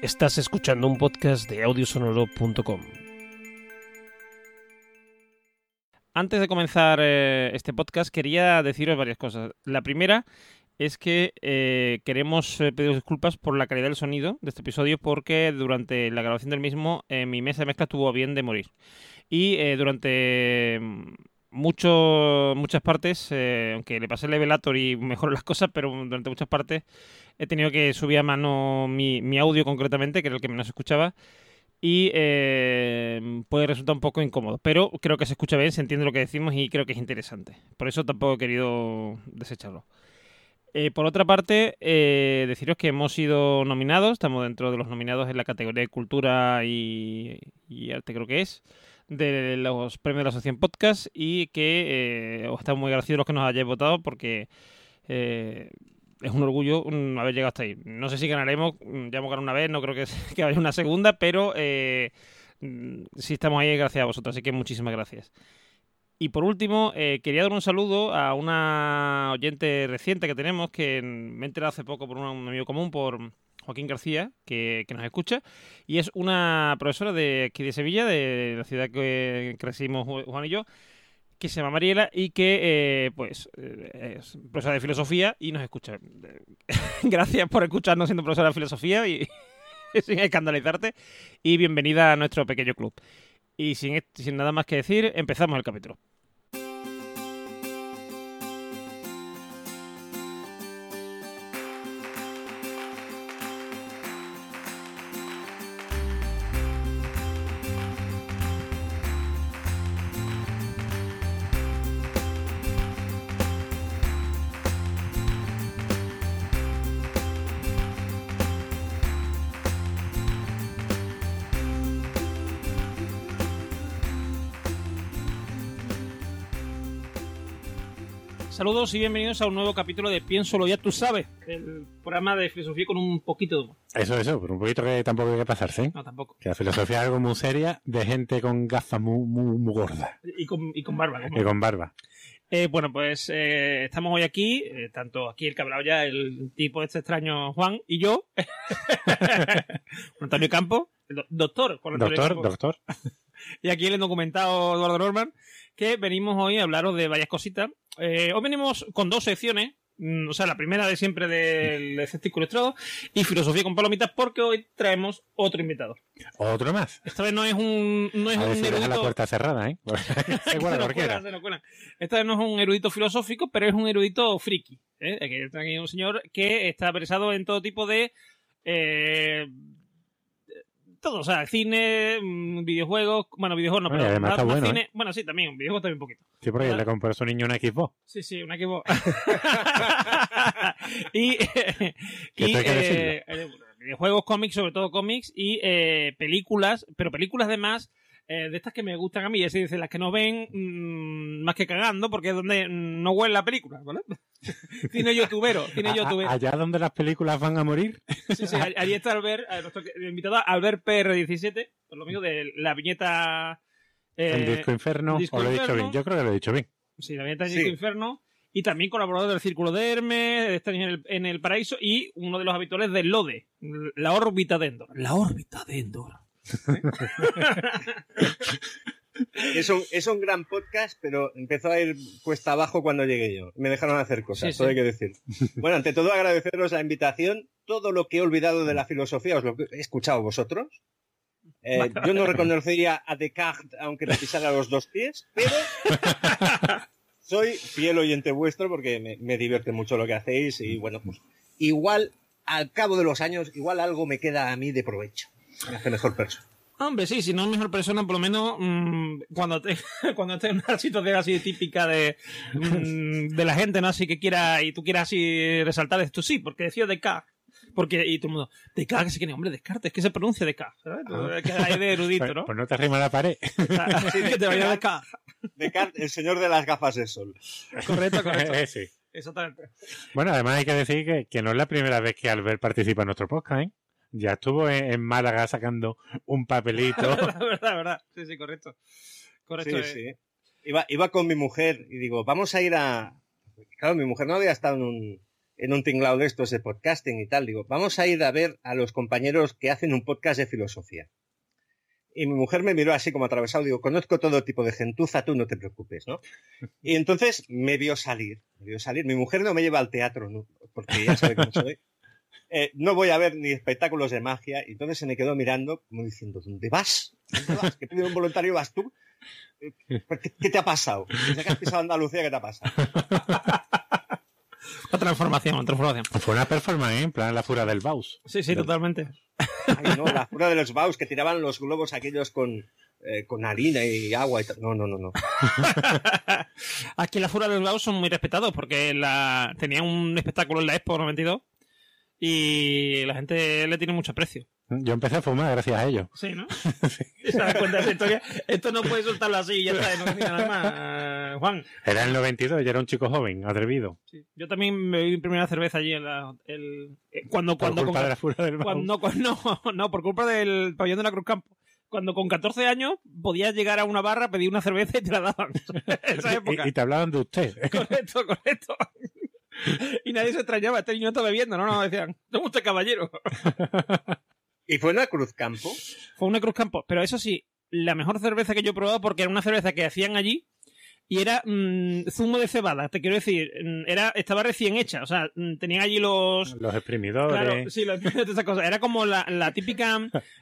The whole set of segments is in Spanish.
Estás escuchando un podcast de audiosonoro.com. Antes de comenzar eh, este podcast quería deciros varias cosas. La primera es que eh, queremos eh, pedir disculpas por la calidad del sonido de este episodio porque durante la grabación del mismo mi mesa de mezcla tuvo bien de morir. Y durante mucho, muchas partes, eh, aunque le pasé el levelator y mejoró las cosas, pero durante muchas partes he tenido que subir a mano mi, audio concretamente, que era el que menos escuchaba, y eh, puede resultar un poco incómodo. Pero creo que se escucha bien, se entiende lo que decimos y creo que es interesante. Por eso tampoco he querido desecharlo. Eh, por otra parte, deciros que hemos sido nominados, estamos dentro de los nominados en la categoría de cultura y arte, creo que es de los premios de la Asociación Podcast y que eh, os estamos muy agradecidos los que nos hayáis votado porque eh, es un orgullo haber llegado hasta ahí. No sé si ganaremos, ya hemos ganado una vez, no creo que, que vaya una segunda, pero eh, sí estamos ahí gracias a vosotros, así que muchísimas gracias. Y por último, eh, quería dar un saludo a una oyente reciente que tenemos, que me he enterado hace poco por un amigo común, por Joaquín García, que, nos escucha, y es una profesora de aquí de Sevilla, de la ciudad que crecimos Juan y yo, que se llama Mariela y que eh, pues eh, es profesora de filosofía y nos escucha. Gracias por escucharnos siendo profesora de filosofía y sin escandalizarte y bienvenida a nuestro pequeño club. Y sin, sin nada más que decir, empezamos el capítulo. Saludos y bienvenidos a un nuevo capítulo de Pienso lo ya tú sabes, el programa de filosofía con un poquito de humor. Eso, eso, pero un poquito que tampoco hay que pasarse. ¿eh? No, tampoco. Que la filosofía es algo muy seria de gente con gafas muy, muy, gordas. Y con, y con barba. Y con barba. Eh, bueno, pues eh, estamos hoy aquí, eh, tanto aquí el que ha hablado ya, el tipo este extraño Juan y yo, Antonio Campo, el doctor. doctor, doctor. y aquí el documentado Eduardo Norman, que venimos hoy a hablaros de varias cositas. Eh, hoy venimos con dos secciones. Mm, o sea, la primera de siempre del escéptico ilustrado y filosofía con palomitas, porque hoy traemos otro invitado. ¿Otro más? Esta vez no es un, no es a un erudito. la puerta cerrada, ¿eh? Esta vez no es un erudito filosófico, pero es un erudito friki. ¿eh? Aquí hay un señor que está versado en todo tipo de eh, todo, o sea, cine, mm, videojuegos, bueno, videojuegos no, pero además está bueno, cine, ¿eh? bueno, sí, también, videojuegos también un poquito. Sí, porque le compró a su niño una Xbox. Sí, sí, una Xbox. y, y eh, eh, videojuegos, cómics, sobre todo cómics y eh, películas, pero películas de más eh, de estas que me gustan a mí, es decir, las que no ven mmm, más que cagando, porque es donde no huele la película, ¿vale? cine youtubero, cine youtubero. ¿Allá donde las películas van a morir? sí, sí, allí está Albert, nuestro invitado Albert PR17, por lo mismo de la viñeta... Eh, el Disco Inferno, Disco o lo he dicho bien, yo creo que lo he dicho bien. Sí, la viñeta del Disco Inferno, y también colaborador del Círculo de Hermes, de este en el, en el Paraíso, y uno de los habituales del LODE, la órbita de Endor. La órbita de Endor es, un, es un gran podcast, pero empezó a ir cuesta abajo cuando llegué yo. Me dejaron hacer cosas, todo hay que decir. Bueno, ante todo agradeceros la invitación. Todo lo que he olvidado de la filosofía os lo he escuchado vosotros. Eh, yo no reconocería a Descartes aunque le pisara los dos pies, pero soy fiel oyente vuestro porque me, me divierte mucho lo que hacéis y bueno, pues igual al cabo de los años, igual algo me queda a mí de provecho. Hace mejor persona. Hombre, sí, si no es mejor persona, por lo menos mmm, cuando te, cuando estés en una situación así típica de, mmm, de la gente, ¿no? Así que quiera, y tú quieras así resaltar esto, sí, porque decía de K. Porque, y todo el mundo, de K, que se quiere, hombre, Descartes, que se pronuncia de K, ¿sabes? Ah. Que hay de erudito, pues, ¿no? Pues no te rima la pared. sí, que te vaya de K. Descartes, el señor de las gafas de sol. Correcto, correcto. sí. Exactamente. Bueno, además hay que decir que, que no es la primera vez que Albert participa en nuestro podcast, ¿eh? Ya estuvo en, Málaga sacando un papelito. la verdad, verdad. Sí, sí, correcto. Correcto. Sí, eh. sí. Iba, iba con mi mujer y digo, vamos a ir a. Claro, mi mujer no había estado en un, en un tinglado de estos de podcasting y tal. Digo, vamos a ir a ver a los compañeros que hacen un podcast de filosofía. Y mi mujer me miró así como atravesado. Digo, conozco todo tipo de gentuza, tú no te preocupes, ¿no? Y entonces me vio salir, me vio salir. Mi mujer no me lleva al teatro, ¿no? porque ya sabe cómo soy. Eh, no voy a ver ni espectáculos de magia. Y entonces se me quedó mirando, como diciendo, ¿dónde vas? ¿Dónde vas? ¿Qué pedido un voluntario vas tú? Eh, ¿Qué, te ha pasado? Desde que has pisado Andalucía, ¿qué te ha pasado? Una transformación, una transformación. Fue una performance, ¿eh? en plan la fura del Baus. Sí, sí, totalmente. Ay, no, la fura de los Baus, que tiraban los globos aquellos con, eh, con harina y agua y tal. No, no, no, no. Aquí la fura de los Baus son muy respetados porque la... tenían un espectáculo en la Expo 92 y la gente le tiene mucho aprecio. Yo empecé a fumar gracias a ellos. Sí, ¿no? ¿Se da cuenta de esa historia? Esto no puede soltarlo así ya está, no nada más. Juan. Era el 92, yo era un chico joven, atrevido. Sí. Yo también me vi mi primera cerveza allí en la... El, eh, cuando, por cuando, culpa de la fura del cuando, no, no, por culpa del pabellón de la Cruz Campo. Cuando con 14 años podías llegar a una barra, pedir una cerveza y te la daban. Esa época. Y, y te hablaban de usted. Correcto, correcto. Y nadie se extrañaba, este niño está bebiendo, ¿no? No, decían, ¿cómo usted caballero? ¿Y fue una Cruz Campo? Fue una Cruz Campo, pero eso sí, la mejor cerveza que yo he probado porque era una cerveza que hacían allí y era mmm, zumo de cebada, te quiero decir, era estaba recién hecha, o sea, tenían allí los los exprimidores. Claro, sí, los esas cosas. Era como la, la típica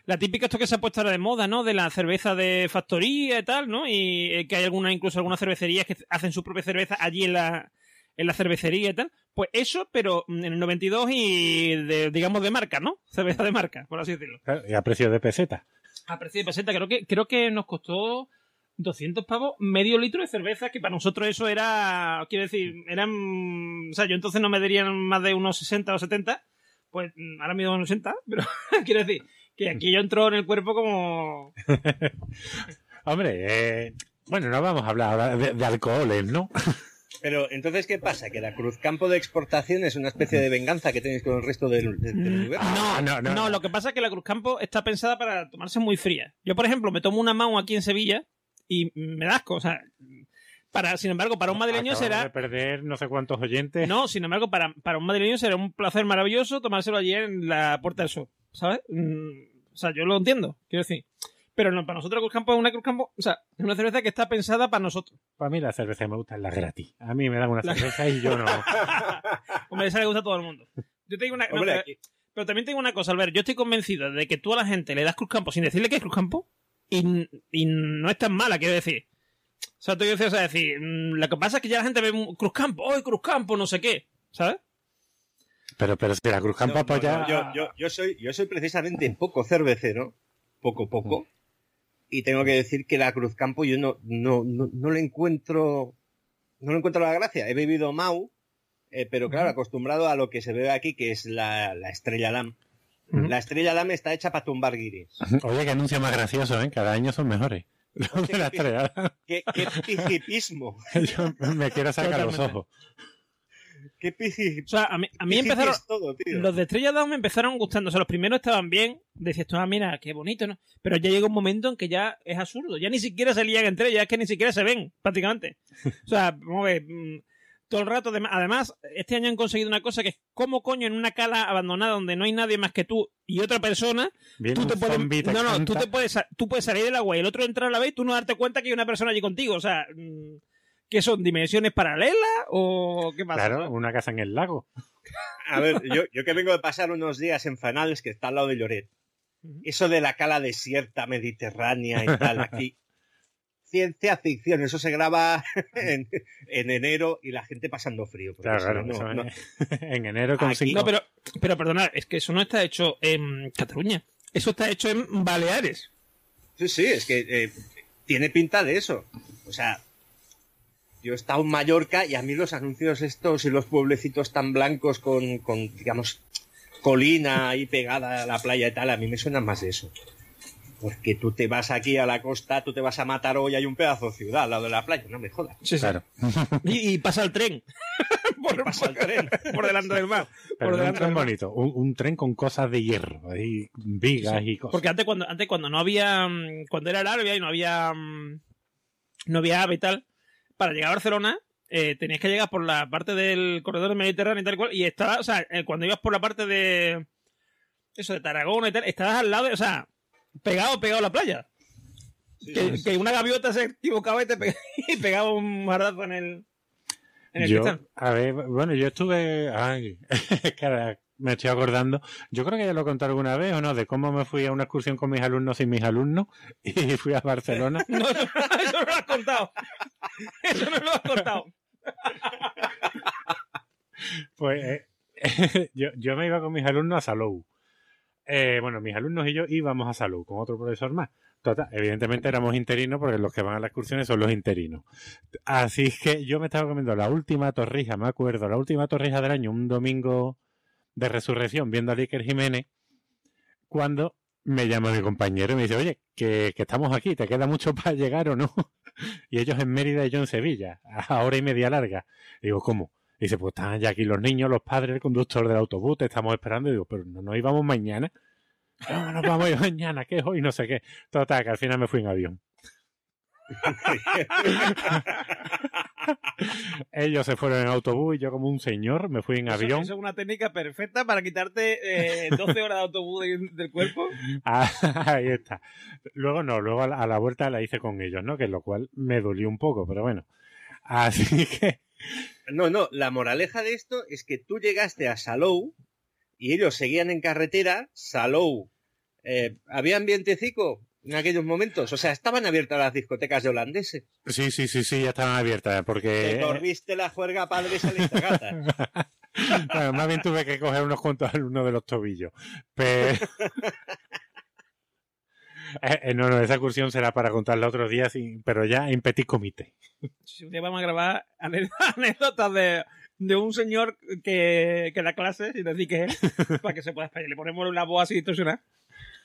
la típica esto que se ha puesto ahora de moda, ¿no? De la cerveza de factoría y tal, ¿no? Y eh, que hay alguna incluso algunas cervecerías que hacen su propia cerveza allí en la en la cervecería y tal. Pues eso, pero en el 92 y de, digamos de marca, ¿no? Cerveza de marca, por así decirlo. Y a precio de peseta. A precio de peseta, creo que, creo que nos costó 200 pavos, medio litro de cerveza, que para nosotros eso era, quiero decir, eran, o sea, yo entonces no me darían más de unos 60 o 70, pues ahora mido unos 80, pero quiero decir, que aquí yo entro en el cuerpo como... Hombre, eh, bueno, no vamos a hablar ahora de, de alcoholes, ¿no? Pero entonces, ¿qué pasa? ¿Que la Cruz Campo de exportación es una especie de venganza que tenéis con el resto del, del, del universo? No, no, no, no, lo que pasa es que la Cruz Campo está pensada para tomarse muy fría. Yo, por ejemplo, me tomo una Mau aquí en Sevilla y me da asco, o sea... Para, sin embargo, para un madrileño Acabamos será... de perder no sé cuántos oyentes. No, sin embargo, para, para un madrileño será un placer maravilloso tomárselo allí en la Puerta del Sol, ¿sabes? Mm, o sea, yo lo entiendo, quiero decir. Pero no, para nosotros Cruz Campo es una Cruz Campo, o sea, es una cerveza que está pensada para nosotros. Para mí la cerveza que me gusta es la gratis. A mí me dan una cerveza y yo no. Hombre, esa le gusta a todo el mundo. Yo te digo una... no, Hombre, pero, aquí- pero también tengo una cosa, Albert. Yo estoy convencido de que tú a la gente le das Cruz Campo sin decirle que es Cruz Campo y, y no es tan mala, quiero decir. O sea, tú dices, o sea, decir, mm, lo que pasa es que ya la gente ve un Cruz Campo, ¡ay, Cruz Campo! No sé qué, ¿sabes? Pero, pero si la Cruz Campo No, no, apoya. no, yo, yo, yo soy, yo soy precisamente poco cervecero, poco, poco. Y tengo que decir que la Cruz Campo yo no, no, no, no le encuentro, no le encuentro la gracia. He bebido Mau, eh, pero claro, acostumbrado a lo que se bebe aquí, que es la, la estrella Lam. La estrella Lam está hecha para tumbar guiris. Oye, que anuncio más gracioso, ¿eh? Cada año son mejores. La estrella. ¿Qué, qué pijipismo? Yo me quiero sacar los ojos. ¿Qué piji, O sea, a mí, a mí piji empezaron... es todo, tío? Los de Estrella Dawn me empezaron gustando. O sea, los primeros estaban bien. Decías tú, ah, mira, qué bonito, ¿no? Pero ya llega un momento en que ya es absurdo. Ya ni siquiera se lían entre ellas, es que ni siquiera se ven, prácticamente. O sea, vamos a ver. mm, Todo el rato, adem- además, este año han conseguido una cosa que es cómo coño en una cala abandonada donde no hay nadie más que tú y otra persona, Viene tú te puedes, te no, no, tú te puedes, tú puedes salir del agua y el otro entrar a la vez y tú no darte cuenta que hay una persona allí contigo. O sea, mm, ¿qué son? ¿Dimensiones paralelas o qué pasa? Claro, una casa en el lago. A ver, yo, yo que vengo de pasar unos días en Fanales, que está al lado de Lloret. Eso de la cala desierta mediterránea y tal, aquí. Ciencia ficción, eso se graba en, en enero y la gente pasando frío. Claro, claro. no, no- en enero con cinco. No, pero, pero perdonad, es que eso no está hecho en Cataluña. Eso está hecho en Baleares. Sí, sí, es que eh, tiene pinta de eso. O sea, yo he estado en Mallorca y a mí los anuncios estos y los pueblecitos tan blancos con, con digamos, colina ahí pegada a la playa y tal, a mí me suenan más de eso. Porque tú te vas aquí a la costa, tú te vas a matar hoy hay un pedazo de ciudad al lado de la playa, no me jodas. Sí. Claro. Y, y pasa el tren. por, pasa el tren. por delante del mar. Pero por no un delante tren bonito. Un, un tren con cosas de hierro. Vigas y cosas. Porque antes cuando, antes cuando no había, mm, cuando era el árabe y no había, mm, no había ave y tal, para llegar a Barcelona, eh, tenías que llegar por la parte del corredor mediterráneo y tal cual, y estaba, o sea, eh, cuando ibas por la parte de eso, de Tarragona y tal, estabas al lado, o sea, pegado, pegado a la playa. que, una gaviota se equivocaba y te pegaba, un marrazo en el, en el yo, A ver, bueno, yo estuve, ay, me estoy acordando. Yo creo que ya lo conté alguna vez o no, de cómo me fui a una excursión con mis alumnos y mis alumnos y fui a Barcelona. No, eso, no lo has contado. Eso no lo has contado. Pues eh, yo, yo, me iba con mis alumnos a Salou. Eh, bueno, mis alumnos y yo íbamos a Salou con otro profesor más. Total, evidentemente éramos interinos porque los que van a las excursiones son los interinos. Así que yo me estaba comiendo la última torrija, me acuerdo, la última torrija del año, un domingo de resurrección viendo a Iker Jiménez cuando me llama mi compañero y me dice, oye, que, estamos aquí, ¿te queda mucho para llegar o no? y ellos en Mérida y yo en Sevilla, a hora y media larga. digo, ¿cómo? Y dice, pues están ya aquí los niños, los padres, el conductor del autobús, te estamos esperando. Y digo, pero no nos íbamos mañana. No, nos vamos mañana, que es hoy, no sé qué. Total, que al final me fui en avión. Ellos se fueron en autobús y yo como un señor me fui en avión. Eso es una técnica perfecta para quitarte 12 eh, horas de autobús del cuerpo. Ah, ahí está. Luego no, luego a la, vuelta la hice con ellos, ¿no? Que lo cual me dolió un poco, pero bueno. Así que... No, no, la moraleja de esto es que tú llegaste a Salou y ellos seguían en carretera, Salou. Eh, ¿Había ambientecico? En aquellos momentos? O sea, ¿estaban abiertas las discotecas de holandeses? Sí, sí, sí, sí, ya estaban abiertas, porque... Te corriste la juerga padre saliste gata. bueno, más bien tuve que coger unos cuantos alumnos de los tobillos. Pero... Eh, eh, no, no, esa excursión será para contarla otros días, pero ya en petit comité. Sí, vamos a grabar anécdotas de, de un señor que, que da clases y decir que es, para que se pueda esperar. Le ponemos una voz así distorsionada.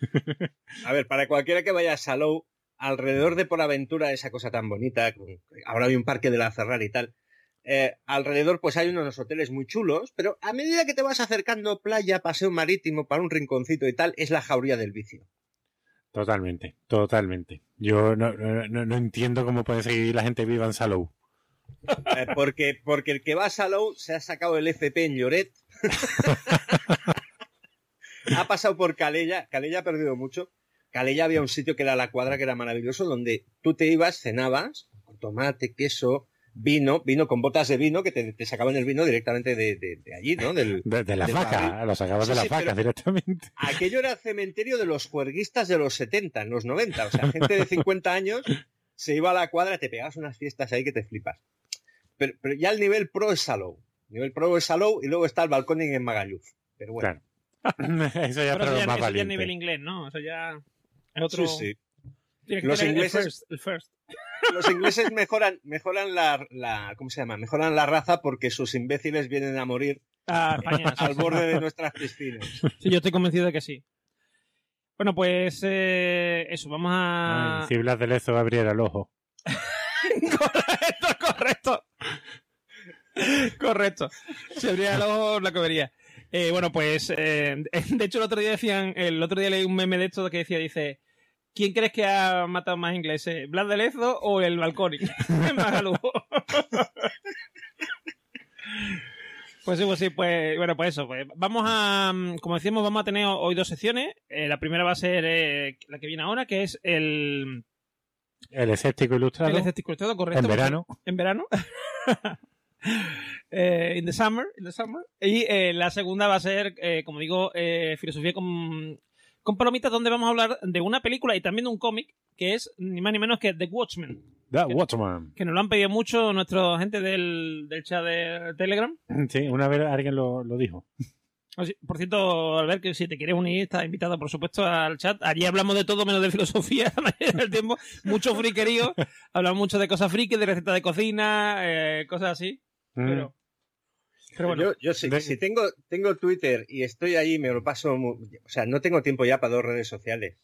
A ver, para cualquiera que vaya a Salou, alrededor de Por Aventura, esa cosa tan bonita, ahora hay un parque de la Ferrari y tal, eh, alrededor pues hay unos hoteles muy chulos, pero a medida que te vas acercando playa, paseo marítimo, para un rinconcito y tal, es la jauría del vicio. Totalmente, totalmente. Yo no, no, entiendo cómo puede seguir la gente viva en Salou. Eh, porque, porque el que va a Salou se ha sacado el FP en Lloret. ha pasado por Calella. Calella ha perdido mucho. Calella había un sitio que era la cuadra, que era maravilloso, donde tú te ibas, cenabas, con tomate, queso, vino, vino con botas de vino, que te, sacaban el vino directamente de, allí, ¿no? Del, de, la vaca, lo sacabas de la vaca directamente. Aquello era el cementerio de los juerguistas de los 70, en los 90. O sea, gente de 50 años se iba a la cuadra, te pegabas unas fiestas ahí que te flipas. Pero, ya el nivel pro es Salou. El nivel pro es Salou y luego está el balcón en Magaluf. Pero bueno. eso ya, pero, más eso ya nivel inglés, ¿no? Eso ya es otro... Sí, sí. Los ingleses, el first, los ingleses mejoran, mejoran la, la, ¿cómo se llama? Mejoran la raza porque sus imbéciles vienen a morir ah, al borde de nuestras piscinas. Sí, yo estoy convencido de que sí. Bueno, pues eh, eso, vamos a. si Blas de Lezo abriera el ojo. correcto, correcto. correcto. Si abriera el ojo, la comería. Eh, bueno, pues eh, de hecho el otro día decían, el otro día leí un meme de esto que decía, dice, ¿quién crees que ha matado más ingleses? ¿Blas de Lezo o el balcón? Pues sí, pues sí, pues bueno, pues eso. Pues vamos a, como decíamos, vamos a tener hoy dos secciones. Eh, la primera va a ser la que viene ahora, que es el... El escéptico ilustrado. El escéptico ilustrado, correcto. En verano. En verano. Eh, in the summer, in the summer. Y eh, la segunda va a ser, eh, como digo, filosofía con, con palomitas, donde vamos a hablar de una película y también de un cómic que es ni más ni menos que The Watchmen. The que, Watchmen. Que nos lo han pedido mucho nuestra gente del, del chat de Telegram. Sí, una vez alguien lo, lo dijo. Ah, por cierto, Albert, que si te quieres unir, estás invitado, por supuesto, al chat. Allí hablamos de todo menos de filosofía el tiempo. Mucho friquerío. hablamos mucho de cosas friki, de recetas de cocina, cosas así. Mm. Pero yo, yo si, tengo, tengo Twitter y estoy ahí, me lo paso. o sea, no tengo tiempo ya para dos redes sociales.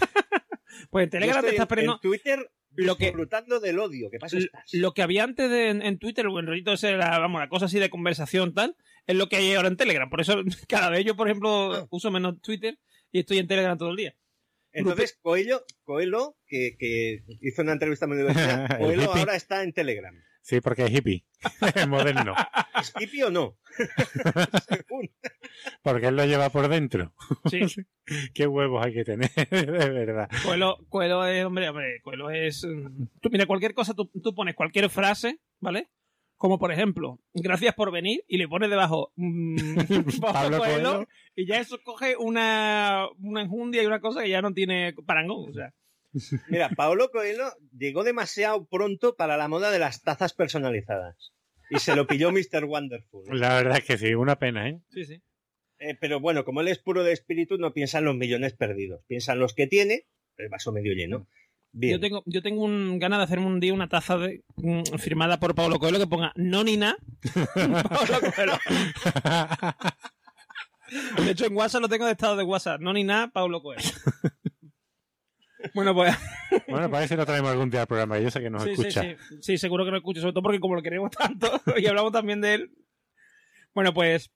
pues en Telegram te estás perdiendo. En Twitter lo que, disfrutando del odio. ¿Qué pasa? Lo que había antes en, Twitter, el rollito ese, la, vamos, la cosa así de conversación tal, es lo que hay ahora en Telegram. Por eso cada vez yo, por ejemplo, ah. uso menos Twitter y estoy en Telegram todo el día. Entonces, Coelho, Coelho que, que hizo una entrevista muy divertida, Coelho ahora está en Telegram. Sí, porque es hippie. es moderno. ¿Es hippie o no? porque él lo lleva por dentro. Sí. Qué huevos hay que tener, de verdad. Cuelo, Cuelo es, hombre, hombre, Cuelo es... mm, Tú, mira, cualquier cosa, tú, tú pones cualquier frase, ¿vale? Como por ejemplo, gracias por venir, y le pones debajo mm, Pablo Coelho. y ya eso coge una, una enjundia y una cosa que ya no tiene parangón. O sea, Mira, Paolo Coelho llegó demasiado pronto para la moda de las tazas personalizadas. Y se lo pilló Mr. Wonderful. La verdad es que sí, una pena, ¿eh? sí, sí. Eh, pero bueno, como él es puro de espíritu, no piensa en los millones perdidos. Piensa en los que tiene, el vaso medio lleno. Bien. Yo tengo, yo tengo un, ganas de hacerme un día una taza de, mm, firmada por Pablo Coelho que ponga no ni na. Pablo Coelho. De hecho, en WhatsApp lo tengo de estado de WhatsApp. No ni na, Pablo Coelho. Bueno, pues Bueno, ver si lo traemos algún día al programa. Yo sé que nos sí, sí, escucha. sí, sí, seguro que lo escucho, sobre todo porque como lo queremos tanto y hablamos también de él. Bueno, pues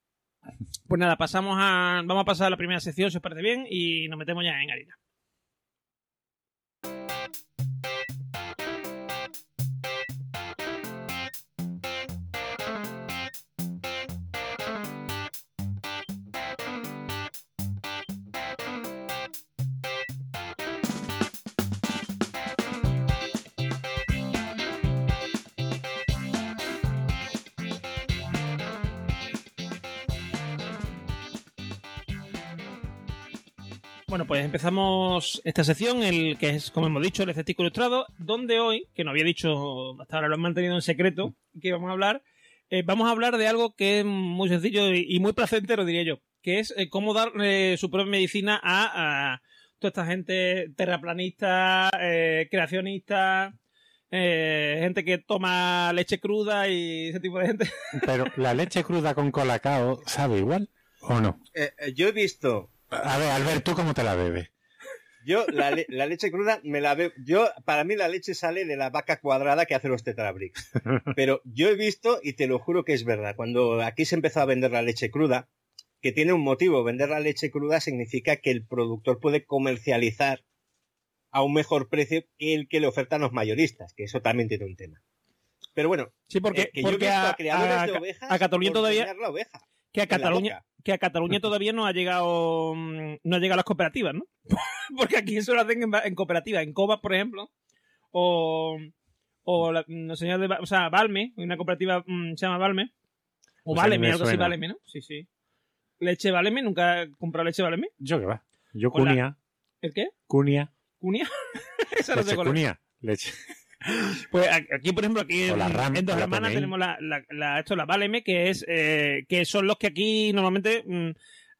pues nada, pasamos a vamos a pasar a la primera sección, si os parece bien, y nos metemos ya en harina. Bueno, pues empezamos esta sección, el que es, como hemos dicho, el escéptico ilustrado, donde hoy, que no había dicho, hasta ahora lo han mantenido en secreto, que vamos a hablar, eh, vamos a hablar de algo que es muy sencillo y, y muy placentero, diría yo, que es eh, cómo dar eh, su propia medicina a, a toda esta gente terraplanista, eh, creacionista, eh, gente que toma leche cruda y ese tipo de gente. Pero la leche cruda con colacao, ¿sabe igual o no? Eh, eh, yo he visto. A ver, Albert, ¿tú cómo te la bebes? Yo, la, le- la leche cruda me la veo. Yo, para mí, la leche sale de la vaca cuadrada que hace los tetrabricks. Pero yo he visto, y te lo juro que es verdad, cuando aquí se empezó a vender la leche cruda, que tiene un motivo. Vender la leche cruda significa que el productor puede comercializar a un mejor precio que el que le ofertan los mayoristas, que eso también tiene un tema. Pero bueno, Sí, porque, eh, que yo he porque visto a, a, criadores a- de ovejas a Cataluña todavía enseñar la oveja que a Cataluña que a Cataluña todavía no ha llegado mm, no ha llegado a las cooperativas, ¿no? Porque aquí eso lo hacen en, en cooperativas, en Cobas, por ejemplo, o o la, no sé, de, o sea, Valme, una cooperativa mm, se llama Valme o Pues a mí Váleme, me algo así. Váleme, ¿no? Sí, sí. Leche Váleme, nunca he comprado leche Váleme. Yo qué va. Yo la- cunia, ¿El qué? cunia, ¿Cunia? Esa no sé leche cuál es. cunia, leche. Pues aquí, por ejemplo, aquí en, la RAM, en Dos Hermanas tenemos la, la, la- esto, la Váleme, que es eh, que son los que aquí normalmente mm,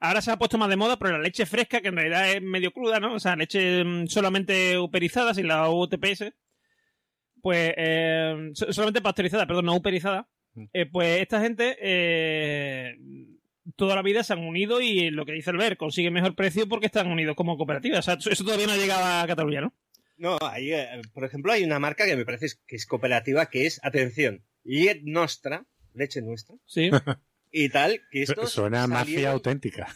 ahora se ha puesto más de moda, pero la leche fresca, que en realidad es medio cruda, ¿no? O sea, leche mm, solamente uperizada, sin la UTPS, pues eh, so- solamente pasteurizada, perdón, no uperizada. Mm. Eh, pues esta gente eh, toda la vida se han unido y lo que dice el ver consigue mejor precio porque están unidos como cooperativa. O sea, eso todavía no ha llegado a Cataluña, ¿no? No, ahí, eh, por ejemplo, hay una marca que me parece que es cooperativa, que es, atención, Liet Nostra, leche nuestra, Sí. y tal, que esto Suena mafia auténtica.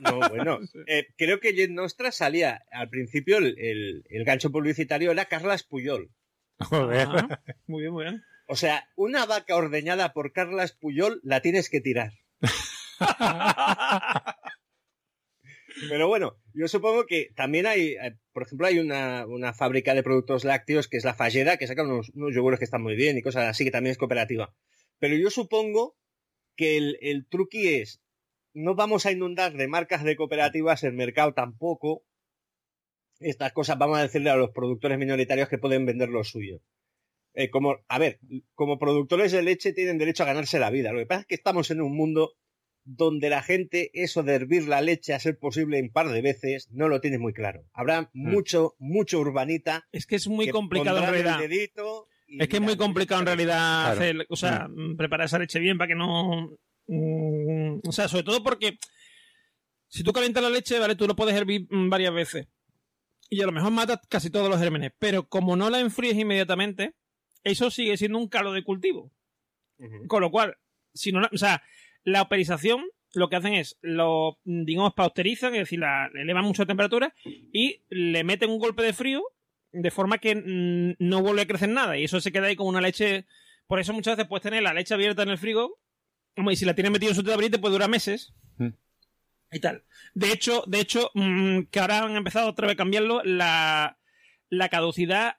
No, bueno, eh, creo que Liet Nostra salía, al principio el, el- el gancho publicitario era Carlas Puyol. Joder. Ajá. Muy bien, muy bien. O sea, una vaca ordeñada por Carlas Puyol la tienes que tirar. Pero bueno, yo supongo que también hay, eh, por ejemplo, hay una, una fábrica de productos lácteos que es la Fallera, que saca unos, unos yogures que están muy bien y cosas así, que también es cooperativa. Pero yo supongo que el, el truqui es, no vamos a inundar de marcas de cooperativas el mercado tampoco. Estas cosas vamos a decirle a los productores minoritarios que pueden vender lo suyo. Eh, como, a ver, como productores de leche tienen derecho a ganarse la vida. Lo que pasa es que estamos en un mundo donde la gente eso de hervir la leche a ser posible un par de veces no lo tiene muy claro. Habrá mucho, mucho urbanita. Es que es muy que complicado en el realidad. dedito y Es que es muy complicado en realidad Claro. hacer, o sea, mm, preparar esa leche bien para que no. mm, o sea, sobre todo porque si tú calientas la leche, ¿vale? Tú lo puedes hervir mm, varias veces. Y a lo mejor matas casi todos los gérmenes. Pero como no la enfríes inmediatamente, eso sigue siendo un caldo de cultivo. Con lo cual, si no, la- o sea, la operización lo que hacen es lo, digamos, pausterizan, es decir, la, le elevan mucho la temperatura y le meten un golpe de frío de forma que mm, no vuelve a crecer nada y eso se queda ahí como una leche Por eso muchas veces puedes tener la leche abierta en el frigo, y si la tienes metida en su te puede durar meses. Mm. Y tal. De hecho, de hecho, mm, que ahora han empezado otra vez a cambiarlo, la, la caducidad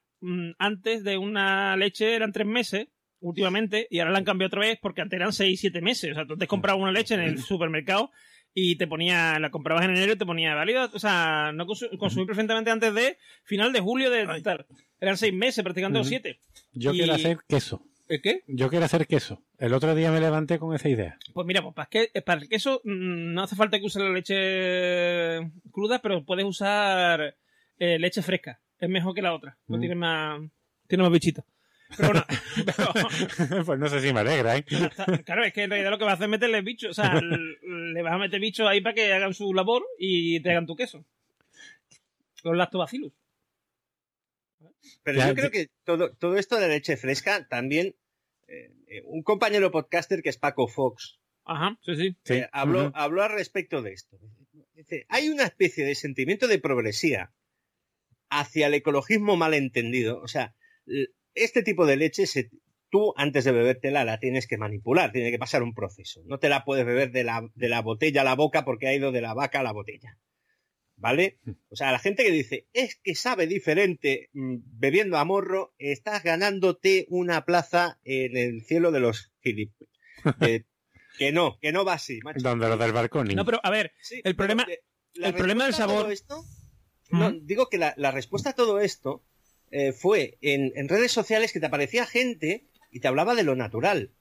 antes de una leche eran tres meses últimamente y ahora la han cambiado otra vez porque antes eran seis, siete meses. O sea, tú te comprabas una leche en el supermercado y te ponía, la comprabas en enero y te ponía válido, o sea, no consumir perfectamente antes de final de julio de tal. Eran seis meses, prácticamente o siete. Yo quiero hacer queso. ¿El qué? Yo quiero hacer queso. El otro día me levanté con esa idea. Pues mira, pues para, que, para el queso mm, no hace falta que uses la leche cruda, pero puedes usar eh, leche fresca. Es mejor que la otra. No mm. tiene más, tiene más bichitos. Pero pues no sé si me alegra, ¿eh? Claro, es que en realidad lo que vas a hacer es meterle bichos. O sea, le vas a meter bichos ahí para que hagan su labor y te hagan tu queso. Los lactobacillus. Pero yo creo que todo, todo esto de leche fresca también. Eh, eh, un compañero podcaster que es Paco Fox. Ajá, sí, sí. Eh, habló, habló al respecto de esto. Dice, hay una especie de sentimiento de progresía hacia el ecologismo malentendido. O sea, este tipo de leche tú antes de bebértela la tienes que manipular, tiene que pasar un proceso. No te la puedes beber de la, de la botella a la boca porque ha ido de la vaca a la botella. ¿Vale? O sea, la gente que dice, es que sabe diferente mm, bebiendo a morro, estás ganándote una plaza en el cielo de los Philip. que no, que no va así, macho. Donde lo del balcón. No, pero a ver, el problema, el problema del sabor. Esto, no, digo que la, respuesta a todo esto eh, fue en, en, redes sociales que te aparecía gente y te hablaba de lo natural.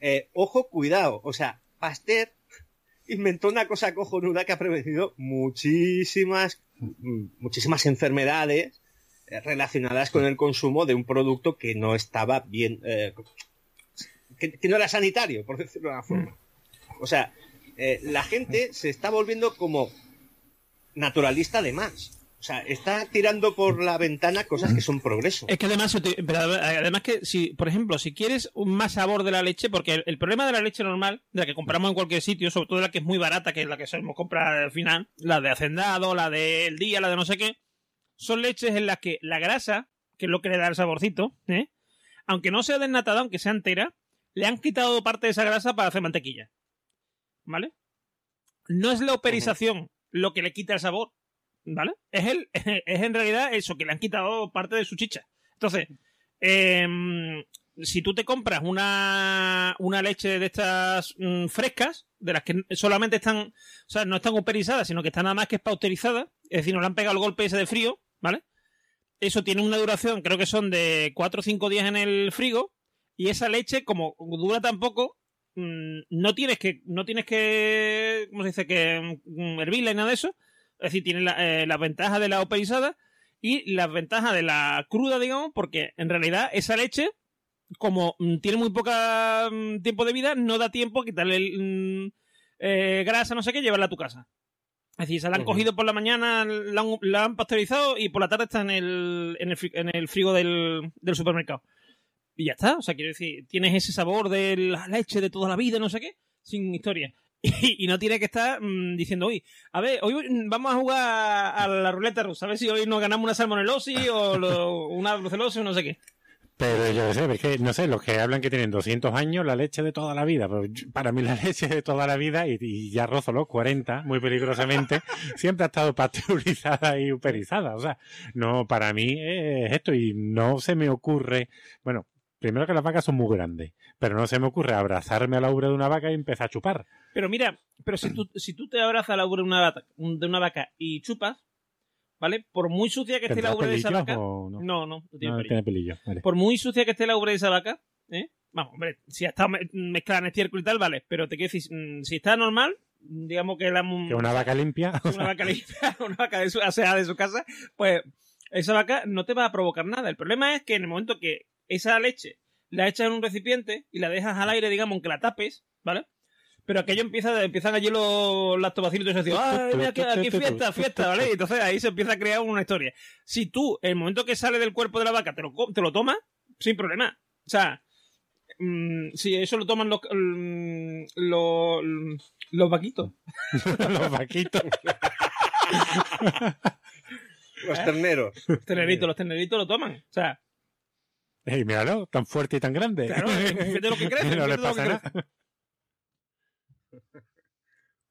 Eh, ojo, cuidado. O sea, Pasteur inventó una cosa cojonuda que ha prevenido muchísimas, muchísimas enfermedades eh, relacionadas con el consumo de un producto que no estaba bien, eh, que, no era sanitario, por decirlo de una forma. O sea, eh, la gente se está volviendo como naturalista de más. O sea, está tirando por la ventana cosas que son progreso. Es que además, además que si, por ejemplo, si quieres un más sabor de la leche, porque el, problema de la leche normal, de la que compramos en cualquier sitio, sobre todo la que es muy barata, que es la que solemos comprar al final, la de hacendado, la del día, la de no sé qué, son leches en las que la grasa, que es lo que le da el saborcito, ¿eh? aunque no sea desnatada, aunque sea entera, le han quitado parte de esa grasa para hacer mantequilla. ¿Vale? No es la operización lo que le quita el sabor, ¿Vale? Es, el, es en realidad eso, que le han quitado parte de su chicha. Entonces, em, si tú te compras una, una leche de estas mm, frescas, de las que solamente están, o sea, no están operizadas, sino que están nada más que pauterizadas, es decir, no le han pegado el golpe ese de frío, ¿vale? Eso tiene una duración, creo que son de 4 o 5 días en el frigo, y esa leche, como dura tan poco, mm, no tienes que, no tienes que, ¿cómo se dice? Que mm, hervirla y nada de eso, es decir, tiene eh, las ventajas de la operizada y las ventajas de la cruda, digamos, porque en realidad esa leche, como mm, tiene muy poco mm, tiempo de vida, no da tiempo a quitarle mm, eh, grasa, no sé qué, llevarla a tu casa. Es decir, se la han cogido por la mañana, la han, pasteurizado y por la tarde está en el, en el, frigo del, del, supermercado. Y ya está. O sea, quiero decir, tienes ese sabor de la leche de toda la vida, no sé qué, sin historia. Y, no tiene que estar mm, diciendo, hoy, a ver, hoy vamos a jugar a la ruleta rusa, a ver si hoy nos ganamos una salmonelosis o una brucelosis o no sé qué. Pero yo sé, es que, no sé, los que hablan que tienen 200 años, la leche de toda la vida. Pero para mí la leche de toda la vida, y, ya rozo los 40, muy peligrosamente, siempre ha estado pasteurizada y uperizada. O sea, no, para mí es esto y no se me ocurre, bueno, primero que las vacas son muy grandes, pero no se me ocurre abrazarme a la ubre de una vaca y empezar a chupar. Pero mira, pero si tú, si tú te abrazas a la ubre de una, vaca, de una vaca y chupas, ¿vale? Por muy sucia que esté la ubre de esa vaca. No? no, no, tiene, pelillo. Por muy sucia que esté la ubre de esa vaca, ¿eh? Vamos, hombre, si está mezclada en estiércol y tal, vale. Pero te quiero decir, mm, si está normal, digamos que la. Que una vaca limpia. Una vaca limpia, una vaca de su, sea, de su casa, pues esa vaca no te va a provocar nada. El problema es que en el momento que esa leche la echas en un recipiente y la dejas al aire, digamos, que la tapes, ¿vale? Pero aquello empieza, empiezan allí los lactobacilos y se dicen, ¡ay, mira, aquí, aquí fiesta, fiesta! ¿Vale? Y entonces ahí se empieza a crear una historia. Si tú, el momento que sale del cuerpo de la vaca, te lo, te lo tomas, sin problema. O sea, mm, si eso lo toman los, mm, los, los vaquitos. los vaquitos. los terneros. Los terneritos, los terneritos lo toman. O sea, Y míralo, tan fuerte y tan grande. Claro, de lo que crece. no le pasa nada.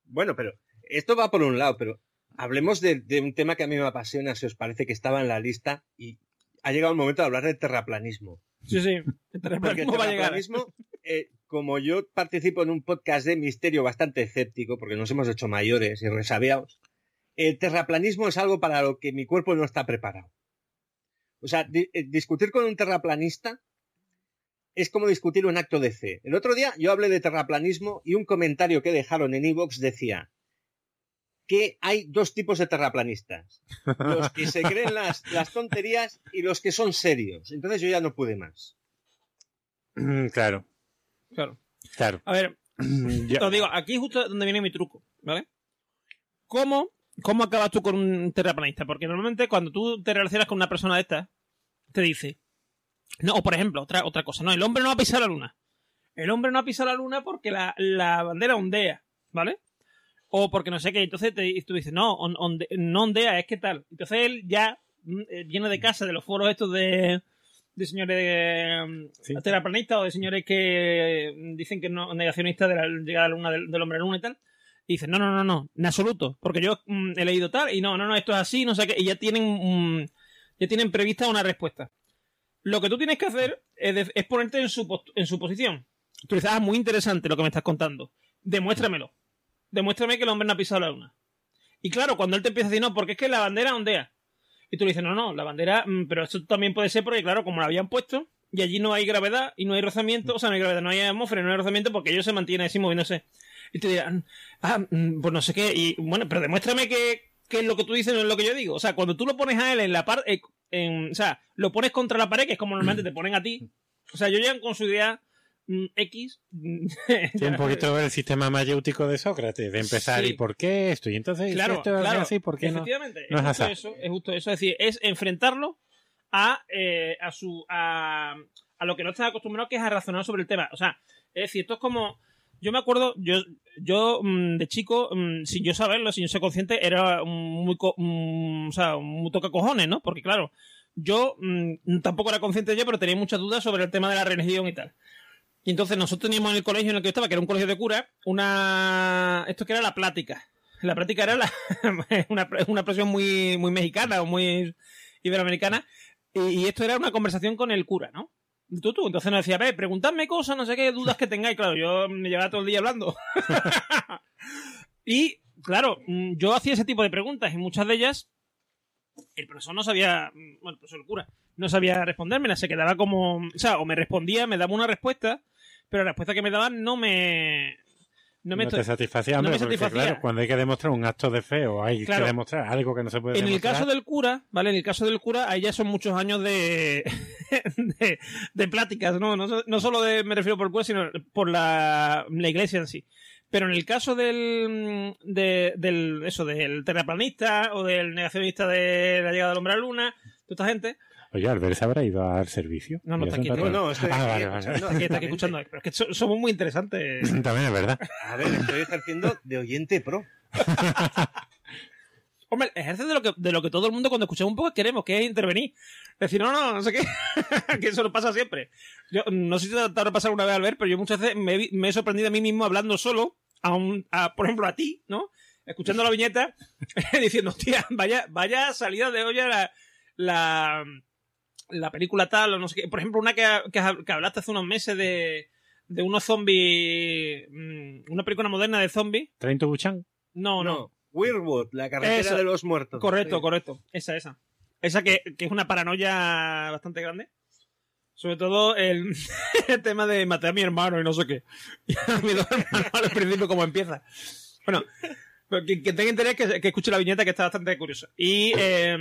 Bueno, pero esto va por un lado, pero hablemos de, un tema que a mí me apasiona, si os parece que estaba en la lista y ha llegado el momento de hablar de terraplanismo. Sí, sí, el terraplanismo, va a llegar. Eh, como yo participo en un podcast de misterio bastante escéptico, porque nos hemos hecho mayores y resabiados, el terraplanismo es algo para lo que mi cuerpo no está preparado. O sea, eh, discutir con un terraplanista es como discutir un acto de fe. El otro día yo hablé de terraplanismo y un comentario que dejaron en Evox decía que hay dos tipos de terraplanistas. Los que se creen las, tonterías y los que son serios. Entonces yo ya no pude más. Mm, claro. Claro. Claro. A ver, te digo, aquí justo donde viene mi truco, ¿vale? ¿Cómo, ¿Cómo acabas tú con un terraplanista? Porque normalmente cuando tú te relacionas con una persona de esta, te dice, no, o por ejemplo, otra, otra cosa. No, el hombre no ha pisado la luna. El hombre no ha pisado la luna porque la, bandera ondea, ¿vale? O porque no sé qué. Entonces te, tú dices, no, no ondea, es que tal. Entonces él ya mm, eh, viene de casa de los foros estos de, de señores de, mm, terraplanistas o de señores que mm, dicen que no negacionistas de la llegada a la luna del, hombre a la luna y tal. Y dicen, no, no, no, no, en absoluto. Porque yo he leído tal y no, no, no, esto es así, no sé qué. Y ya tienen, ya tienen prevista una respuesta. Lo que tú tienes que hacer es, ponerte en su, en su posición. Tú dices, ah, muy interesante lo que me estás contando. Demuéstramelo. Demuéstrame que el hombre no ha pisado la luna. Y claro, cuando él te empieza a decir, no, porque es que la bandera ondea. Y tú le dices, no, no, la bandera, mm, pero eso también puede ser porque, claro, como la habían puesto, y allí no hay gravedad y no hay rozamiento, o sea, no hay gravedad, no hay atmósfera, no hay rozamiento porque ellos se mantienen así moviéndose. Y te dirán, ah, mm, pues no sé qué, y bueno, pero demuéstrame que, que lo que tú dices no es lo que yo digo. O sea, cuando tú lo pones a él en la parte, eh, o sea, lo pones contra la pared, que es como normalmente te ponen a ti. O sea, yo ya con su idea mm, X. Sí, un poquito el sistema mayéutico de Sócrates, de empezar y por qué esto, y entonces claro, esto claro, así, ¿por qué efectivamente, no? es, justo eso, es justo eso, es decir, es enfrentarlo a, eh, a su a, a lo que no estás acostumbrado, que es a razonar sobre el tema. O sea, es decir, esto es como yo me acuerdo, yo, yo mm, de chico, mm, sin yo saberlo, sin yo ser consciente, era muy, o sea, muy toca cojones, ¿no? Porque claro, yo mm, tampoco era consciente yo, pero tenía muchas dudas sobre el tema de la religión y tal. Y entonces nosotros teníamos en el colegio en el que yo estaba, que era un colegio de cura, una, esto que era la plática. La práctica era la, una, una expresión muy, muy mexicana o muy iberoamericana. y esto era una conversación con el cura, ¿no? Tú, tú. Entonces nos decía, ve, preguntadme cosas, no sé qué dudas que tengáis. Claro, yo me llevaba todo el día hablando. y, claro, mm, yo hacía ese tipo de preguntas y muchas de ellas el profesor no sabía, mm, bueno, el profesor el cura, no sabía responderme, se quedaba como, o sea, o me respondía, me daba una respuesta, pero la respuesta que me daban no me, no, me te satisfacía, no me satisfacía. Claro, cuando hay que demostrar un acto de fe o hay que demostrar algo que no se puede en demostrar. En el caso del cura, ¿vale? En el caso del cura, ahí ya son muchos años de, de, pláticas, ¿no? ¿no? solo de, me refiero por el cura, sino por la, la iglesia en sí. Pero en el caso del, de, del, eso, del terraplanista o del negacionista de la llegada del hombre a la luna, toda esta gente, Oye, Albert se habrá ido al servicio. No, no, está aquí. No, no, estoy ah, vale, vale. No, aquí, está aquí escuchando. Pero es que somos muy interesantes. También es verdad. A ver, estoy ejerciendo de oyente pro. Hombre, ejerce de lo, que, de lo que todo el mundo cuando escuchamos un poco queremos, que es intervenir. Decir, no, no, no sé qué. que eso nos pasa siempre. Yo no sé si te ha pasar una vez, Albert, pero yo muchas veces me, me, he sorprendido a mí mismo hablando solo, a, un, a por ejemplo, a ti, ¿no? Escuchando la viñeta, diciendo, hostia, vaya, vaya salida de olla la, la la película tal, o no sé qué. Por ejemplo, una que, que, hablaste hace unos meses de, de unos zombies. Mm, una película moderna de zombies. ¿Trento Buchan? No, no. no. la carretera de los muertos. Correcto, correcto. Esa, esa. Esa que, que, es una paranoia bastante grande. Sobre todo el, tema de matar a mi hermano y no sé qué. Y a mi dos hermanos al principio como empieza. Bueno, que, que tenga interés que, que, escuche la viñeta que está bastante curiosa. Y eh,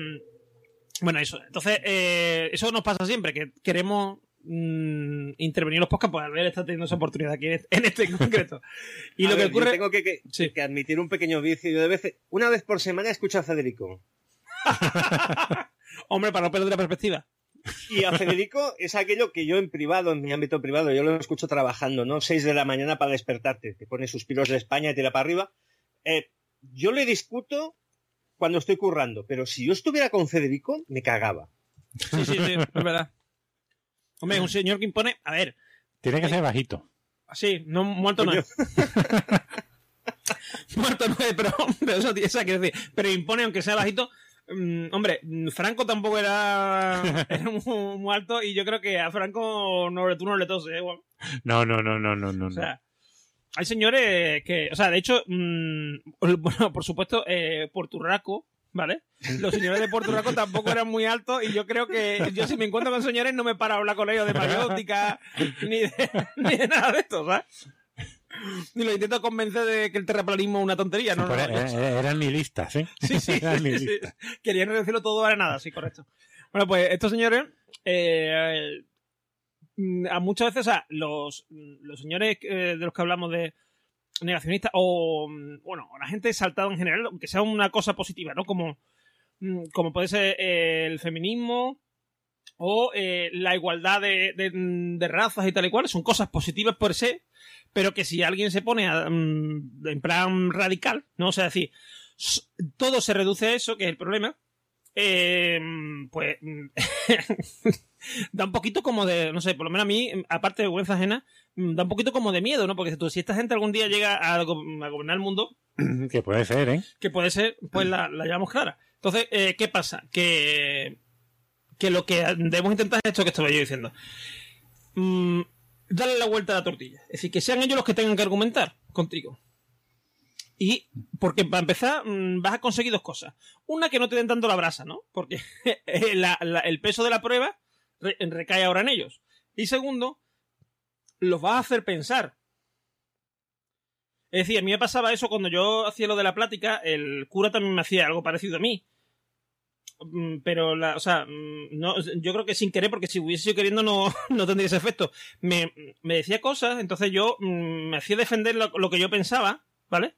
bueno, eso. Entonces, eh, eso nos pasa siempre, que queremos mm, intervenir en los podcasts, pues ver está teniendo esa oportunidad aquí en este en concreto. Y lo que ocurre. tengo que, que, admitir un pequeño vicio. Yo de vez, una vez por semana escucho a Federico. Hombre, para no perder la perspectiva. Y a Federico es aquello que yo en privado, en mi ámbito privado, yo lo escucho trabajando, ¿no? Seis de la mañana para despertarte, te pone suspiros de España y tira para arriba. Eh, yo le discuto cuando estoy currando, pero si yo estuviera con Federico, me cagaba. Sí, sí, sí, es verdad. Hombre, es un señor que impone. A ver. Tiene que ser bajito. Sí, no, muerto no es. muerto no es, pero, pero eso, esa quiero decir. Pero impone, aunque sea bajito. Mm, hombre, Franco tampoco era, era muy, alto y yo creo que a Franco no, tú no le toses, ¿eh? No, no, no, no, no, no. O sea, hay señores que, o sea, de hecho, mm, bueno, por supuesto, eh, Porturraco, ¿vale? Los señores de Puerto Rico tampoco eran muy altos y yo creo que yo si me encuentro con señores no me paro a hablar con ellos de mariótica ni de, ni de nada de esto, ¿sabes? Ni lo intento convencer de que el terraplanismo es una tontería, ¿no? no, no, no eran listas, ¿eh? Sí, sí, sí, Querían reducirlo todo a nada, sí, correcto. Bueno, pues estos señores, eh, a muchas veces, o sea, los, los señores eh, de los que hablamos de negacionistas o, bueno, la gente saltada en general, aunque sea una cosa positiva, ¿no? Como, mm, como puede ser eh, el feminismo o eh, la igualdad de, de, razas y tal y cual, son cosas positivas por sí, pero que si alguien se pone mm, en plan radical, ¿no? O sea, decir, todo se reduce a eso, que es el problema, eh, pues da un poquito como de, no sé, por lo menos a mí, aparte de vergüenza ajena, da un poquito como de miedo, ¿no? Porque si esta gente algún día llega a, gobernar el mundo... Que puede ser, ¿eh? Que puede ser, pues la, la llevamos clara. Entonces, eh, ¿qué pasa? Que, que lo que debemos intentar es esto que estaba yo diciendo. Mm, darle la vuelta a la tortilla. Es decir, que sean ellos los que tengan que argumentar contigo. Y porque para empezar mm, vas a conseguir dos cosas. Una que no te den tanto la brasa, ¿no? Porque el peso de la prueba recae ahora en ellos. Y segundo, los vas a hacer pensar. Es decir, a mí me pasaba eso cuando yo hacía lo de la plática, el cura también me hacía algo parecido a mí. Mm, pero, la, o sea, mm, no, yo creo que sin querer, porque si hubiese sido queriendo no, no tendría ese efecto. Me, decía cosas, entonces yo me hacía defender lo, que yo pensaba, ¿vale?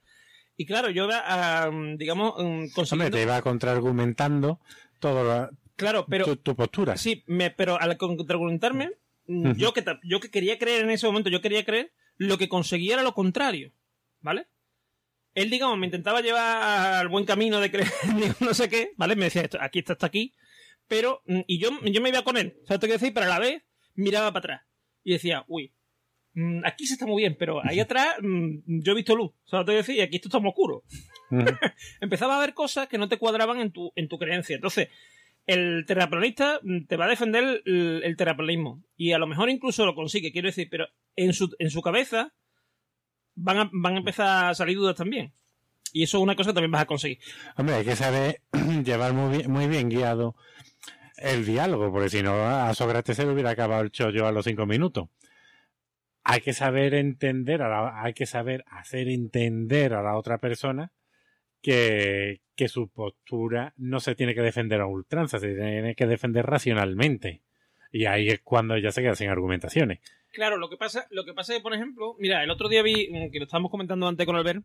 Y claro, yo iba, digamos, consiguiendo... te iba contraargumentando todo claro, pero, tu, postura. Sí, me, pero al contraargumentarme, mm, yo, que, yo que quería creer en ese momento, yo quería creer, lo que conseguía era lo contrario, ¿vale? Él, digamos, me intentaba llevar al buen camino de creer, no sé qué, ¿vale? Me decía, esto, aquí está, hasta aquí, pero, mm, y yo, yo me iba con él, ¿sabes lo que decir? Pero a la vez miraba para atrás y decía, uy, Mm, aquí se está muy bien, pero ahí atrás mm, yo he visto luz, ¿sabes te decir? Y aquí esto está muy oscuro. Empezaba a ver cosas que no te cuadraban en tu, en tu creencia. Entonces, el terraplanista mm, te va a defender el, el, terraplanismo. Y a lo mejor incluso lo consigue, quiero decir, pero en su, en su cabeza van a, van a empezar a salir dudas también. Y eso es una cosa que también vas a conseguir. Hombre, hay que saber llevar muy bien, muy bien guiado el diálogo, porque si no, a Sócrates se le hubiera acabado el chollo a los cinco minutos hay que saber entender, hay que saber hacer entender a la otra persona que, que, su postura no se tiene que defender a ultranza, se tiene que defender racionalmente. Y ahí es cuando ya se queda sin argumentaciones. Claro, lo que pasa, lo que pasa es, por ejemplo, mira, el otro día vi, mm, que lo estábamos comentando antes con Albert,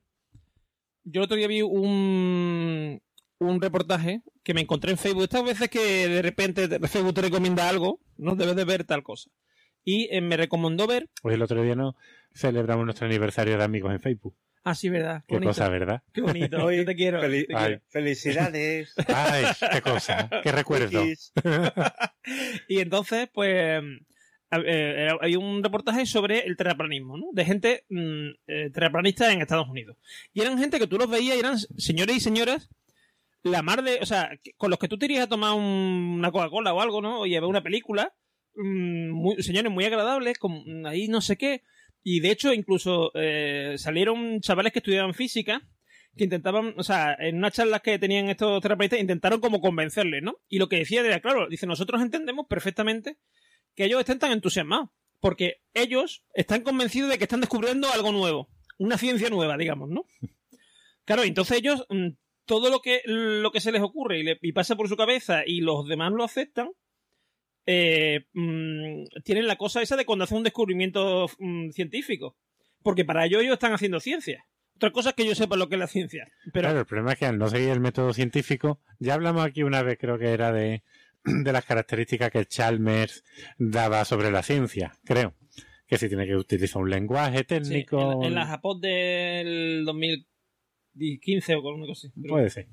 yo el otro día vi un, un reportaje que me encontré en Facebook. Estas veces que de repente Facebook te recomienda algo, no debes de ver tal cosa y eh, me recomendó ver. Pues el otro día no celebramos nuestro aniversario de amigos en Facebook. Ah, sí, verdad. Qué, cosa, ¿verdad? Qué bonito. Hoy te quiero. Felicidades. Ay, qué cosa. Qué recuerdo. y entonces, pues, eh, hay un reportaje sobre el terraplanismo, ¿no? De gente mm, eh, terraplanista en Estados Unidos. Y eran gente que tú los veías y eran señores y señoras la mar de, o sea, con los que tú te irías a tomar una Coca-Cola o algo, ¿no? O ver una película Mm, señores muy agradables, con, ahí no sé qué. Y de hecho, incluso eh, salieron chavales que estudiaban física que intentaban, o sea, en unas charlas que tenían estos terapeutas, intentaron como convencerles, ¿no? Y lo que decía era, claro, dice, nosotros entendemos perfectamente que ellos estén tan entusiasmados, porque ellos están convencidos de que están descubriendo algo nuevo, una ciencia nueva, digamos, ¿no? Claro, entonces ellos, mm, todo lo que, lo que se les ocurre y, y pasa por su cabeza y los demás lo aceptan, eh, mm, tienen la cosa esa de cuando hacen un descubrimiento mm, científico. Porque para ello ellos están haciendo ciencia. Otra cosa es que yo sepa lo que es la ciencia. Pero... Claro, el problema es que al no seguir el método científico, ya hablamos aquí una vez, creo que era de, de las características que Chalmers daba sobre la ciencia, creo. Que si tiene que utilizar un lenguaje técnico. en, la, Japón del 2015 o con una cosa así. Puede ser.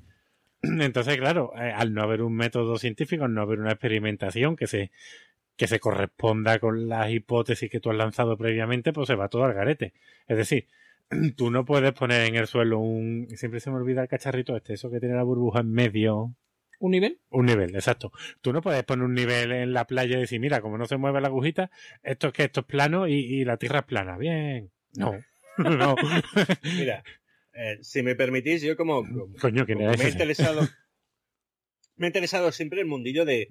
Entonces, claro, eh, al no haber un método científico, al no haber una experimentación que se que se corresponda con las hipótesis que tú has lanzado previamente, pues se va todo al garete. Es decir, tú no puedes poner en el suelo un... Siempre se me olvida el cacharrito este, eso que tiene la burbuja en medio. ¿Un nivel? Un nivel, exacto. Tú no puedes poner un nivel en la playa y decir, mira, como no se mueve la agujita, esto es que esto es plano y, la tierra es plana. Bien. No. no. mira, eh, si me permitís, yo como, Coño, me he interesado, me ha interesado siempre el mundillo de,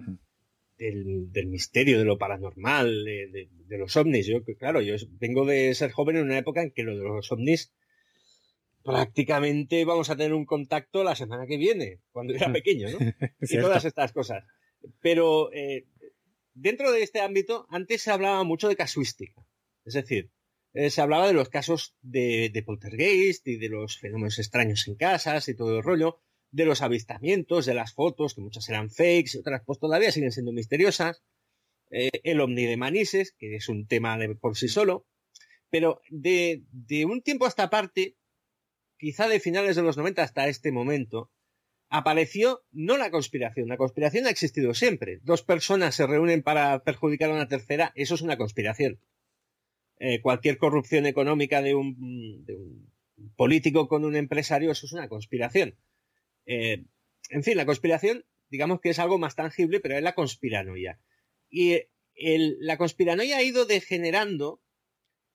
del, misterio, de lo paranormal, de, los ovnis. Yo, claro, yo vengo de ser joven en una época en que lo de los ovnis prácticamente vamos a tener un contacto la semana que viene, cuando era pequeño, ¿no? y todas estas cosas. Pero eh, dentro de este ámbito, antes se hablaba mucho de casuística. Es decir, eh, se hablaba de los casos de, poltergeist y de los fenómenos extraños en casas y todo el rollo de los avistamientos, de las fotos, que muchas eran fakes y otras pues todavía siguen siendo misteriosas, eh, el ovni de Manises, que es un tema de, por sí solo, pero de, de un tiempo a esta parte, quizá de finales de los 90 hasta este momento, apareció no la conspiración, la conspiración ha existido siempre. Dos personas se reúnen para perjudicar a una tercera, eso es una conspiración. Eh, cualquier corrupción económica de un, político con un empresario, eso es una conspiración. Eh, en fin, la conspiración, digamos que es algo más tangible, pero es la conspiranoia. Y la conspiranoia ha ido degenerando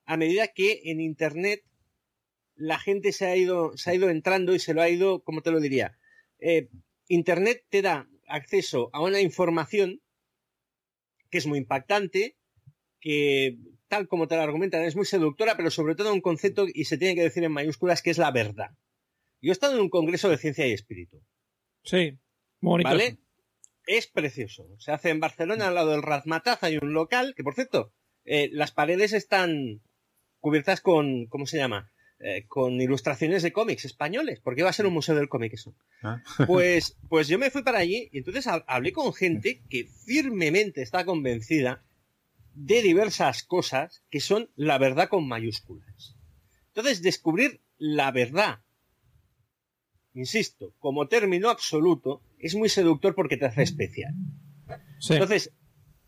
a medida que en Internet la gente se ha ido, se ha ido entrando y se lo ha ido, como te lo diría? Eh, Internet te da acceso a una información que es muy impactante, que tal como te lo argumentan es muy seductora, pero sobre todo un concepto, y se tiene que decir en mayúsculas, que es la verdad. Yo he estado en un congreso de ciencia y espíritu. Sí, bonito. ¿Vale? Es precioso. Se hace en Barcelona, al lado del Razmataz, hay un local, que por cierto, eh, las paredes están cubiertas con, ¿cómo se llama? Eh, con ilustraciones de cómics españoles, porque va a ser un museo del cómic eso. Ah. Pues, pues yo me fui para allí y entonces hablé con gente que firmemente está convencida de diversas cosas que son la verdad con mayúsculas. Entonces, descubrir la verdad insisto, como término absoluto, es muy seductor porque te hace especial. Entonces,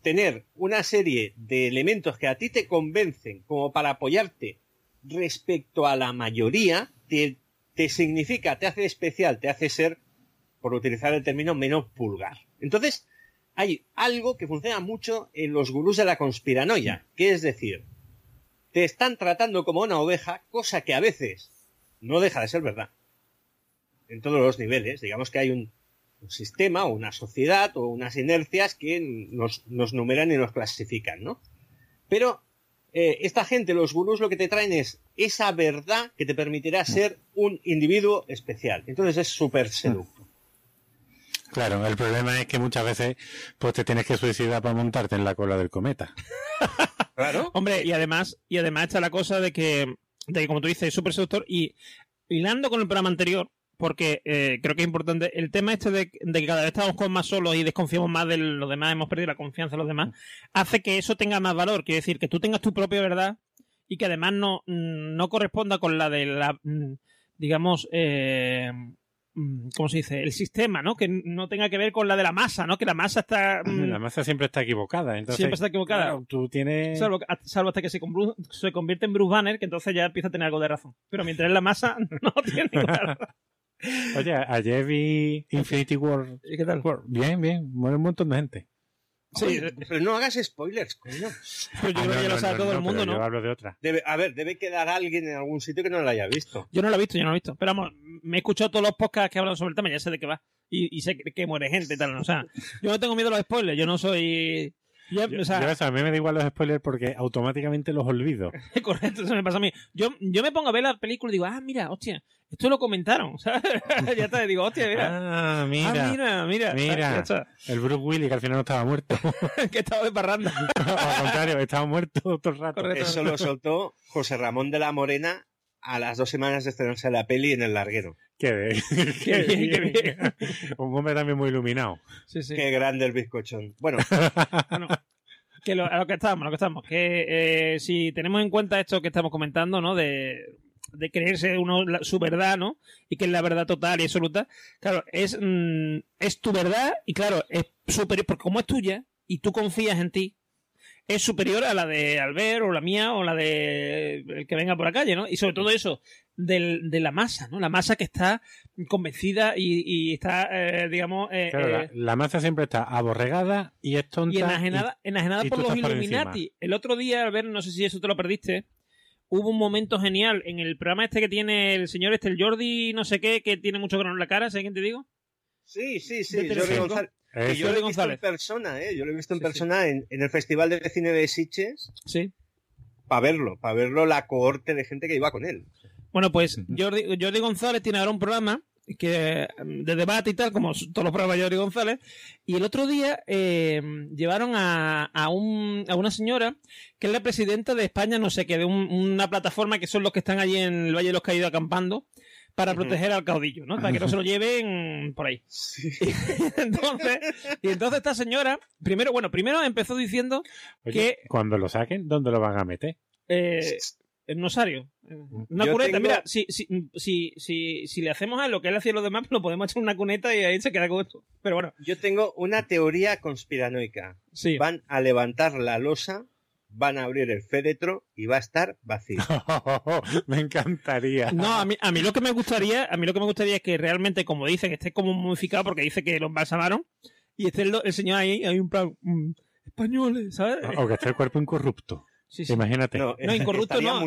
tener una serie de elementos que a ti te convencen como para apoyarte respecto a la mayoría, te, te significa, te hace especial, te hace ser, por utilizar el término, menos pulgar. Entonces, hay algo que funciona mucho en los gurús de la conspiranoia, que es decir, te están tratando como una oveja, cosa que a veces no deja de ser verdad en todos los niveles. Digamos que hay un, sistema o una sociedad o unas inercias que nos, numeran y nos clasifican, ¿no? Pero eh, esta gente, los gurús, lo que te traen es esa verdad que te permitirá mm. ser un individuo especial. Entonces es súper seducto. Claro, el problema es que muchas veces pues te tienes que suicidar para montarte en la cola del cometa. claro. Hombre, y además, y además está la cosa de que, de que como tú dices, es súper seductor y hilando con el programa anterior, porque eh, creo que es importante el tema este de, que cada vez estamos con más solos y desconfiamos más de los demás, hemos perdido la confianza en los demás, hace que eso tenga más valor. Quiere decir, que tú tengas tu propia verdad y que además no, no corresponda con la de la, mm, digamos, eh, ¿cómo se dice? El sistema, ¿no? Que no tenga que ver con la de la masa, ¿no? Que la masa está... Mm, la masa siempre está equivocada. Entonces, siempre está equivocada. tú tienes... Salvo, hasta que se, se, convierte en Bruce Banner, que entonces ya empieza a tener algo de razón. Pero mientras es la masa, no tiene claro. Oye, ayer vi Infinity War. ¿Y qué tal? Bien, bien. Muere un montón de gente. Sí, pero no hagas spoilers, coño. Pero yo ah, creo que lo sabe todo el mundo, ¿no? Yo hablo de otra. Debe, a ver, debe quedar alguien en algún sitio que no lo haya visto. Yo no lo he visto, yo no lo he visto. Pero vamos, me he escuchado todos los podcasts que hablan sobre el tema, ya sé de qué va. Y, y sé que, muere gente y tal. O sea, yo no tengo miedo a los spoilers, yo no soy yo, a mí me da igual los spoilers porque automáticamente los olvido. Correcto, eso me pasa a mí. Yo, yo me pongo a ver la película y digo, ah, mira, hostia, esto lo comentaron. ya te digo, hostia, mira. Ah, mira. Ah, mira, mira. Mira. El Bruce Willis, que al final no estaba muerto. que estaba de parranda. al contrario, estaba muerto todo el rato. Eso lo soltó José Ramón de la Morena a las dos semanas de estrenarse la peli en el larguero. Qué bien. Qué bien, qué bien. Un hombre también muy iluminado. Sí, sí. Qué grande el bizcochón. Bueno, que a lo que estamos, lo que estamos, que eh, si tenemos en cuenta esto que estamos comentando, ¿no? De, de creerse uno su verdad, ¿no? Y que es la verdad total y absoluta. Claro, es, mm, es tu verdad y claro, es superior, porque como es tuya y tú confías en ti, es superior a la de Albert o la mía o la de el que venga por la calle, ¿no? Y sobre todo eso, del, de la masa, ¿no? La masa que está convencida y, está, eh, digamos... Eh, claro, eh, la, masa siempre está aborregada y es tonta. Y enajenada, enajenada por los Illuminati. El otro día, Albert, no sé si eso te lo perdiste, hubo un momento genial en el programa este que tiene el señor este, el Jordi no sé qué, que tiene mucho grano en la cara, ¿sabes quién te digo? Sí, sí, sí. Jordi González. Yo lo he visto en persona, ¿eh? Yo lo he visto en persona En, el Festival de Cine de Sitges. Sí. Para verlo, para verlo la cohorte de gente que iba con él. Bueno, pues Jordi, Jordi González tiene ahora un programa que de debate y tal, como todos los programas de Jordi González. Y el otro día eh, llevaron a, a, un, a, una señora que es la presidenta de España, no sé qué, de una plataforma que son los que están allí en el Valle de los Caídos acampando para proteger al caudillo, ¿no? Para que no se lo lleven por ahí. entonces, y entonces esta señora, primero, bueno, primero empezó diciendo que... Cuando lo saquen, ¿dónde lo van a meter? Eh, en Nosario. Una cuneta. Mira, si, si, si, si, si le hacemos a lo que él hacía los demás, lo podemos echar una cuneta y ahí se queda con esto. Pero bueno. Yo tengo una teoría conspiranoica. Sí. Van a levantar la losa van a abrir el féretro y va a estar vacío. me encantaría. No, a mí, a mí lo que me gustaría, a mí lo que me gustaría es que realmente, como dicen, esté como momificado porque dice que lo embalsamaron y esté el, señor ahí, hay un plan mm, españoles, ¿sabes? O que esté el cuerpo incorrupto. Imagínate. No, incorrupto no.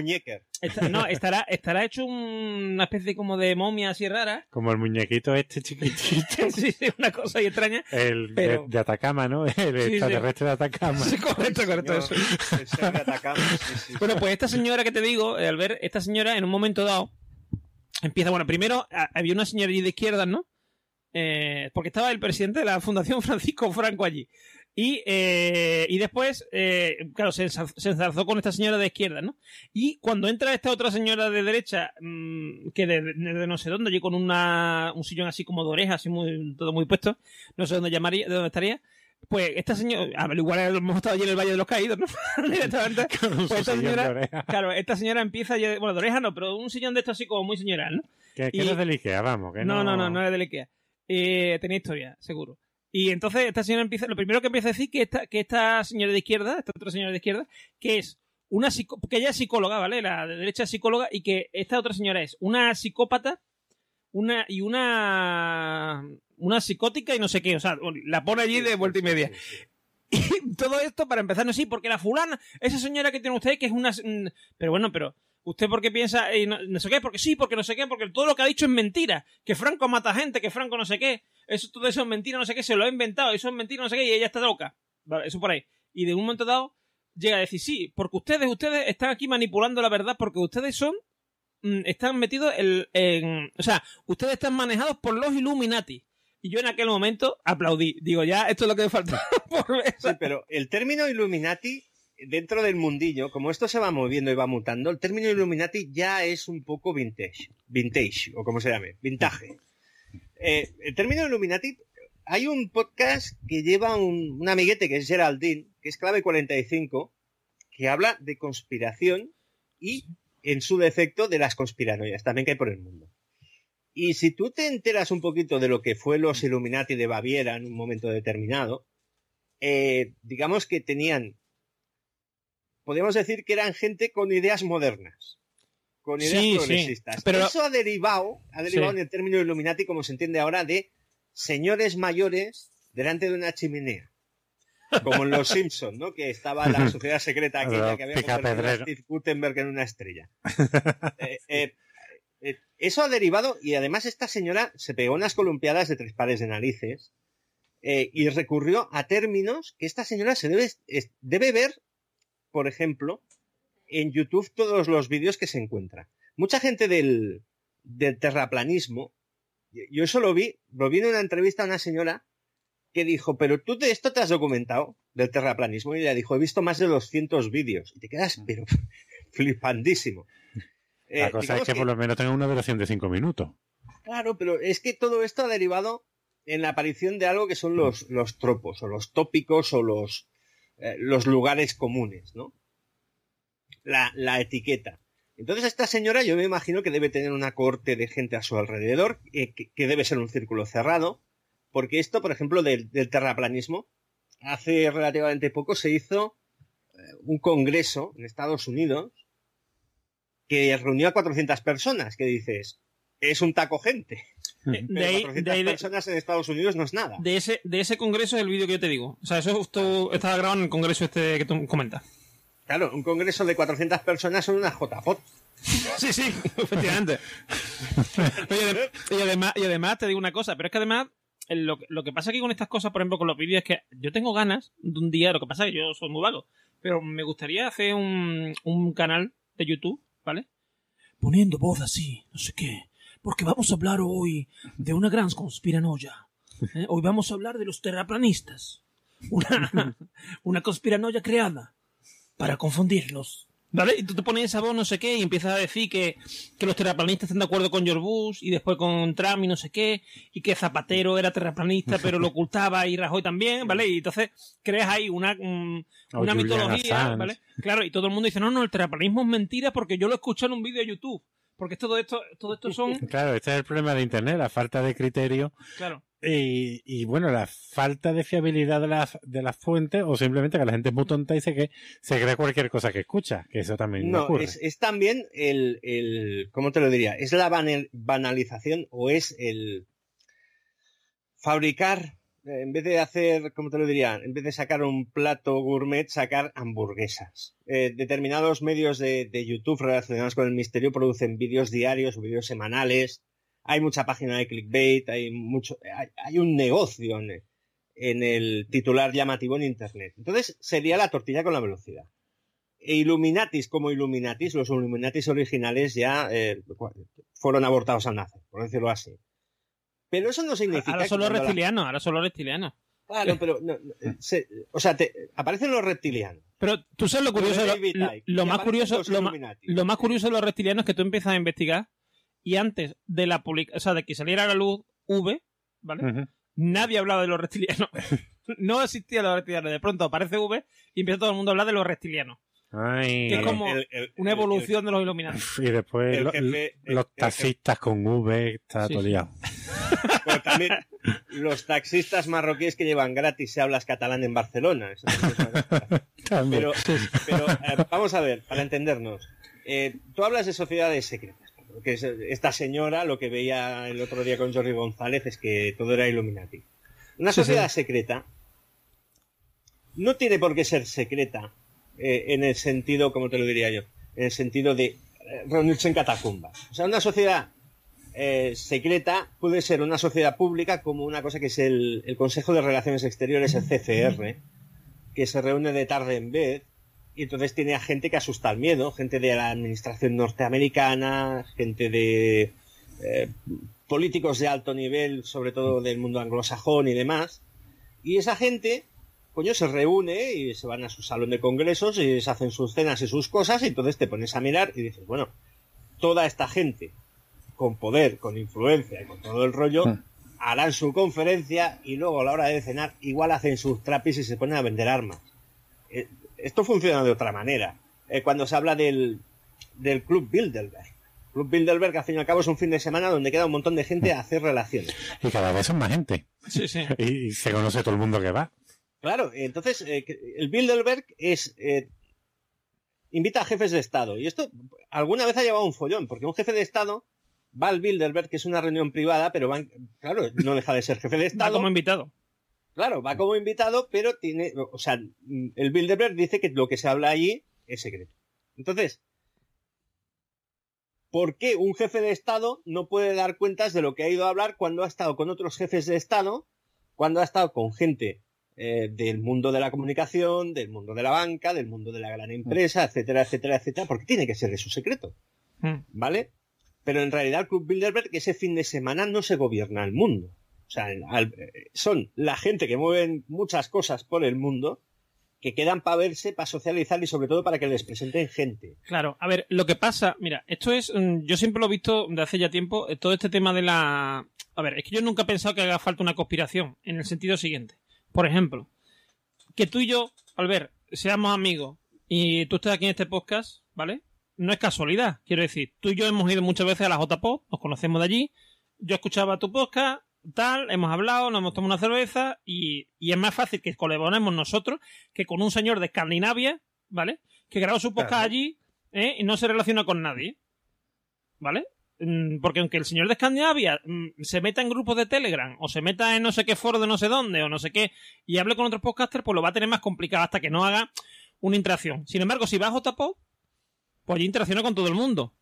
no, estará, estará hecho una especie como de momia así rara. Como el muñequito este chiquitito. sí, sí, una cosa ahí extraña. El de, Atacama, ¿no? El extraterrestre de Atacama. Sí, correcto, correcto. eso. El de Atacama, bueno, pues esta señora que te digo, eh, al ver, esta señora en un momento dado empieza, bueno, primero había una señora de izquierdas, ¿no? Eh, porque estaba el presidente de la Fundación Francisco Franco allí. Y, eh, y después, eh, claro, se, ensalzó con esta señora de izquierda, ¿no? Y cuando entra esta otra señora de derecha, mmm, que de, no sé dónde, allí con una, un sillón así como de oreja, así muy, todo muy puesto, no sé dónde llamaría, de dónde estaría, pues esta señora, a ver, igual hemos estado allí en el Valle de los Caídos, ¿no? Directamente. Pues esta señora, claro, esta señora empieza, bueno, de oreja no, pero un sillón de esto así como muy señoral, ¿no? Que, no es del Ikea, vamos, que no. No, no, no, no es del Ikea. Eh, tenía historia, seguro. Y entonces esta señora empieza, lo primero que empieza a decir que esta, que esta señora de izquierda, esta otra señora de izquierda, que es una que ella es psicóloga, ¿vale? La de derecha es psicóloga y que esta otra señora es una psicópata una y una una psicótica y no sé qué, o sea, la pone allí de vuelta y media. Y todo esto para empezar, no sí, porque la fulana, esa señora que tiene usted que es una pero bueno, pero ¿Usted por qué piensa, no, no, sé qué? Porque sí, porque no sé qué, porque todo lo que ha dicho es mentira. Que Franco mata gente, que Franco no sé qué. Eso, todo eso es mentira, no sé qué, se lo ha inventado, eso es mentira, no sé qué, y ella está loca. Eso por ahí. Y de un momento dado llega a decir, sí, porque ustedes, ustedes están aquí manipulando la verdad, porque ustedes son, mm, están metidos en, o sea, ustedes están manejados por los Illuminati. Y yo en aquel momento aplaudí. Digo, ya, esto es lo que me falta. sí, pero el término Illuminati dentro del mundillo, como esto se va moviendo y va mutando, el término Illuminati ya es un poco vintage, vintage, o como se llame, vintage. Eh, el término Illuminati, hay un podcast que lleva un, amiguete que es Geraldine, que es clave 45, que habla de conspiración y, en su defecto, de las conspiranoias también que hay por el mundo. Y si tú te enteras un poquito de lo que fue los Illuminati de Baviera en un momento determinado, eh, digamos que tenían podríamos decir que eran gente con ideas modernas, con ideas progresistas. Pero... Eso ha derivado, ha derivado en el término Illuminati, como se entiende ahora, de señores mayores delante de una chimenea. Como en Los Simpsons, ¿no? Que estaba la sociedad secreta aquella que había convertido a Steve Gutenberg en una estrella. Eh, eh, eh, eso ha derivado, y además esta señora se pegó unas columpiadas de tres pares de narices y recurrió a términos que esta señora se debe, debe ver por ejemplo, en YouTube todos los vídeos que se encuentran. Mucha gente del, terraplanismo, yo eso lo vi, lo vi en una entrevista a una señora que dijo, pero tú de esto te has documentado del terraplanismo y ella dijo, he visto más de 200 vídeos y te quedas, mm. pero flipandísimo. La eh, cosa es que, por lo menos tenga una duración de 5 minutos. Claro, pero es que todo esto ha derivado en la aparición de algo que son los, los tropos o los tópicos o los, eh, los lugares comunes, ¿no? La, la, etiqueta. Entonces esta señora yo me imagino que debe tener una corte de gente a su alrededor, eh, que, debe ser un círculo cerrado, porque esto, por ejemplo, del, terraplanismo, hace relativamente poco se hizo un congreso en Estados Unidos que reunió a 400 personas, que dices, es un taco gente. Pero de ahí, 400 personas en Estados Unidos no es nada. De ese, de ese congreso es el vídeo que yo te digo. O sea, eso justo estaba grabado en el congreso este que tú comentas. Claro, un congreso de 400 personas son una JPOT. sí, sí, efectivamente. y, además, y además te digo una cosa, pero es que además lo, lo, que pasa aquí con estas cosas, por ejemplo, con los vídeos, es que yo tengo ganas de un día, lo que pasa es que yo soy muy vago, pero me gustaría hacer un, un canal de YouTube, ¿vale? Poniendo voz así, no sé qué, porque vamos a hablar hoy de una gran conspiranoia. ¿eh? Hoy vamos a hablar de los terraplanistas. Una, una conspiranoia creada para confundirlos. ¿Vale? Y tú te pones esa voz, no sé qué, y empiezas a decir que, que los terraplanistas están de acuerdo con George Bush, y después con Trump y no sé qué, y que Zapatero era terraplanista, pero lo ocultaba, y Rajoy también, ¿vale? Y entonces creas ahí una, una mitología, ¿vale? Claro, y todo el mundo dice, no, no, el terraplanismo es mentira porque yo lo escuché en un vídeo de YouTube. Porque todo esto, todo esto son. Claro, este es el problema de Internet, la falta de criterio. Claro. Y, y, bueno, la falta de fiabilidad de las, de las fuentes o simplemente que la gente es muy tonta y dice que se cree cualquier cosa que escucha, que eso también no, ocurre. Es, es también el, el, ¿cómo te lo diría? Es la banalización o es el fabricar, en vez de hacer, ¿cómo te lo diría? En vez de sacar un plato gourmet, sacar hamburguesas. Eh, determinados medios de, YouTube relacionados con el misterio producen vídeos diarios vídeos semanales hay mucha página de clickbait, hay mucho, hay, un negocio en, el titular llamativo en internet. Entonces sería la tortilla con la velocidad. E Illuminatis como Illuminatis, los Illuminatis originales ya eh, fueron abortados al nacer, por decirlo así. Pero eso no significa. Ahora son los reptilianos, ahora son los reptilianos. Claro, pero. o sea, aparecen los reptilianos. Pero tú sabes lo curioso. Lo, más curioso lo, más curioso de los reptilianos es que tú empiezas a investigar y antes de la o sea, de que saliera a la luz V, ¿vale? Nadie hablaba de los reptilianos. no existía los reptilianos. De pronto aparece V y empieza todo el mundo a hablar de los reptilianos. Que es como una evolución de los iluminados. Y después los taxistas con V está todo liado. también los taxistas marroquíes que llevan gratis si hablas catalán en Barcelona. pero, eh, vamos a ver, para entendernos. Eh, tú hablas de sociedades secretas que esta señora lo que veía el otro día con Jordi González es que todo era Illuminati. Una sociedad secreta no tiene por qué ser secreta eh, en el sentido, como te lo diría yo, en el sentido de eh, reunirse en catacumbas. O sea, una sociedad eh, secreta puede ser una sociedad pública como una cosa que es el, Consejo de Relaciones Exteriores, el CCR, que se reúne de tarde en vez y entonces tiene a gente que asusta el miedo, gente de la administración norteamericana, gente de eh, políticos de alto nivel, sobre todo del mundo anglosajón y demás. Y esa gente, coño, se reúne y se van a su salón de congresos y se hacen sus cenas y sus cosas y entonces te pones a mirar y dices, bueno, toda esta gente con poder, con influencia y con todo el rollo, hmm. harán su conferencia y luego a la hora de cenar igual hacen sus trapis y se ponen a vender armas. Eh, esto funciona de otra manera. Eh, cuando se habla del, del Club Bilderberg. Club Bilderberg, al fin y al cabo, es un fin de semana donde queda un montón de gente a hacer relaciones. Y cada vez son más gente. Sí, sí. Y, se conoce todo el mundo que va. Claro, entonces eh, el Bilderberg es eh, invita a jefes de Estado. Y esto alguna vez ha llevado un follón, porque un jefe de Estado va al Bilderberg, que es una reunión privada, pero va, claro, no deja de ser jefe de Estado. Va como invitado. Claro, va como invitado, pero tiene, o sea, el Bilderberg dice que lo que se habla allí es secreto. Entonces, ¿por qué un jefe de Estado no puede dar cuentas de lo que ha ido a hablar cuando ha estado con otros jefes de Estado, cuando ha estado con gente eh, del mundo de la comunicación, del mundo de la banca, del mundo de la gran empresa, etcétera, etcétera, etcétera, porque tiene que ser de su secreto. Hmm. ¿Vale? Pero en realidad el Club Bilderberg ese fin de semana no se gobierna el mundo. O sea, son la gente que mueven muchas cosas por el mundo que quedan para verse, para socializar y sobre todo para que les presenten gente. Claro, a ver, lo que pasa, mira, esto es, mm, yo siempre lo he visto de hace ya tiempo, eh, todo este tema de la... A ver, es que yo nunca he pensado que haga falta una conspiración, en el sentido siguiente. Por ejemplo, que tú y yo, Albert, seamos amigos y tú estés aquí en este podcast, ¿vale? No es casualidad, quiero decir, tú y yo hemos ido muchas veces a la JPO, nos conocemos de allí, yo escuchaba tu podcast, tal, hemos hablado, nos hemos tomado una cerveza y, es más fácil que colaboremos nosotros que con un señor de Escandinavia ¿vale? Que graba su podcast allí ¿eh? y no se relaciona con nadie, ¿vale? Mm, porque aunque el señor de Escandinavia mm, se meta en grupos de Telegram o se meta en no sé qué foro de no sé dónde o no sé qué y hable con otros podcasters, pues lo va a tener más complicado hasta que no haga una interacción. Sin embargo, si va a JPod, pues ya interacciona con todo el mundo.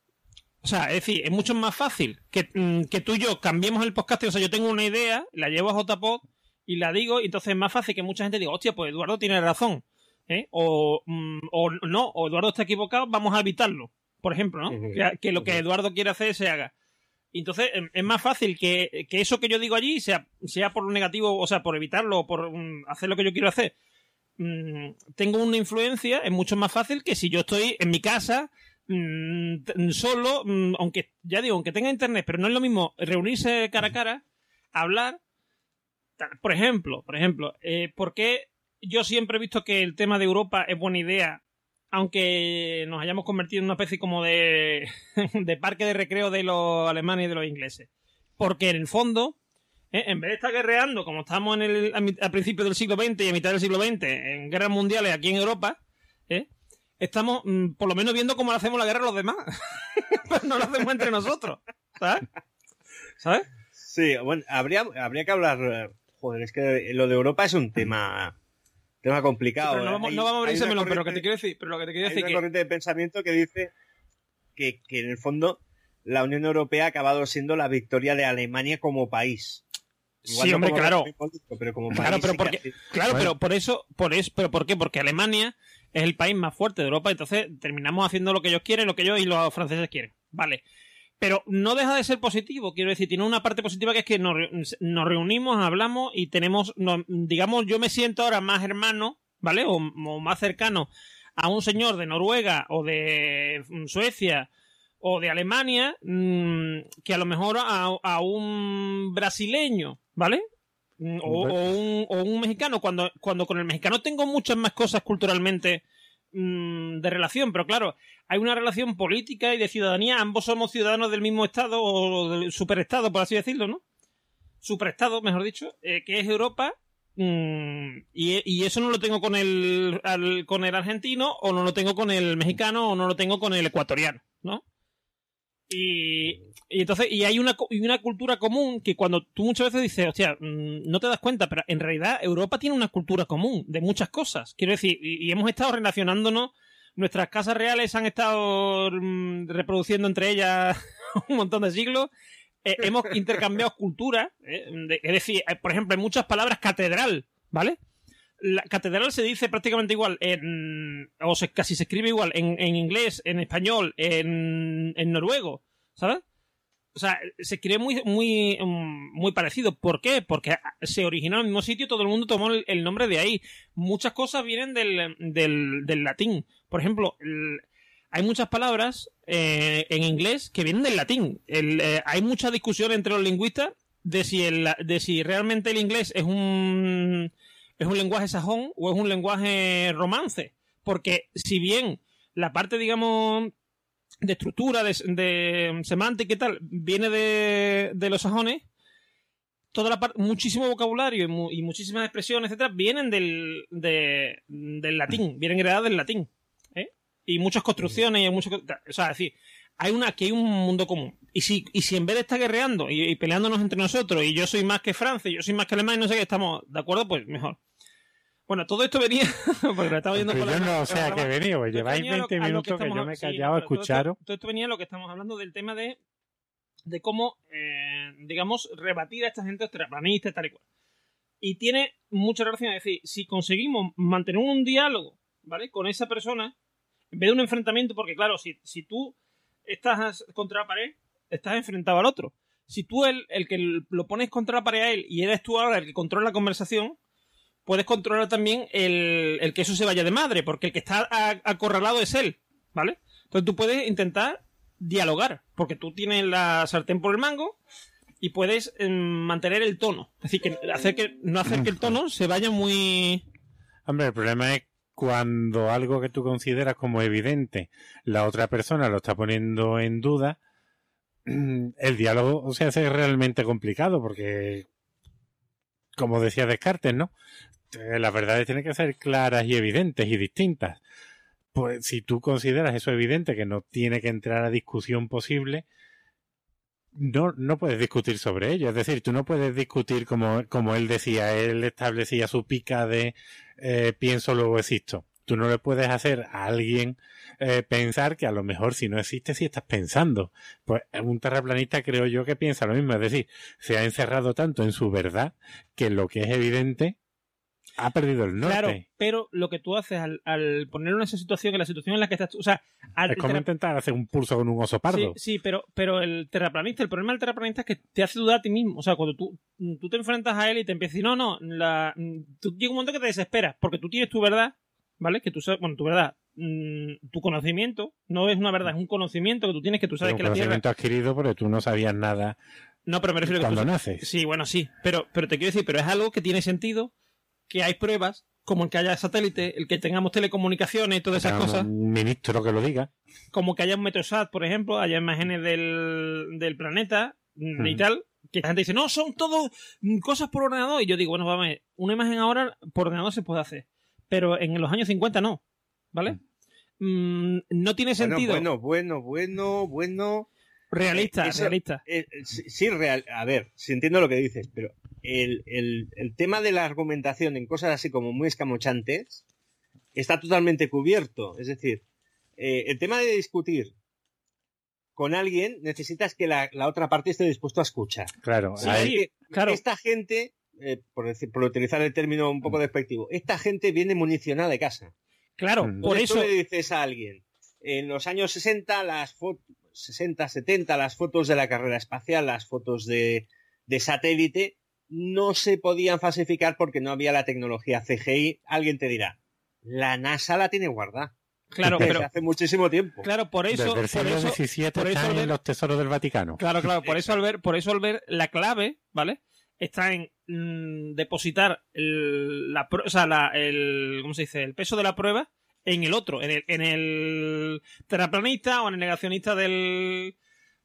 O sea, es decir, es mucho más fácil que, mm, que tú y yo cambiemos el podcast. O sea, yo tengo una idea, la llevo a JPod y la digo, y entonces es más fácil que mucha gente diga, hostia, pues Eduardo tiene razón. ¿eh? O, o no, o Eduardo está equivocado, vamos a evitarlo por ejemplo, ¿no? que, lo que Eduardo quiere hacer se haga. entonces em, es más fácil que, eso que yo digo allí sea, sea por lo negativo, o sea, por evitarlo, o por mm, hacer lo que yo quiero hacer. Mm, tengo una influencia, es mucho más fácil que si yo estoy en mi casa mm, solo, aunque ya digo, aunque tenga internet, pero no es lo mismo reunirse cara a cara, hablar. Por ejemplo, por ejemplo, eh, ¿por qué yo siempre he visto que el tema de Europa es buena idea aunque nos hayamos convertido en una especie como de, de parque de recreo de los alemanes y de los ingleses. Porque en el fondo, ¿eh? en vez de estar guerreando como estamos en el, a, principios del siglo XX y a mitad del siglo XX, en guerras mundiales aquí en Europa, ¿eh? estamos mm, por lo menos viendo cómo le hacemos la guerra a los demás. Pero no lo hacemos entre nosotros. ¿Sabes? ¿Sabes? Sí, bueno, habría, habría que hablar. Eh, joder, es que lo de Europa es un tema tema complicado. no, vamos, a abrirse pero lo que te quiero decir, pero lo que te quiero decir hay una corriente de pensamiento que dice que, en el fondo la Unión Europea ha acabado siendo la victoria de Alemania como país. sí, hombre, claro. pero como claro, pero porque, claro, pero por eso, por eso, pero ¿por qué? Porque Alemania es el país más fuerte de Europa, entonces terminamos haciendo lo que ellos quieren, lo que ellos y los franceses quieren. Vale. Pero no deja de ser positivo, quiero decir, tiene una parte positiva que es que nos, reunimos, hablamos y tenemos, digamos, yo me siento ahora más hermano, ¿vale? O, más cercano a un señor de Noruega o de mm, Suecia o de Alemania mm, que a lo mejor a, un brasileño, ¿vale? Mm, o, un, o, un, mexicano, cuando, cuando con el mexicano tengo muchas más cosas culturalmente Mm, de relación, pero claro, hay una relación política y de ciudadanía, ambos somos ciudadanos del mismo estado o del superestado, por así decirlo, ¿no? Superestado, mejor dicho, eh, que es Europa, mm, y, eso no lo tengo con el, con el argentino, o no lo tengo con el mexicano, o no lo tengo con el ecuatoriano, ¿no? Y, y entonces, y hay una, una cultura común que cuando tú muchas veces dices, hostia, mm, no te das cuenta, pero en realidad Europa tiene una cultura común de muchas cosas. Quiero decir, y, hemos estado relacionándonos, nuestras casas reales han estado mm, reproduciendo entre ellas un montón de siglos. Eh, hemos intercambiado cultura, eh, es decir, por ejemplo, hay muchas palabras catedral, ¿vale? La catedral se dice prácticamente igual, en, o casi se escribe igual en, en inglés, en español, en, en noruego, ¿sabes? O sea, se cree muy, muy, mm, muy parecido. ¿Por qué? Porque se originó en el mismo sitio, todo el mundo tomó el, nombre de ahí. Muchas cosas vienen del, del, latín. Por ejemplo, hay muchas palabras eh, en inglés que vienen del latín. Eh, hay mucha discusión entre los lingüistas de si, el, de si realmente el inglés es un, es un lenguaje sajón o es un lenguaje romance. Porque si bien la parte, digamos, de estructura, de, semántica y tal, viene de, de los sajones, toda la parte, muchísimo vocabulario y, muchísimas expresiones, etcétera, vienen del, del latín, vienen heredadas del latín. ¿eh? Y muchas construcciones y hay muchas, o sea, decir, hay una, aquí hay un mundo común. Y si, y si en vez de estar guerreando y, y, peleándonos entre nosotros, y yo soy más que Francia, y yo soy más que Alemania, y no sé qué, estamos de acuerdo, pues mejor. Bueno, todo esto venía porque lo estaba viendo con yo no, o sea, que venía, pues lleváis 20 minutos que, yo me he callado a escucharos. Todo, esto venía a lo que estamos hablando del tema de, de cómo, eh, digamos, rebatir a esta gente terraplanistas, tal y cual. Y tiene mucha relación, es decir, si conseguimos mantener un diálogo, ¿vale? Con esa persona, en vez de un enfrentamiento, porque claro, si, si tú estás contra la pared, estás enfrentado al otro. Si tú el, el que lo pones contra la pared a él y eres tú ahora el que controla la conversación, puedes controlar también el, que eso se vaya de madre, porque el que está acorralado es él, ¿vale? Entonces tú puedes intentar dialogar, porque tú tienes la sartén por el mango y puedes em, mantener el tono. Es decir, que, hacer que no hacer que el tono se vaya muy... Hombre, el problema es cuando algo que tú consideras como evidente, la otra persona lo está poniendo en duda, el diálogo se hace realmente complicado porque, como decía Descartes, ¿no? Las verdades tienen que ser claras y evidentes y distintas. pues si tú consideras eso evidente, que no tiene que entrar a discusión posible, no, no puedes discutir sobre ello. Es decir, tú no puedes discutir como, como él decía, él establecía su pica de eh, pienso luego existo. Tú no le puedes hacer a alguien eh, pensar que a lo mejor si no existe, si estás pensando. Pues un terraplanista creo yo que piensa lo mismo. Es decir, se ha encerrado tanto en su verdad que lo que es evidente ha perdido el norte. Claro, pero lo que tú haces al, al ponerlo en esa situación, en la situación en la que estás, o sea, es como intentar hacer un pulso con un oso pardo. Sí, sí, pero, pero el terraplanista, el problema del terraplanista es que te hace dudar a ti mismo. O sea, cuando tú, tú te enfrentas a él y te empiezas a decir, no, no, la, tú llega un momento que te desesperas, porque tú tienes tu verdad, ¿vale? Que tú sabes, bueno, tu verdad, mm, tu conocimiento, no es una verdad, es un conocimiento que tú tienes que tú sabes que la Tierra... Un conocimiento adquirido porque tú no sabías nada no, pero me refiero cuando que tú... naces. Sí, bueno, sí, pero, pero te quiero decir, pero es algo que tiene sentido, que hay pruebas como el que haya satélite, el que tengamos telecomunicaciones y todas esas cosas. Un ministro que lo diga. Como que haya un Metrosat, por ejemplo, haya imágenes del, del planeta y tal, que la gente dice, no, son todo cosas por ordenador. Y yo digo, bueno, vamos a ver, una imagen ahora por ordenador se puede hacer, pero en los años 50 no, ¿vale? Mm, no tiene sentido. Bueno, bueno, bueno, bueno. Realista, realista. Eh, sí, real. A ver, si entiendo lo que dices, pero el, el, tema de la argumentación en cosas así como muy escamochantes está totalmente cubierto. Es decir, eh, el tema de discutir con alguien necesitas que la, otra parte esté dispuesto a escuchar. Claro, claro. Esta gente, eh, por, decir, por utilizar el término un poco despectivo, esta gente viene municionada de casa. Claro, mm. por eso. le dices a alguien, en los años 60, las fotos, 60, 70, las fotos de la carrera espacial, las fotos de, de satélite, no se podían falsificar porque no había la tecnología CGI. Alguien te dirá, la NASA la tiene guardada. Claro, pero hace muchísimo tiempo. Claro, por eso, por eso, 17 por eso en los tesoros del Vaticano. Claro, claro, por eso al ver, por eso al ver la clave, ¿vale? Está en mm, depositar el, la, o sea, la, el, ¿cómo se dice? El peso de la prueba en el otro, en el, en el terraplanista o en el negacionista del,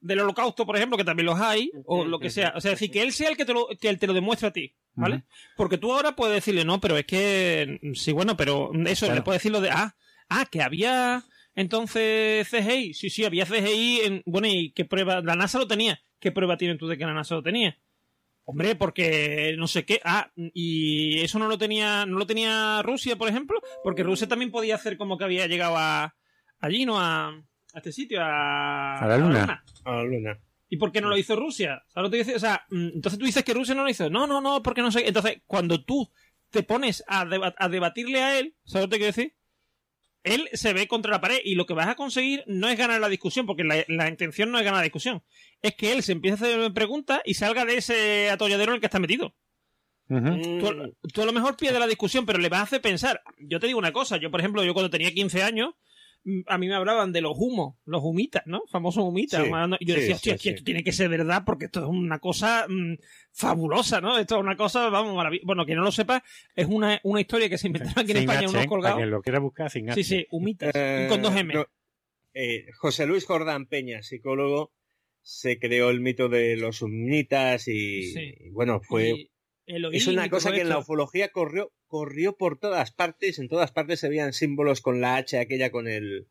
del holocausto, por ejemplo, que también los hay, o lo que sea. O sea, decir, que él sea el que te lo, que él te lo demuestre a ti, ¿vale? Porque tú ahora puedes decirle, no, pero es que, sí, bueno, pero eso, le puedes decir lo de, ah, ah, que había entonces CGI. Sí, sí, había CGI. En, bueno, ¿y qué prueba? La NASA lo tenía. ¿Qué prueba tienes tú de que la NASA lo tenía? Hombre, porque no sé qué. Ah, y eso no lo tenía, no lo tenía Rusia, por ejemplo, porque Rusia también podía hacer como que había llegado a allí, ¿no? A, a este sitio, a, a la luna. A la luna. ¿Y por qué no lo hizo Rusia? ¿Sabes lo que te O sea, mm, entonces tú dices que Rusia no lo hizo. No, no, no, porque no sé. Entonces, cuando tú te pones a, a debatirle a él, ¿sabes lo que te quiero decir? Él se ve contra la pared y lo que vas a conseguir no es ganar la discusión, porque la, intención no es ganar la discusión. Es que él se empiece a hacer preguntas y salga de ese atolladero en el que está metido. tú, tú, a lo mejor pierdes la discusión, pero le vas a hacer pensar. Yo te digo una cosa, yo por ejemplo, yo cuando tenía 15 años, a mí me hablaban de los humos, los humitas, ¿no? Famosos humitas. y yo decía, hostia, esto tiene que ser verdad porque esto es una cosa mm, fabulosa, ¿no? Esto es una cosa, vamos, maravillosa. Bueno, que no lo sepa, es una, una historia que se inventaron aquí en España, unos colgados. Para lo quiera buscar sin Sí, sí, humitas, eh, con dos M. Eh, José Luis Jordán Peña, psicólogo, se creó el mito de los humitas y, bueno, fue... es una cosa que en la ufología corrió corrió por todas partes, en todas partes se veían símbolos con la H aquella con el...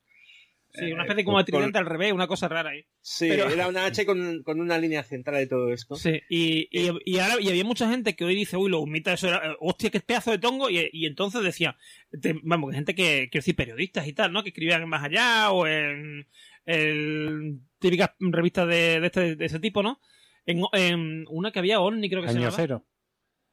Sí, una especie como de tridente al revés, una cosa rara ahí. Sí, era una H con, una línea central de todo esto. Sí, y, y, y, ahora y había mucha gente que hoy dice, uy, lo humita, eso era, hostia, qué pedazo de tongo, y, y entonces decía, vamos, gente que, quiero decir, periodistas y tal, ¿no? Que escribían en Más Allá o en, en típicas revistas de, de, este, de ese tipo, ¿no? En, en, una que había ONI, creo que se llamaba. Cero.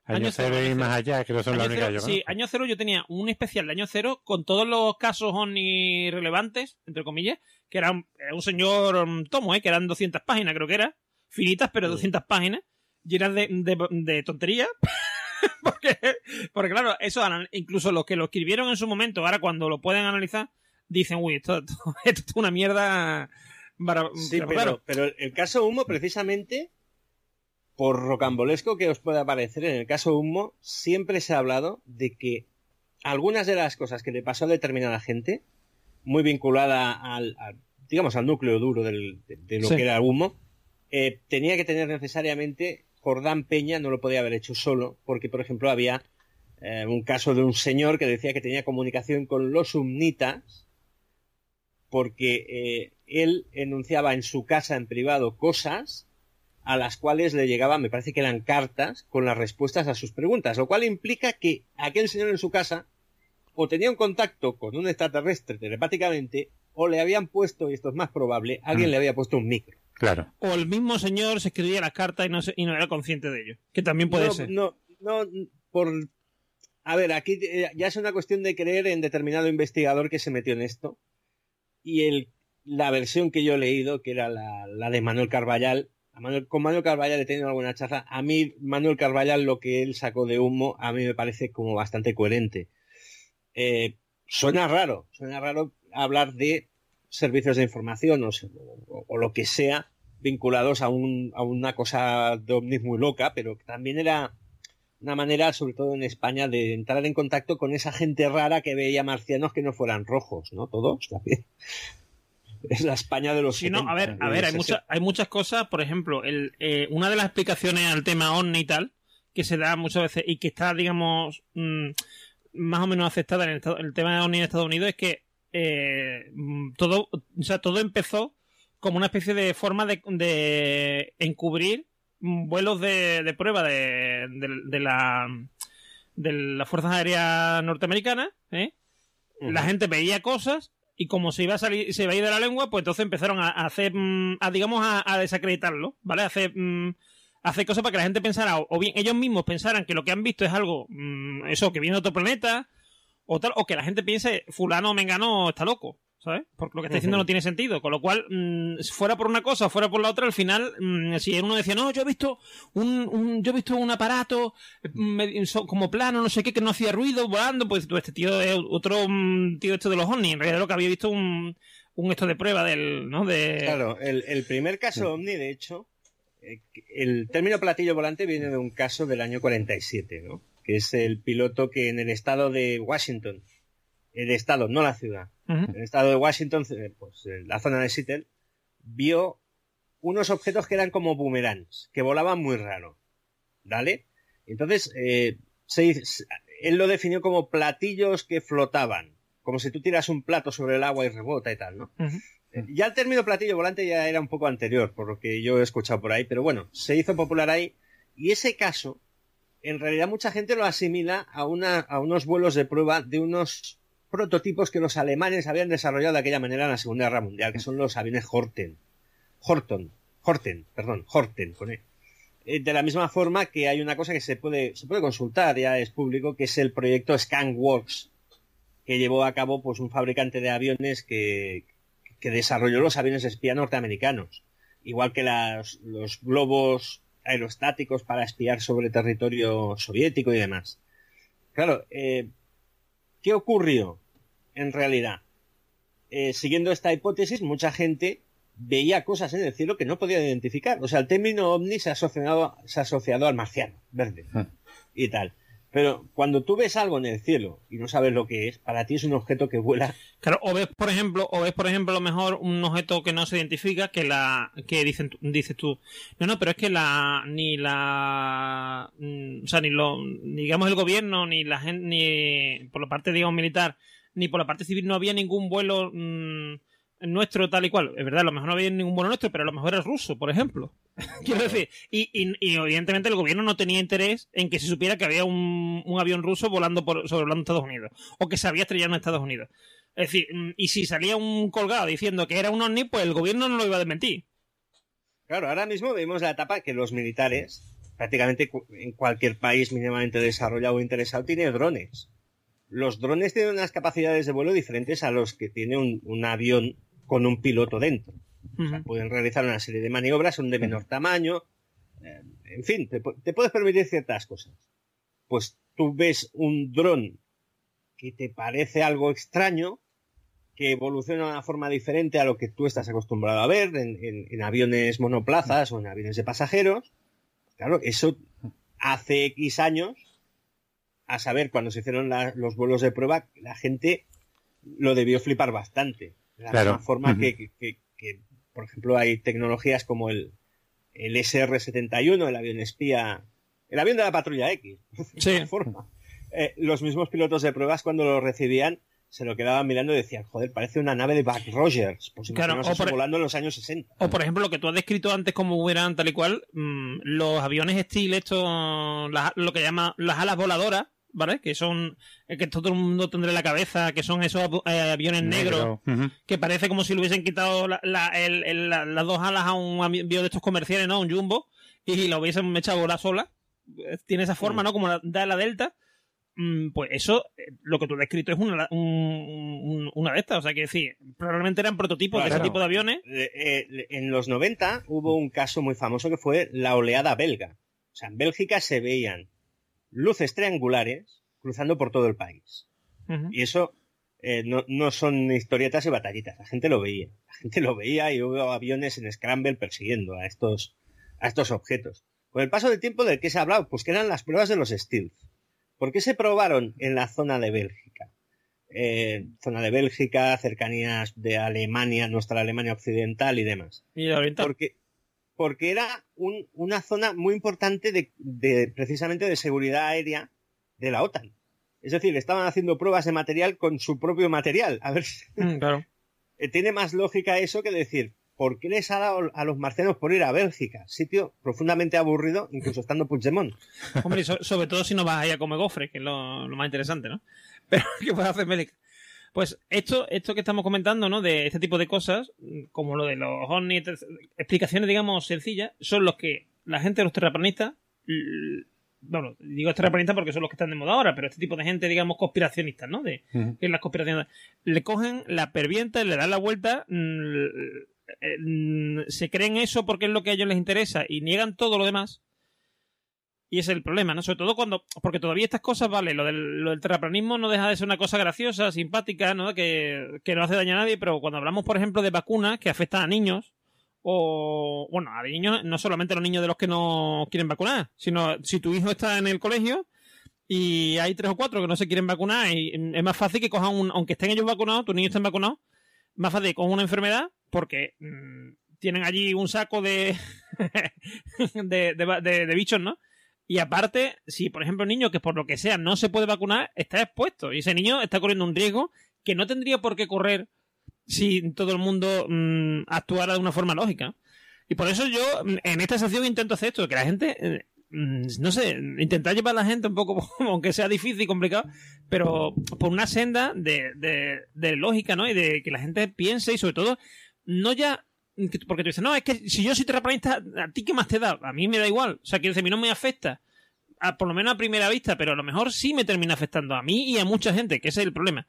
Año, cero, y más allá, que no son las únicas Sí, año cero yo tenía un especial de año cero con todos los casos ONI relevantes, entre comillas, que era un, señor mm, tomo, ¿eh? que eran 200 páginas, creo que era. Finitas, pero 200 páginas, llenas de, de, de tonterías. porque, porque, claro, eso incluso los que lo escribieron en su momento, ahora cuando lo pueden analizar, dicen, uy, esto, esto, es una mierda. Sí, pero, pero el caso Humo, precisamente, por rocambolesco que os pueda parecer, en el caso Humo, siempre se ha hablado de que algunas de las cosas que le pasó a determinada gente, muy vinculada al, digamos, al núcleo duro del, de, lo que era Humo, eh, tenía que tener necesariamente Jordán Peña no lo podía haber hecho solo, porque, por ejemplo, había eh, un caso de un señor que decía que tenía comunicación con los humnitas porque eh, él enunciaba en su casa en privado cosas a las cuales le llegaban, me parece que eran cartas con las respuestas a sus preguntas, lo cual implica que aquel señor en su casa o tenía un contacto con un extraterrestre telepáticamente o le habían puesto, y esto es más probable, alguien mm. le había puesto un micro. Claro. O el mismo señor se escribía las cartas y no, y no era consciente de ello, que también puede ser. No, no, por... A ver, aquí eh, ya es una cuestión de creer en determinado investigador que se metió en esto. Y el, la versión que yo he leído, que era la, la de Manuel Carballal, con Manuel Carballal he tenido alguna charla. A mí, Manuel Carballal, lo que él sacó de humo, a mí me parece como bastante coherente. Eh, suena raro, suena raro hablar de servicios de información o, lo que sea vinculados a una cosa de ovnis muy loca, pero también era una manera, sobre todo en España, de entrar en contacto con esa gente rara que veía marcianos que no fueran rojos, ¿no? Todos también es la España de los sí, no, a ver, a ver, hay, muchas hay muchas cosas, por ejemplo, el, eh, una de las explicaciones al tema OVNI y tal, que se da muchas veces y que está, digamos, mm, más o menos aceptada en el, tema de OVNI en Estados Unidos es que eh, todo, o sea, todo empezó como una especie de forma de, de encubrir vuelos de, de prueba de, de, la de las fuerzas aéreas norteamericanas, ¿eh? La gente veía cosas y como se iba a salir, se iba a ir de la lengua, pues entonces empezaron a, hacer, mm, digamos, a, desacreditarlo, ¿vale? A hacer, mm, hacer cosas para que la gente pensara, o, bien ellos mismos pensaran que lo que han visto es algo, mm, eso, que viene de otro planeta, o tal, o que la gente piense, fulano mengano está loco. ¿Sabes? Porque lo que está diciendo no tiene sentido. Con lo cual, mm, fuera por una cosa, fuera por la otra, al final, mm, si uno decía, no, yo he visto un, yo he visto un aparato mm, como plano, no sé qué, que no hacía ruido volando, pues este tío es otro tío esto de los ovnis. En realidad lo que había visto un, un esto de prueba del, ¿no? De... Claro, el, primer caso ovni, de hecho, eh, el término platillo volante viene de un caso del año 47, ¿no? Que es el piloto que en el estado de Washington, el estado, no la ciudad, el estado de Washington, eh, pues la zona de Seattle, vio unos objetos que eran como boomerangs, que volaban muy raro. ¿Vale? Entonces, eh, él lo definió como platillos que flotaban, como si tú tiras un plato sobre el agua y rebota y tal, ¿no? Eh, ya el término platillo volante ya era un poco anterior, por lo que yo he escuchado por ahí, pero bueno, se hizo popular ahí. Y ese caso, en realidad mucha gente lo asimila a, una, a unos vuelos de prueba de unos prototipos que los alemanes habían desarrollado de aquella manera en la Segunda Guerra Mundial, que son los aviones Horten. Horton, Horten, perdón, Horten, con e. eh, De la misma forma que hay una cosa que se puede, se puede consultar, ya es público, que es el proyecto Scanworks, que llevó a cabo pues un fabricante de aviones que, que desarrolló los aviones espía norteamericanos. Igual que las, los globos aerostáticos para espiar sobre territorio soviético y demás. Claro, eh, ¿Qué ocurrió en realidad? Eh, siguiendo esta hipótesis, mucha gente veía cosas en el cielo que no podía identificar. O sea, el término ovni se ha asociado, se ha asociado al marciano, verde, ah. y tal. Pero cuando tú ves algo en el cielo y no sabes lo que es, para ti es un objeto que vuela. Claro, o ves, por ejemplo, o ves, por ejemplo, a lo mejor un objeto que no se identifica, que la, que dicen, dices tú, no, no, pero es que la, ni la, mm, o sea, ni lo, digamos el gobierno, ni la gente, ni por la parte, digamos, militar, ni por la parte civil no había ningún vuelo, mm, nuestro tal y cual. Es verdad, a lo mejor no había ningún vuelo nuestro, pero a lo mejor era ruso, por ejemplo. Quiero decir, y, y, evidentemente el gobierno no tenía interés en que se supiera que había un, un avión ruso volando por, sobrevolando Estados Unidos, o que se había estrellado en Estados Unidos. Es decir, mm, y si salía un colgado diciendo que era un ovni, pues el gobierno no lo iba a desmentir. Claro, ahora mismo vemos la etapa que los militares, prácticamente en cualquier país mínimamente desarrollado o interesado, tiene drones. Los drones tienen unas capacidades de vuelo diferentes a los que tiene un, un avión con un piloto dentro. pueden realizar una serie de maniobras, son de menor tamaño. Eh, en fin, te, puedes permitir ciertas cosas. Pues tú ves un dron que te parece algo extraño, que evoluciona de una forma diferente a lo que tú estás acostumbrado a ver en, aviones monoplazas o en aviones de pasajeros. Claro, eso hace X años, a saber, cuando se hicieron los vuelos de prueba, la gente lo debió flipar bastante. De la misma forma que, por ejemplo, hay tecnologías como el, el SR-71, el avión espía, el avión de la patrulla X. Sí. forma. Eh, los mismos pilotos de pruebas cuando lo recibían se lo quedaban mirando y decían, joder, parece una nave de Buck Rogers. Pues claro, o por, volando en los años 60. O por ejemplo, lo que tú has descrito antes como eran tal y cual, mm, los aviones Steel, estos, lo que llaman las alas voladoras, ¿vale? Que son, eh, que todo el mundo tendrá en la cabeza, que son esos eh, aviones negros, que parece como si le hubiesen quitado las dos alas a un avión de estos comerciales, ¿no? Un jumbo, y lo hubiesen echado la sola. Tiene esa forma, ¿no? Como la, da la Delta Mm, pues eso, eh, lo que tú has descrito es una, una de estas. O sea, que decir, probablemente eran prototipos de ese tipo de aviones. Eh, eh, en los 90 hubo un caso muy famoso que fue la oleada belga. O sea, en Bélgica se veían luces triangulares cruzando por todo el país. Y eso no, no, son historietas y batallitas. La gente lo veía. La gente lo veía y hubo aviones en Scramble persiguiendo a estos, a estos objetos. Con el paso del tiempo, ¿de qué se ha hablado? Pues que eran las pruebas de los Stealth. ¿Por qué se probaron en la zona de Bélgica? Eh, zona de Bélgica, cercanías de Alemania, nuestra Alemania occidental y demás. ¿Y oriental? Porque, porque era una zona muy importante de, precisamente de seguridad aérea de la OTAN. Es decir, estaban haciendo pruebas de material con su propio material. A ver, mm, claro. Eh, tiene más lógica eso que decir, ¿por qué les ha dado a los marcianos por ir a Bélgica? Sitio profundamente aburrido, incluso estando Puigdemont. Hombre, sobre todo si no vas ahí a comer gofres, que es lo, más interesante, ¿no? Pero, ¿qué puede hacer Bélgica? Pues esto, esto que estamos comentando, ¿no? De este tipo de cosas, como lo de los ovnis, explicaciones, digamos, sencillas, son los que la gente de los terraplanistas, bueno, digo terraplanistas porque son los que están de moda ahora, pero este tipo de gente, digamos, conspiracionistas, ¿no? De que las conspiraciones, le cogen, la pervienta, le dan la vuelta, mm, eh, se creen eso porque es lo que a ellos les interesa y niegan todo lo demás. Y es el problema, ¿no? Sobre todo cuando. Porque todavía estas cosas, vale, lo del, lo del terraplanismo no deja de ser una cosa graciosa, simpática, ¿no? Que, que no hace daño a nadie, pero cuando hablamos, por ejemplo, de vacunas que afectan a niños, o. Bueno, a niños, no solamente a los niños de los que no quieren vacunar, sino si tu hijo está en el colegio y hay tres o cuatro que no se quieren vacunar, y es más fácil que cojan un. Aunque estén ellos vacunados, tus niños estén vacunados, más fácil cojan una enfermedad porque mm, tienen allí un saco de, de, de, bichos, ¿no? Y aparte, si por ejemplo un niño que por lo que sea no se puede vacunar, está expuesto. Y ese niño está corriendo un riesgo que no tendría por qué correr si todo el mundo mm, actuara de una forma lógica. Y por eso yo mm, en esta sección intento hacer esto, que la gente, eh, no sé, intentar llevar a la gente un poco, aunque sea difícil y complicado, pero por una senda de, de, de lógica, ¿no? Y de que la gente piense y sobre todo no ya porque tú dices, no, es que si yo soy terraplanista, ¿a ti qué más te da? A mí me da igual. O sea, que a mí no me afecta, por lo menos a primera vista, pero a lo mejor sí me termina afectando a mí y a mucha gente, que ese es el problema.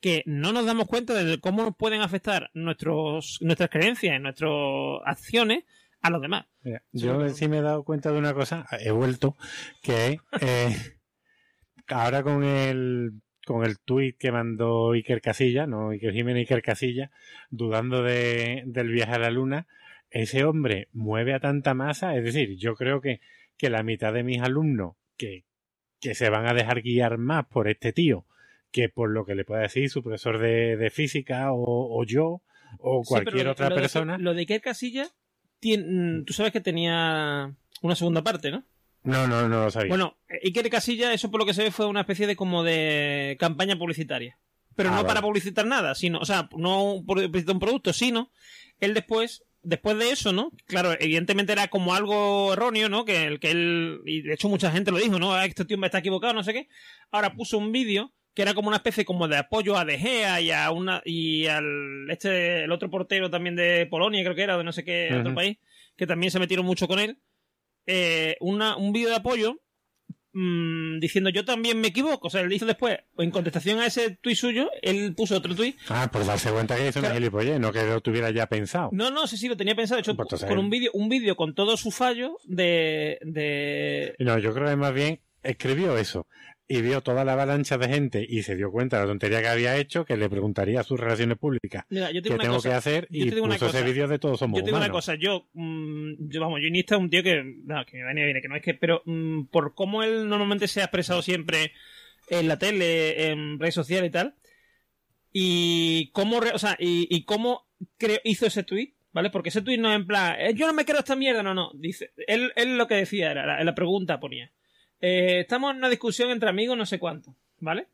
Que no nos damos cuenta de cómo nos pueden afectar nuestros, nuestras creencias, nuestras acciones a los demás. yo sí me he dado cuenta de una cosa, he vuelto, que eh, ahora con el con el tuit que mandó Iker Casilla, no Iker Jiménez, Iker Casilla, dudando de, del viaje a la luna, ese hombre mueve a tanta masa, es decir, yo creo que, que la mitad de mis alumnos que, que se van a dejar guiar más por este tío que por lo que le pueda decir su profesor de, de física o, o, yo o cualquier otra persona. lo de Iker Casilla, tiene, tú sabes que tenía una segunda parte, ¿no? No, no, no lo sabía. Bueno, Iker Casilla, eso por lo que se ve fue una especie de como de campaña publicitaria. Pero ah, no para publicitar nada, sino, o sea, no publicitar un producto, sino él después, después de eso, ¿no? Claro, evidentemente era como algo erróneo, ¿no? Que, el, que él, y de hecho mucha gente lo dijo, ¿no? Ah, este tío me está equivocado, no sé qué. Ahora puso un vídeo que era como una especie como de apoyo a De Gea y a una, y al, este, el otro portero también de Polonia, creo que era, de no sé qué, otro país, que también se metieron mucho con él eh, una, un vídeo de apoyo mmm, diciendo yo también me equivoco. O sea, él hizo después, en contestación a ese tuit suyo, él puso otro tuit. Ah, por darse cuenta que hizo una gilipollez, no que lo tuviera ya pensado. No, no, sí, sí, lo tenía pensado. De hecho, pues con un vídeo un vídeo con todo su fallo de, de... No, yo creo que más bien escribió eso y vio toda la avalancha de gente y se dio cuenta de la tontería que había hecho, que le preguntaría a sus relaciones públicas qué tengo que hacer y puso ese vídeo de todos somos Yo te digo una cosa, yo, mm, yo vamos, yo Iniesta es un tío que, no, que me viene bien, que no es que, pero mm, por cómo él normalmente se ha expresado siempre en la tele, en redes sociales y tal, y cómo, o sea, y, cómo hizo ese tweet, ¿vale? Porque ese tweet no es en plan, eh, yo no me creo esta mierda, no, no, dice, él, él lo que decía era, la pregunta ponía, eh, estamos en una discusión entre amigos, no sé cuánto, ¿vale?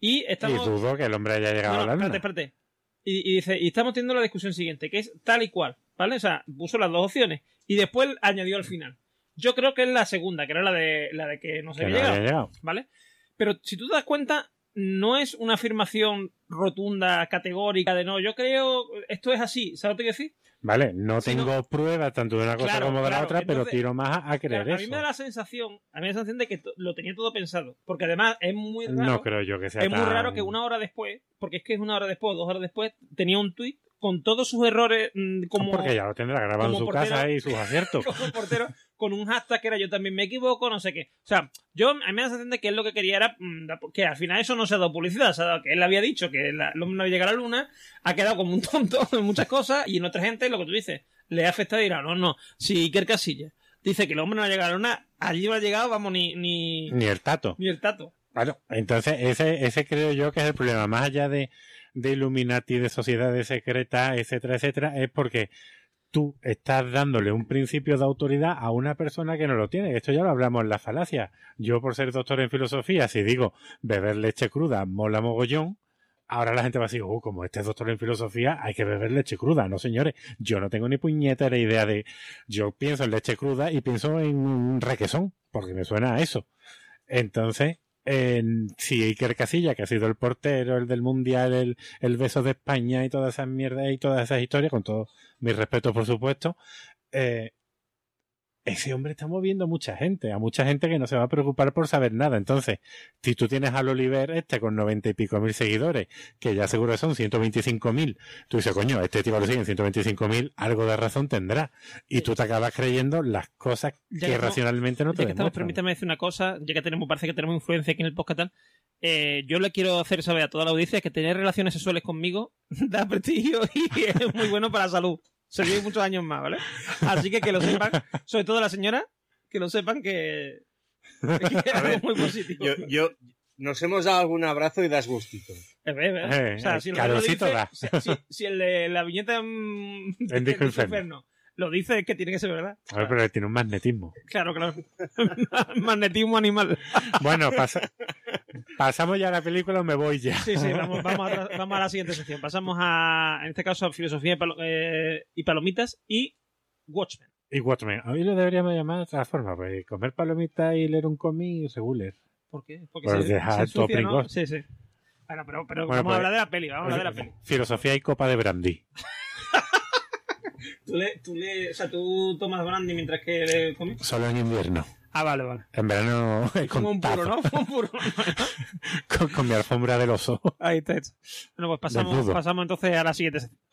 Y estamos... Y dudo que el hombre haya llegado a la luna. Espérate, espérate. Y, y, dice, y estamos teniendo la discusión siguiente, que es tal y cual, ¿vale? O sea, puso las dos opciones. Y después añadió al final. Yo creo que es la segunda, que era la de, la de que no se había, llegado, llegado, ¿Vale? Pero si tú te das cuenta, no es una afirmación rotunda, categórica de no, yo creo, esto es así, ¿sabes lo que quiero decir? Vale, no tengo pruebas tanto de una cosa como de la otra, pero tiro más a, creer eso. A mí me da la sensación, a mí me da la sensación de que lo tenía todo pensado, porque además es muy raro. No creo yo que sea Es muy raro que una hora después, porque es que es una hora después, dos horas después, tenía un tuit con todos sus errores mm, como porque ya lo tendrá grabado en su casa y sus aciertos como portero con un hashtag que era yo también me equivoco no sé qué o sea yo a mí me da la sensación de que él lo que quería era mm, que al final eso no se ha dado publicidad se ha dado que él había dicho que el hombre no había llegado a la luna ha quedado como un tonto en muchas cosas y en otra gente lo que tú dices le ha afectado y dirá no no si Iker Casillas dice que el hombre no ha llegado a la luna allí no ha llegado vamos ni ni ni el tato ni el tato Claro, entonces ese, ese creo yo que es el problema. Más allá de, de Illuminati, de sociedades secretas, etcétera, etcétera, es porque tú estás dándole un principio de autoridad a una persona que no lo tiene. Esto ya lo hablamos en la falacia. Yo, por ser doctor en filosofía, si digo beber leche cruda mola mogollón, ahora la gente va a decir, oh, como este es doctor en filosofía, hay que beber leche cruda. No, señores, yo no tengo ni puñetera idea de... Yo pienso en leche cruda y pienso en un requesón, porque me suena a eso. Entonces, en, si Iker Casilla, que ha sido el portero, el del Mundial, el, el beso de España y todas esas mierdas y todas esas historias, con todo mi respeto, por supuesto, eh, ese hombre está moviendo a mucha gente, a mucha gente que no se va a preocupar por saber nada. Entonces, si tú tienes al Oliver este con noventa y pico mil seguidores, que ya seguro que son 125 mil, tú dices, coño, este tipo lo siguen 125 mil, algo de razón tendrá. Y tú te acabas creyendo las cosas que, racionalmente no te ya estamos, Permítame decir una cosa, ya que tenemos, parece que tenemos influencia aquí en el podcast eh, yo le quiero hacer saber a toda la audiencia que tener relaciones sexuales conmigo da prestigio y es muy bueno para la salud se vive muchos años más, ¿vale? Así que que lo sepan, sobre todo la señora, que lo sepan que, es muy positivo. Yo, nos hemos dado algún abrazo y das gustito. Eh, eh, o sea, si, lo dice, da. Si, el de la viñeta en, Disco Inferno lo dice que tiene que ser verdad. A ver, pero tiene un magnetismo. Claro, claro. magnetismo animal. bueno, pasamos ya a la película o me voy ya. Sí, sí, vamos, vamos, a, la siguiente sección. Pasamos a, en este caso, a filosofía y, eh, palomitas y Watchmen. Y Watchmen. Hoy lo deberíamos llamar de otra forma, pues comer palomitas y leer un cómic regular. ¿Por qué? Porque se, se sucia, ¿no? Sí, sí. Bueno, pero, pero vamos a pues, hablar de la peli, vamos a hablar de la peli. Filosofía y copa de brandy. ¿Tú, le, tú, le, o sea, ¿Tú tomas brandy mientras que comes? Solo en invierno. Ah, vale, vale. En verano. Como un puro, ¿no? Un puro. con, mi alfombra del oso. Ahí está Bueno, pues pasamos, pasamos entonces a la siguiente sección.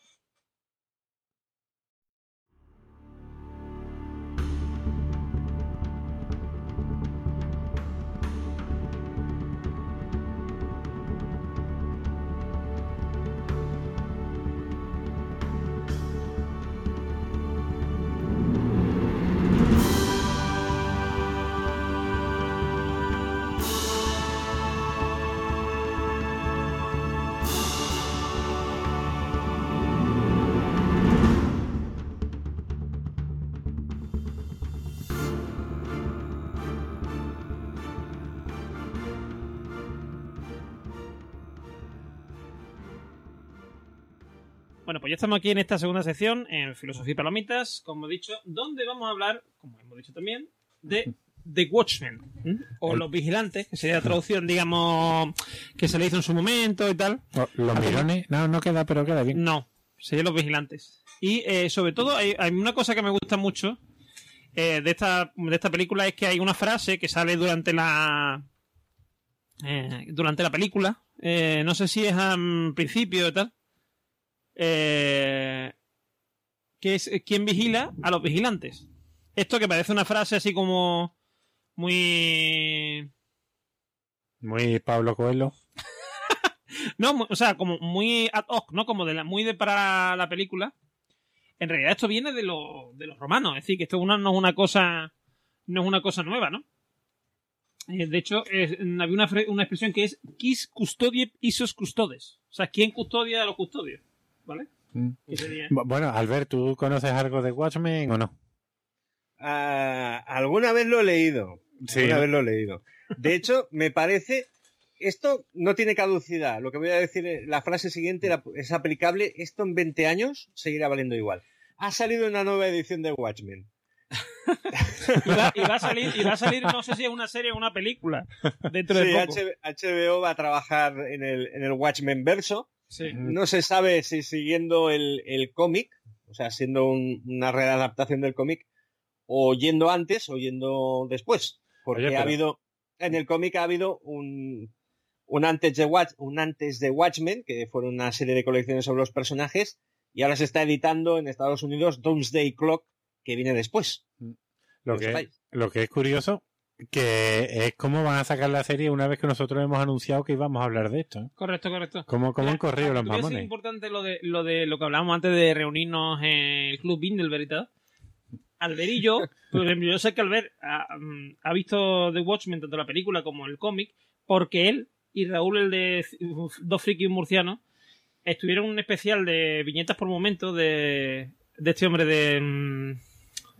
Pues ya estamos aquí en esta segunda sección, en Filosofía y Palomitas, como he dicho, donde vamos a hablar, como hemos dicho también, de The Watchmen, o Los Vigilantes, que sería la traducción, digamos, que se le hizo en su momento y tal. los mirones, no, no queda, pero queda bien. No, sería Los Vigilantes. Y eh, sobre todo, hay, una cosa que me gusta mucho eh, de, esta, de esta película es que hay una frase que sale durante la. Eh, durante la película. no sé si es al principio y tal eh, que es quien vigila a los vigilantes. Esto que parece una frase así como muy... Muy Pablo Coelho. no, o sea, como muy ad hoc, ¿no? Como de la, muy de para la película. En realidad esto viene de, de los romanos, es decir, que esto no es una cosa no es una cosa nueva, ¿no? Eh, de hecho, había una, una, expresión que es quis custodie isos custodes. O sea, ¿quién custodia a los custodios? ¿Vale? Mm. Bueno, Albert, ¿tú conoces algo de Watchmen o no? Ah, alguna vez lo he leído. Sí, alguna vez lo he leído. De hecho, me parece esto no tiene caducidad. Lo que voy a decir, la frase siguiente es aplicable. Esto en 20 años seguirá valiendo igual. Ha salido una nueva edición de Watchmen. y, va, a salir, y va a salir, no sé si es una serie o una película. Dentro de poco. HBO va a trabajar en el, en el Watchmen verso. No se sabe si siguiendo el, el cómic, o sea, siendo una readaptación del cómic, o yendo antes o yendo después. Porque ha habido, en el cómic ha habido un, un, antes de Watch, un antes de Watchmen, que fueron una serie de colecciones sobre los personajes, y ahora se está editando en Estados Unidos Doomsday Clock, que viene después. Lo que, lo que es curioso que es cómo van a sacar la serie una vez que nosotros hemos anunciado que íbamos a hablar de esto. ¿eh? Correcto, correcto. ¿Cómo, cómo han corrido los mamones? Es importante lo de, lo de lo que hablábamos antes de reunirnos en el Club Bindelberg y tal. Albert y yo, yo sé que Albert ha, mm, ha, visto The Watchmen tanto la película como el cómic, porque él y Raúl, el de Dos Frikis Murcianos, estuvieron en un especial de viñetas por momento de, de este hombre de mm,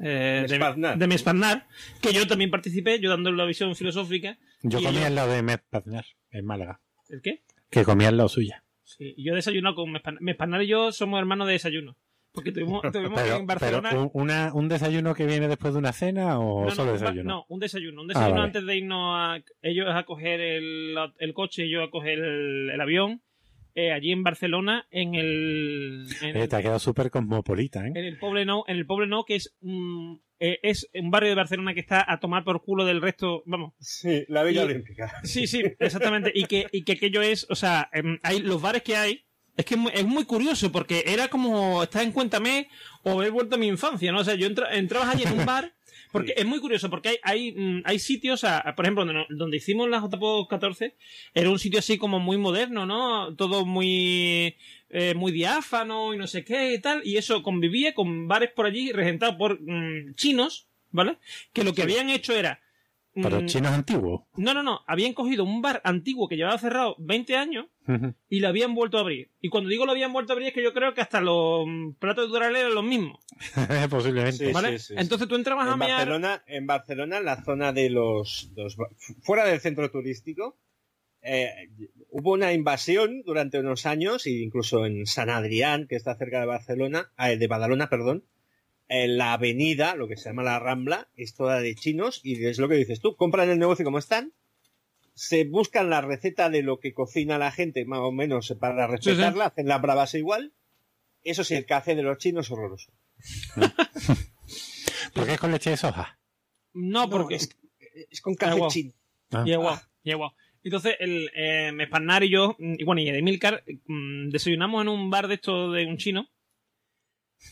eh, de, de Mespaznar, que yo también participé, yo dando la visión filosófica. Yo comía al lado de Mespaznar, en Málaga. ¿El qué? Que comía al lado suya. Sí, y yo desayuno con Mespaznar. y yo somos hermanos de desayuno. Porque tuvimos, en Barcelona. Pero una, ¿Un desayuno que viene después de una cena o solo desayuno? No, un desayuno. Un desayuno ah, antes de irnos a. Ellos a coger el, el coche y yo a coger el avión. Eh, allí en Barcelona, en el... Eh, te ha quedado súper cosmopolita, ¿eh? En el Poble Nou, en el Poble Nou que es un, eh, es un barrio de Barcelona que está a tomar por culo del resto, vamos. Sí, la Villa Olímpica. Sí, sí, exactamente. y que, y que aquello es, o sea, em, hay los bares que hay, es que es muy curioso porque era como estar en Cuéntame o haber vuelto a mi infancia, ¿no? O sea, yo entrabas allí en un bar porque es muy curioso, porque hay, hay, mm, hay sitios, por ejemplo, donde, donde hicimos la JPO 14, era un sitio así como muy moderno, ¿no? Todo muy, eh, muy diáfano y no sé qué y tal, y eso convivía con bares por allí regentados por mm, chinos, ¿vale? Que lo que habían hecho era ¿Pero mm, chinos antiguos? No, no, no. Habían cogido un bar antiguo que llevaba cerrado 20 años y lo habían vuelto a abrir. Y cuando digo lo habían vuelto a abrir es que yo creo que hasta los mm, platos de Durale eran los mismos. Posiblemente. ¿Vale? Entonces tú entrabas en a Barcelona, En Barcelona, en la zona de los, fuera del centro turístico, eh, hubo una invasión durante unos años, e incluso en San Adrián, que está cerca de Barcelona, eh, de Badalona, perdón, la avenida, lo que se llama la Rambla, es toda de chinos y es lo que dices tú, compran el negocio como están, se buscan la receta de lo que cocina la gente, más o menos para respetarla, hacen la bravas igual. Eso sí, el café de los chinos es horroroso. ¿Por qué es con leche de soja? No, porque es, con café chino. Ah. Ah. Entonces, el eh, y yo, y bueno, y Emilcar, mm, desayunamos en un bar de esto de un chino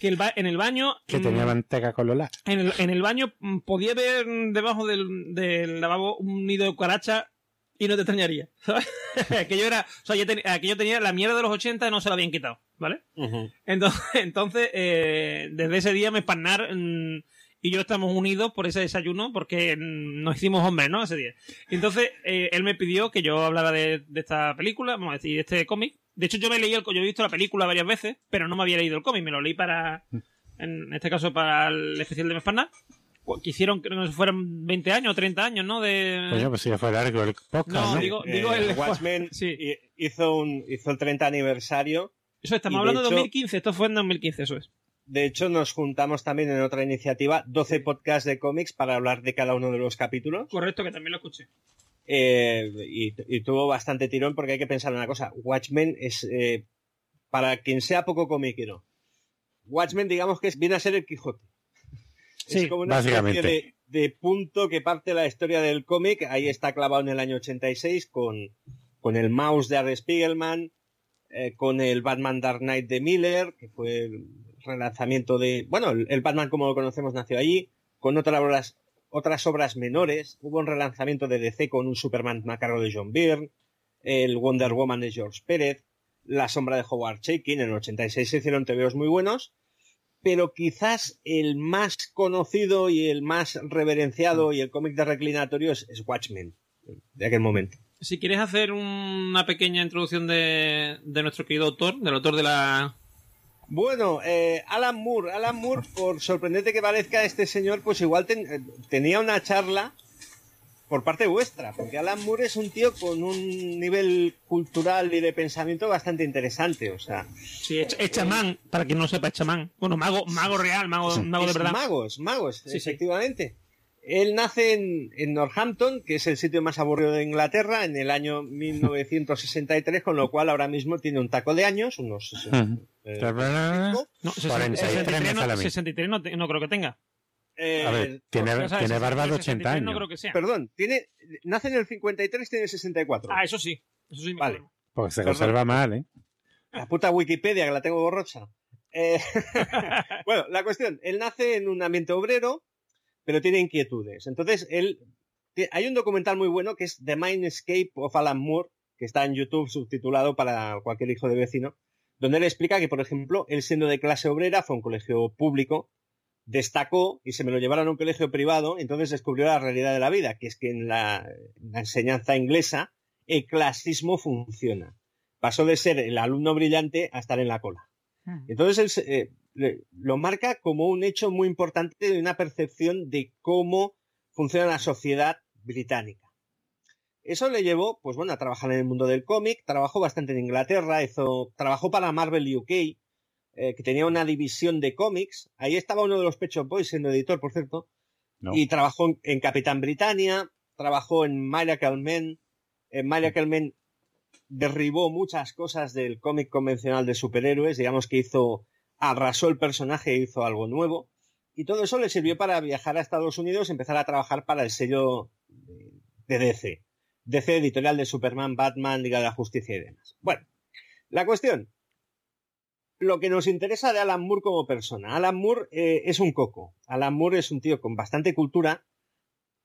que el en el baño... Que tenía mm, manteca con Lola. En el, en el baño mm, podía ver debajo del, del lavabo un nido de cucaracha y no te extrañaría, ¿sabes? aquello era, o sea, yo aquello tenía la mierda de los 80 y no se la habían quitado, ¿vale? Entonces, entonces eh, desde ese día me espannar mm, y yo estamos unidos por ese desayuno porque nos hicimos hombres, ¿no? Ese día. Entonces, eh, él me pidió que yo hablara de, de esta película, vamos a decir, de este cómic, de hecho, yo me leí el, yo he visto la película varias veces, pero no me había leído el cómic. Me lo leí para, en este caso, para el especial de Mespana. Que hicieron, creo que fueran 20 años o 30 años, ¿no? De... Coño, pues sí, fue largo el podcast, ¿no? digo, digo el... Watchmen sí. hizo, un, hizo el 30 aniversario. Eso, estamos hablando de, 2015. Esto fue en 2015, eso es. De hecho, nos juntamos también en otra iniciativa, 12 podcasts de cómics para hablar de cada uno de los capítulos. Correcto, que también lo escuché. Eh, y, tuvo bastante tirón porque hay que pensar una cosa. Watchmen es, eh, para quien sea poco comiquero, Watchmen digamos que viene a ser el Quijote. es como una especie de, punto que parte la historia del cómic. Ahí está clavado en el año 86 con, con el mouse de Art Spiegelman, eh, con el Batman Dark Knight de Miller, que fue el relanzamiento de... Bueno, el Batman como lo conocemos nació allí, con otras otras obras menores. Hubo un relanzamiento de DC con un Superman macarro de John Byrne, el Wonder Woman de George Pérez, La sombra de Howard Chaykin, en el 86 se hicieron TVOs muy buenos, pero quizás el más conocido y el más reverenciado y el cómic de reclinatorio es, Watchmen, de aquel momento. Si quieres hacer una pequeña introducción de, de nuestro querido autor, del autor de la, bueno, eh, Alan Moore, Alan Moore, por sorprendente que parezca este señor, pues igual tenía una charla por parte vuestra, porque Alan Moore es un tío con un nivel cultural y de pensamiento bastante interesante, o sea. Sí, es, chamán, para quien no sepa, es chamán. Bueno, mago, mago real, mago, mago de verdad. Magos, magos, efectivamente. Él nace en, Northampton, que es el sitio más aburrido de Inglaterra, en el año 1963, con lo cual ahora mismo tiene un taco de años, unos eh, no, 63, no, creo que tenga. Eh, a ver, tiene, barba de 80 años. No creo que sea. Perdón, tiene, nace en el 53, tiene 64. Ah, eso sí. Eso sí vale. Pues se conserva mal, ¿eh? La puta Wikipedia, que la tengo borrocha. Eh, bueno, la cuestión, él nace en un ambiente obrero, pero tiene inquietudes. Entonces, él. Hay un documental muy bueno que es The Mindscape of Alan Moore, que está en YouTube subtitulado para cualquier hijo de vecino, donde él explica que, por ejemplo, él siendo de clase obrera, fue a un colegio público, destacó y se me lo llevaron a un colegio privado, entonces descubrió la realidad de la vida, que es que en la, enseñanza inglesa el clasismo funciona. Pasó de ser el alumno brillante a estar en la cola. Hmm. Entonces él eh, lo marca como un hecho muy importante de una percepción de cómo funciona la sociedad británica. Eso le llevó, pues bueno, a trabajar en el mundo del cómic, trabajó bastante en Inglaterra, hizo, trabajó para Marvel UK, eh, que tenía una división de cómics. Ahí estaba uno de los Pet Boys siendo editor, por cierto. Y trabajó en, Capitán Britannia, trabajó en Miracle Man. En Miracle Man derribó muchas cosas del cómic convencional de superhéroes, digamos que hizo, arrasó el personaje e hizo algo nuevo. Y todo eso le sirvió para viajar a Estados Unidos y empezar a trabajar para el sello de DC. DC editorial de Superman, Batman, Liga de la Justicia y demás. Bueno, la cuestión lo que nos interesa de Alan Moore como persona. Alan Moore eh, es un coco. Alan Moore es un tío con bastante cultura,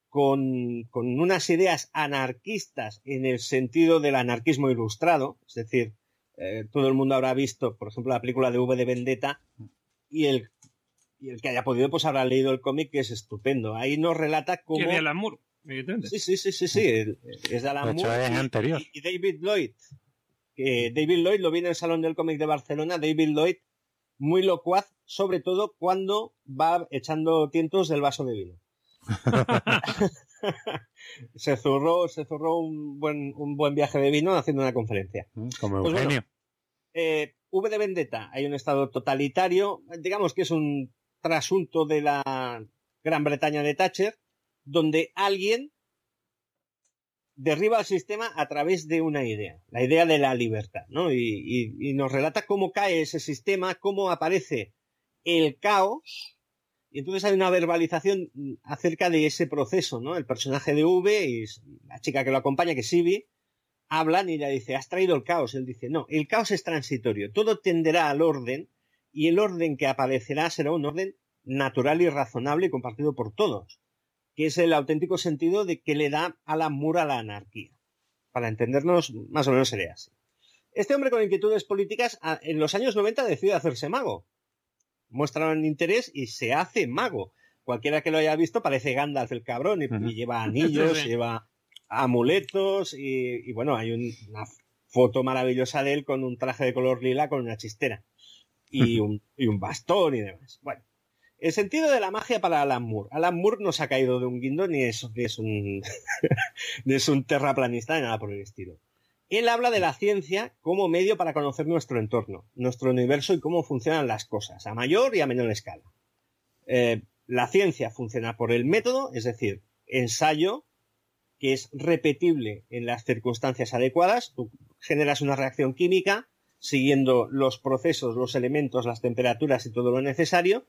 con, con, unas ideas anarquistas en el sentido del anarquismo ilustrado. Es decir, eh, todo el mundo habrá visto, por ejemplo, la película de V de Vendetta y el, y el que haya podido, pues habrá leído el cómic, que es estupendo. Ahí nos relata cómo... Alan Moore? Sí, sí, sí, sí, sí. Es de Alan Moore. anterior. y David Lloyd David Lloyd lo vi en el Salón del Cómic de Barcelona, David Lloyd muy locuaz, sobre todo cuando va echando tientos del vaso de vino. se zurró, se zurró un buen, un buen viaje de vino haciendo una conferencia. Mm, como pues Eugenio. Eh, v de Vendetta, hay un estado totalitario, digamos que es un trasunto de la Gran Bretaña de Thatcher, donde alguien derriba al sistema a través de una idea, la idea de la libertad, ¿no? Y, nos relata cómo cae ese sistema, cómo aparece el caos, y entonces hay una verbalización acerca de ese proceso, ¿no? El personaje de V y la chica que lo acompaña, que es Sibi, hablan y ella dice, has traído el caos. Él dice, no, el caos es transitorio, todo tenderá al orden, y el orden que aparecerá será un orden natural y razonable y compartido por todos que es el auténtico sentido de que le da a la mura la anarquía. Para entendernos, más o menos sería así. Este hombre con inquietudes políticas en los años 90 decide hacerse mago. Muestra un interés y se hace mago. Cualquiera que lo haya visto parece Gandalf el cabrón y, lleva anillos, lleva amuletos y, bueno, hay una foto maravillosa de él con un traje de color lila con una chistera y un, y un bastón y demás. Bueno, el sentido de la magia para Alan Moore. Alan Moore no se ha caído de un guindo ni es, un terraplanista ni nada por el estilo. Él habla de la ciencia como medio para conocer nuestro entorno, nuestro universo y cómo funcionan las cosas, a mayor y a menor escala. Eh, la ciencia funciona por el método, es decir, ensayo, que es repetible en las circunstancias adecuadas. Tú generas una reacción química siguiendo los procesos, los elementos, las temperaturas y todo lo necesario,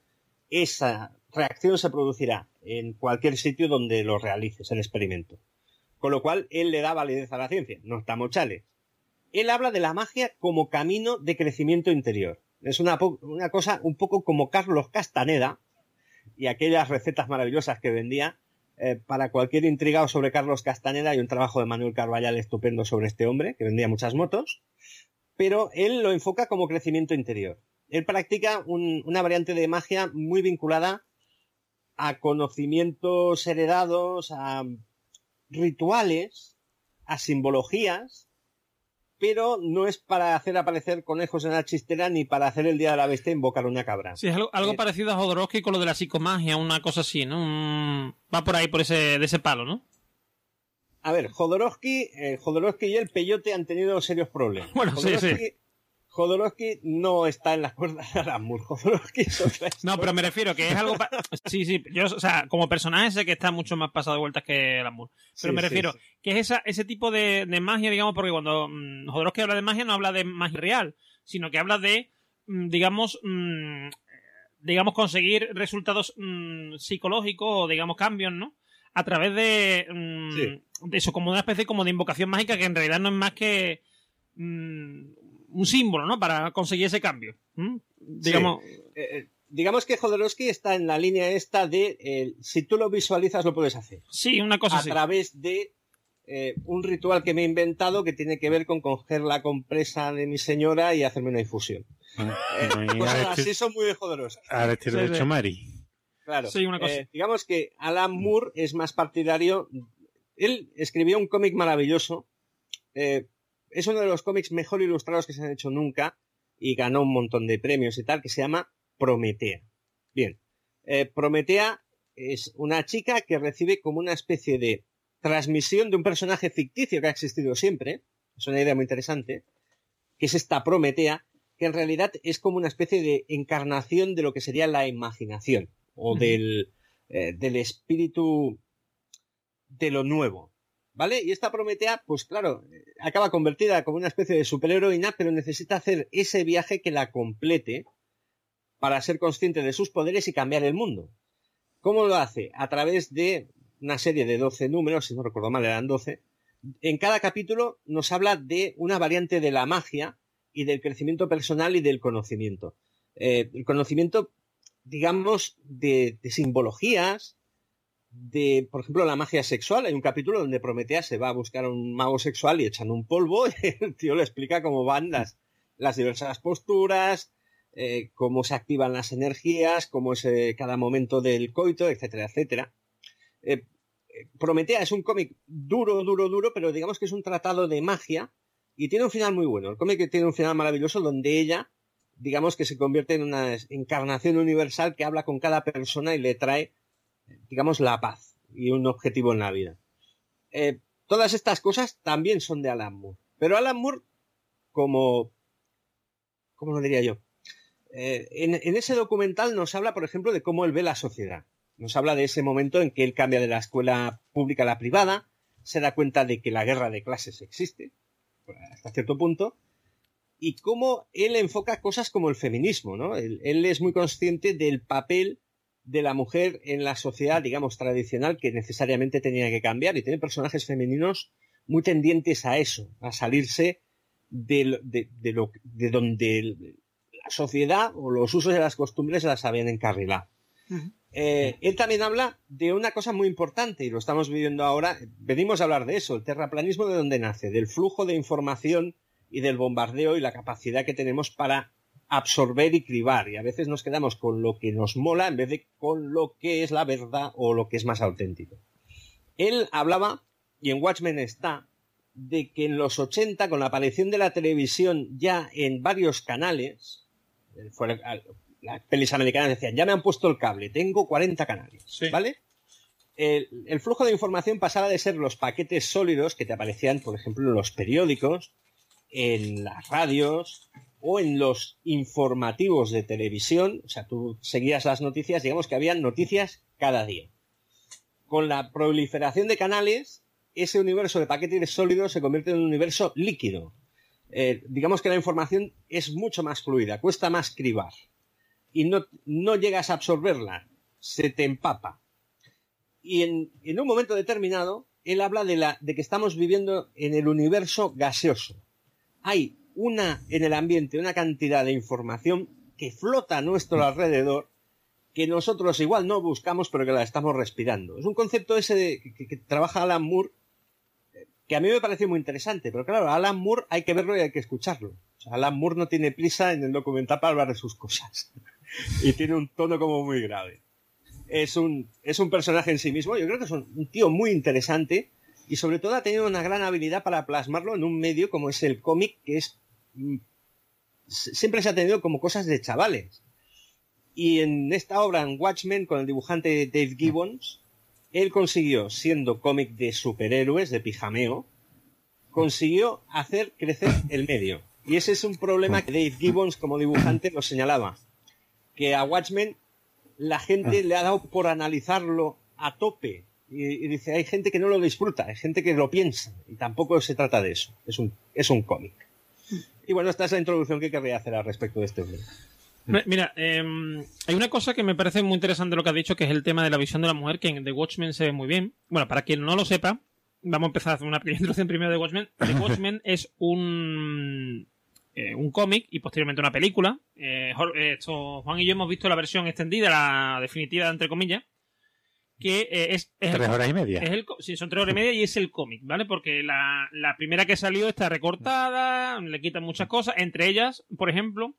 esa reacción se producirá en cualquier sitio donde lo realices el experimento. Con lo cual, él le da validez a la ciencia, no está mochales. Él habla de la magia como camino de crecimiento interior. Es una, una cosa un poco como Carlos Castaneda y aquellas recetas maravillosas que vendía. Eh, para cualquier intrigado sobre Carlos Castaneda hay un trabajo de Manuel Carballal estupendo sobre este hombre, que vendía muchas motos, pero él lo enfoca como crecimiento interior él practica una variante de magia muy vinculada a conocimientos heredados, a rituales, a simbologías, pero no es para hacer aparecer conejos en la chistera ni para hacer el día de la bestia invocar una cabra. Sí, es algo, eh, parecido a Jodorowsky con lo de la psicomagia, una cosa así, ¿no? Va por ahí, por ese, de ese palo, ¿no? a ver, Jodorowsky, eh, Jodorowsky y el Peyote han tenido serios problemas. Bueno, sí, sí. Jodorowsky no está en las cuerdas de Alan Moore. Jodorowsky es otra No, pero me refiero que es algo. Sí, sí. Yo, o sea, como personaje sé que está mucho más pasado de vueltas que Alan Moore. Pero me refiero que es esa, ese tipo de, magia, digamos, porque cuando mm, Jodorowsky habla de magia no habla de magia real, sino que habla de, mm, digamos, mm, digamos, conseguir resultados psicológicos o, digamos, cambios, ¿no? A través de, de eso, como una especie como de invocación mágica que en realidad no es más que un símbolo, ¿no? Para conseguir ese cambio. Digamos. Eh, eh, digamos que Jodorowsky está en la línea esta de eh, si tú lo visualizas lo puedes hacer. Sí, una cosa a través de un ritual que me he inventado que tiene que ver con coger la compresa de mi señora y hacerme una infusión. Ah, cosas así son muy de Jodorowsky. A estilo de Mari. Claro. Sí, una cosa. digamos que Alan Moore es más partidario. Él escribió un cómic maravilloso es uno de los cómics mejor ilustrados que se han hecho nunca y ganó un montón de premios y tal, que se llama Prometea. Bien, eh, Prometea es una chica que recibe como una especie de transmisión de un personaje ficticio que ha existido siempre, es una idea muy interesante, que es esta Prometea, que en realidad es como una especie de encarnación de lo que sería la imaginación o del, eh, del espíritu de lo nuevo. ¿Vale? Y esta Prometea, pues claro, acaba convertida como una especie de superheroína, pero necesita hacer ese viaje que la complete para ser consciente de sus poderes y cambiar el mundo. ¿Cómo lo hace? A través de una serie de 12 números, si no recuerdo mal eran 12. En cada capítulo nos habla de una variante de la magia y del crecimiento personal y del conocimiento. Eh, el conocimiento, digamos, de simbologías, de, por ejemplo, la magia sexual. Hay un capítulo donde Prometea se va a buscar a un mago sexual y echan un polvo el tío le explica cómo van las, las diversas posturas, eh, cómo se activan las energías, cómo es eh, cada momento del coito, etcétera, etcétera. Eh, Prometea es un cómic duro, duro, duro, pero digamos que es un tratado de magia y tiene un final muy bueno. El cómic tiene un final maravilloso donde ella, digamos que se convierte en una encarnación universal que habla con cada persona y le trae digamos, la paz y un objetivo en la vida. Eh, todas estas cosas también son de Alan Moore. Pero Alan Moore, como, ¿cómo lo diría yo? Eh, en, ese documental nos habla, por ejemplo, de cómo él ve la sociedad. Nos habla de ese momento en que él cambia de la escuela pública a la privada, se da cuenta de que la guerra de clases existe, hasta cierto punto, y cómo él enfoca cosas como el feminismo, ¿no? él es muy consciente del papel de la mujer en la sociedad, digamos, tradicional que necesariamente tenía que cambiar y tiene personajes femeninos muy tendientes a eso, a salirse de, de, lo, de donde la sociedad o los usos de las costumbres las habían encarrilado. Eh, él también habla de una cosa muy importante y lo estamos viviendo ahora. Venimos a hablar de eso, el terraplanismo de dónde nace, del flujo de información y del bombardeo y la capacidad que tenemos para absorber y cribar y a veces nos quedamos con lo que nos mola en vez de con lo que es la verdad o lo que es más auténtico. Él hablaba, y en Watchmen está, de que en los 80, con la aparición de la televisión ya en varios canales, eh, las pelis americanas decían, ya me han puesto el cable, tengo 40 canales, ¿vale? El, el, flujo de información pasaba de ser los paquetes sólidos que te aparecían, por ejemplo, en los periódicos, en las radios, o en los informativos de televisión, o sea, tú seguías las noticias, digamos que había noticias cada día. Con la proliferación de canales, ese universo de paquetes sólidos se convierte en un universo líquido. Eh, digamos que la información es mucho más fluida, cuesta más cribar. Y no, no llegas a absorberla, se te empapa. Y en, en un momento determinado, él habla de, la, de que estamos viviendo en el universo gaseoso. Hay una en el ambiente, una cantidad de información que flota a nuestro alrededor que nosotros igual no buscamos pero que la estamos respirando. Es un concepto ese de, que, trabaja Alan Moore que a mí me pareció muy interesante, pero claro, Alan Moore hay que verlo y hay que escucharlo. Alan Moore no tiene prisa en el documental para hablar de sus cosas y tiene un tono como muy grave. Es un, es un personaje en sí mismo, yo creo que es un tío muy interesante y sobre todo ha tenido una gran habilidad para plasmarlo en un medio como es el cómic, que es siempre se ha tenido como cosas de chavales. Y en esta obra, en Watchmen, con el dibujante Dave Gibbons, él consiguió, siendo cómic de superhéroes, de pijameo, consiguió hacer crecer el medio. Y ese es un problema que Dave Gibbons, como dibujante, lo señalaba. Que a Watchmen la gente le ha dado por analizarlo a tope. Y, dice, hay gente que no lo disfruta, hay gente que lo piensa. Y tampoco se trata de eso. Es un, es un cómic. Y bueno, esta es la introducción que querría hacer al respecto de este hombre. Mira, em, hay una cosa que me parece muy interesante lo que has dicho, que es el tema de la visión de la mujer, que en The Watchmen se ve muy bien. Bueno, para quien no lo sepa, vamos a empezar a hacer una pequeña introducción primero de Watchmen. The Watchmen es un, eh, un cómic y posteriormente una película. Eh, esto, Juan y yo hemos visto la versión extendida, la definitiva, entre comillas, que eh, es, Tres horas y media. Es el, sí, son tres horas y media y es el cómic, ¿vale? Porque la, la primera que salió está recortada, le quitan muchas cosas, entre ellas, por ejemplo,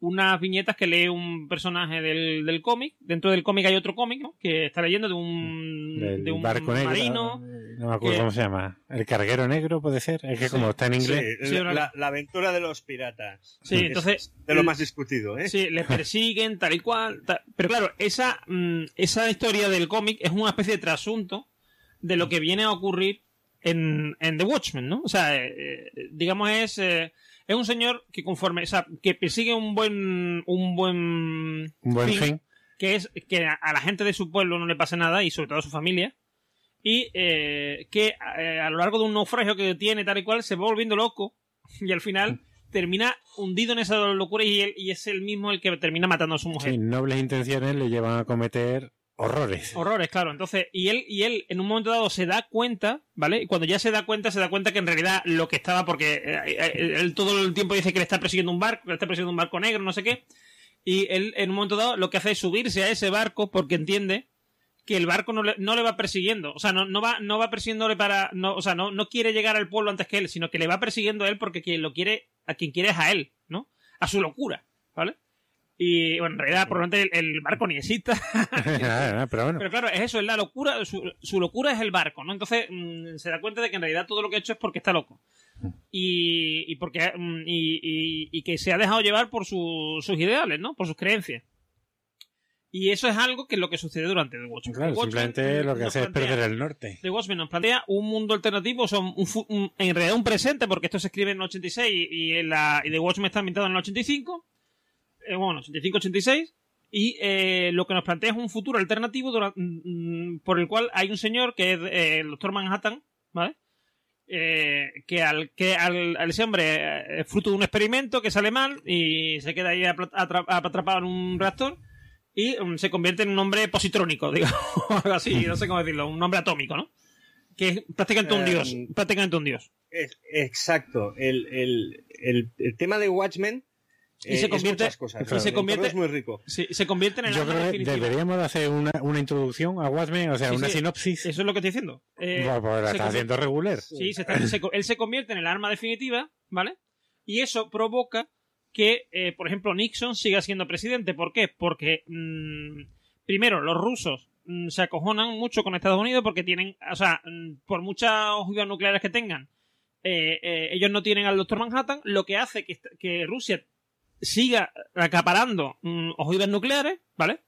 unas viñetas que lee un personaje del, del cómic. Dentro del cómic hay otro cómic, ¿no? Que está leyendo de un, de un barco marino. no me acuerdo cómo se llama. El carguero negro puede ser. Es que como está en inglés. la, aventura de los piratas. Sí, entonces. De lo más discutido, ¿eh? Sí, les persiguen, tal y cual. Pero claro, esa, mm, esa historia del cómic es una especie de trasunto de lo que viene a ocurrir en, en The Watchmen, ¿no? O sea, eh, eh, digamos es. Eh, es un señor que conforme, o sea, que persigue un buen, un buen, un buen fin, que es que a, la gente de su pueblo no le pase nada y sobre todo a su familia y eh, que eh, a lo largo de un naufragio que tiene tal y cual se va volviendo loco y al final termina hundido en esa locura y, y es el mismo el que termina matando a su mujer. Sí, nobles intenciones le llevan a cometer Horrores. Horrores, claro. Entonces, y él, y él en un momento dado se da cuenta, ¿vale? Y cuando ya se da cuenta, se da cuenta que en realidad lo que estaba, porque eh, eh, él, todo el tiempo dice que le está persiguiendo un barco, le está persiguiendo un barco negro, no sé qué. Y él en un momento dado lo que hace es subirse a ese barco porque entiende que el barco no le, no le va persiguiendo. O sea, no, no, va, no va persiguiéndole para. No, o sea, no, no quiere llegar al pueblo antes que él, sino que le va persiguiendo a él porque quien lo quiere, a quien quiere es a él, ¿no? A su locura. Y bueno, en realidad probablemente el, barco ni exista. pero, bueno. pero claro, es eso, es la locura, su, locura es el barco, ¿no? Entonces mm, se da cuenta de que en realidad todo lo que ha hecho es porque está loco. Y, y porque mm, y, y, que se ha dejado llevar por sus ideales, ¿no? Por sus creencias. Y eso es algo que es lo que sucede durante The Watchmen. Claro, simplemente lo que hace es perder el norte. The Watchmen nos plantea un mundo alternativo, son en realidad un presente, porque esto se escribe en el 86 y, y, la, y The Watchmen está ambientado en el 85 eh, bueno, 85-86, y eh, lo que nos plantea es un futuro alternativo mm, mm, por el cual hay un señor que es eh, el doctor Manhattan, ¿vale? que al que al, ese hombre es fruto de un experimento que sale mal y se queda ahí atrapado en un reactor y mm, se convierte en un hombre positrónico, digamos, algo así, no sé cómo decirlo, un hombre atómico, ¿no? Que es prácticamente un dios, prácticamente un dios. exacto. El, el, el, el tema de Watchmen y se convierte, cosas, se convierte es muy rico. se convierte en el Yo creo que deberíamos de hacer una, una, introducción a Watchmen, o sea, una sinopsis. Eso es lo que estoy diciendo. Eh, pues la está haciendo regular. Sí, se está, él se convierte en el arma definitiva, ¿vale? Y eso provoca que, eh, por ejemplo, Nixon siga siendo presidente. ¿Por qué? Porque, mmm, primero, los rusos mmm, se acojonan mucho con Estados Unidos porque tienen, o sea, mmm, por muchas ojivas nucleares que tengan, eh, eh, ellos no tienen al Doctor Manhattan, lo que hace que, que Rusia siga acaparando mm, ojivas nucleares, ¿vale?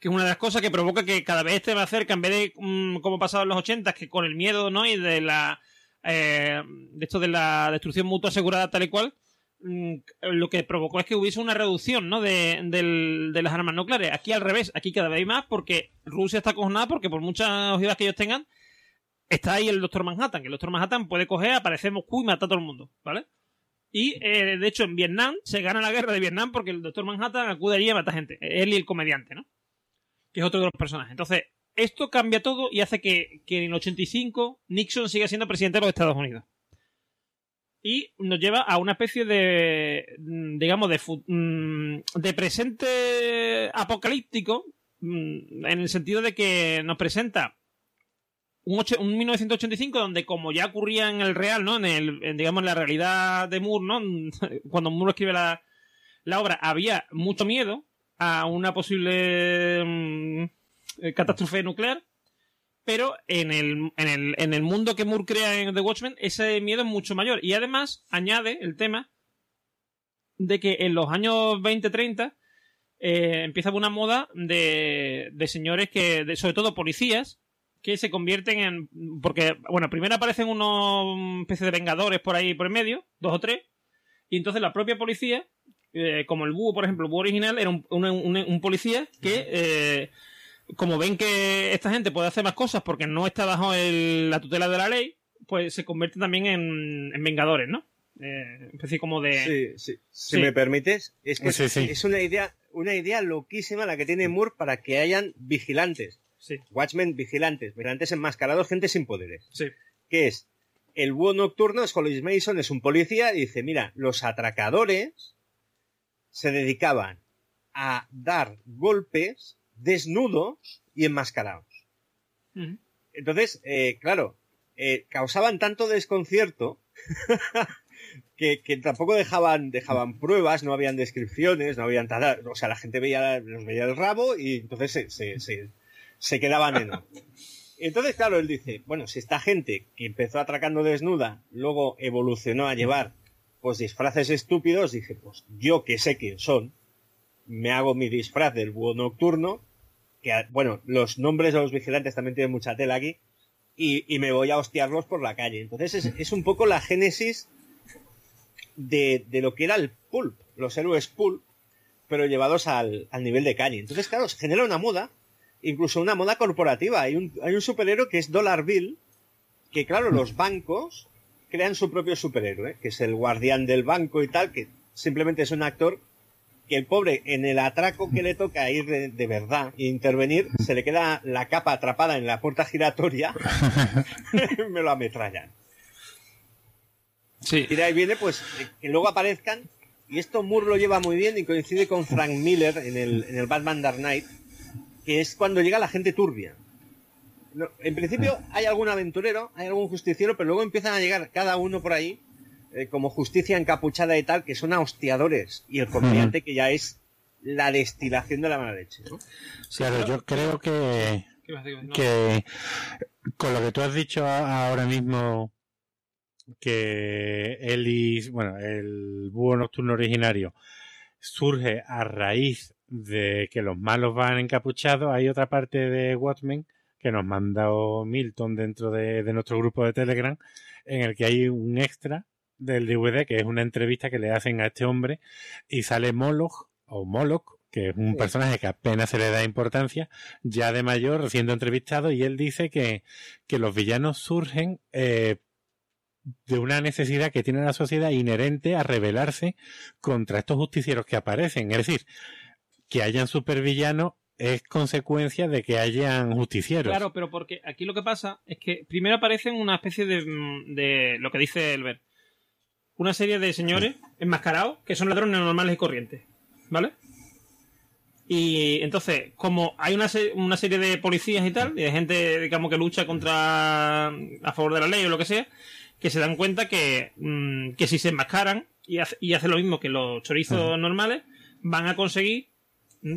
Que es una de las cosas que provoca que cada vez esté más cerca, en vez de mm, como pasaba en los 80, que con el miedo, ¿no? Y de la. Eh, de esto de la destrucción mutua asegurada tal y cual, mm, lo que provocó es que hubiese una reducción, ¿no? De, de las armas nucleares. Aquí al revés, aquí cada vez hay más porque Rusia está acojonada porque por muchas ojivas que ellos tengan, está ahí el Doctor Manhattan, que el Doctor Manhattan puede coger, aparecer Moscú y matar a todo el mundo, ¿vale? Y eh, de hecho en Vietnam se gana la guerra de Vietnam porque el Doctor Manhattan acude allí a matar gente. Él y el comediante, ¿no? Que es otro de los personajes. Entonces, esto cambia todo y hace que, que en el 85 Nixon siga siendo presidente de los Estados Unidos. Y nos lleva a una especie de, mm, digamos, de, mm, de presente apocalíptico, mm, en el sentido de que nos presenta un, 1985 donde como ya ocurría en el real, ¿no? En el, digamos, en la realidad de Moore, ¿no? Cuando Moore escribe la, la obra, había mucho miedo a una posible mm, eh, catástrofe nuclear. Pero en el, en, el, en el mundo que Moore crea en The Watchmen, ese miedo es mucho mayor. Y además añade el tema de que en los años 20-30 eh, empieza una moda de, de señores que, sobre todo policías, que se convierten en. Porque, bueno, primero aparecen unos especies de vengadores por ahí por el medio, dos o tres, y entonces la propia policía, eh, como el búho, por ejemplo, el búho original era un, policía que. Eh, como ven que esta gente puede hacer más cosas porque no está bajo la tutela de la ley, pues se convierte también en, vengadores, ¿no? Eh, especie como de... Sí, sí. Si me permites, es que es una idea, una idea loquísima la que tiene Moore para que hayan vigilantes. Sí. Watchmen vigilantes, vigilantes enmascarados, gente sin poderes. Sí. ¿Qué es? El búho nocturno, es Hollis Mason, es un policía y dice, mira, los atracadores se dedicaban a dar golpes desnudos y enmascarados. Entonces, eh, claro, eh, causaban tanto desconcierto que, tampoco dejaban, dejaban pruebas, no habían descripciones, no habían O sea, la gente veía, los veía el rabo y entonces se, se, quedaban en. Entonces, claro, él dice, bueno, si esta gente que empezó atracando desnuda, luego evolucionó a llevar pues disfraces estúpidos, dice, pues yo que sé quién son, me hago mi disfraz del búho nocturno que, bueno, los nombres de los vigilantes también tienen mucha tela aquí, y, me voy a hostiarlos por la calle. Entonces es, un poco la génesis de, lo que era el pulp, los héroes pulp, pero llevados al, nivel de calle. Entonces, claro, se genera una moda, incluso una moda corporativa. Hay un, hay un superhéroe que es Dollar Bill, que claro, los bancos crean su propio superhéroe, que es el guardián del banco y tal, que simplemente es un actor que el pobre en el atraco que le toca ir de, verdad e intervenir, se le queda la capa atrapada en la puerta giratoria, me lo ametrallan. Sí. Y de ahí viene, pues, que luego aparezcan, y esto Moore lo lleva muy bien y coincide con Frank Miller en el, en el Batman Dark Knight, que es cuando llega la gente turbia. en principio hay algún aventurero, hay algún justiciero, pero luego empiezan a llegar cada uno por ahí eh, como justicia encapuchada y tal, que son hostiadores, y el comediante que ya es la destilación de la mala leche. claro, yo creo que, que con lo que tú has dicho ahora mismo, que Ellis, bueno, el búho nocturno originario surge a raíz de que los malos van encapuchados, hay otra parte de Watchmen que nos mandó Milton dentro de, de nuestro grupo de Telegram, en el que hay un extra del DVD, que es una entrevista que le hacen a este hombre, y sale Moloch, o Moloch, que es un personaje que apenas se le da importancia, ya de mayor, siendo entrevistado, y él dice que, que los villanos surgen eh, de una necesidad que tiene la sociedad inherente a rebelarse contra estos justicieros que aparecen. Es decir, que hayan supervillanos es consecuencia de que hayan justicieros. Claro, pero porque aquí lo que pasa es que primero aparecen una especie de, de lo que dice Elbert, una serie de señores enmascarados que son ladrones normales y corrientes. ¿Vale? Y entonces, como hay una, una serie de policías y tal, y de gente, digamos, que lucha contra. a favor de la ley o lo que sea, que se dan cuenta que, mm, que si se enmascaran y, hace, y hacen lo mismo que los chorizos normales, van a conseguir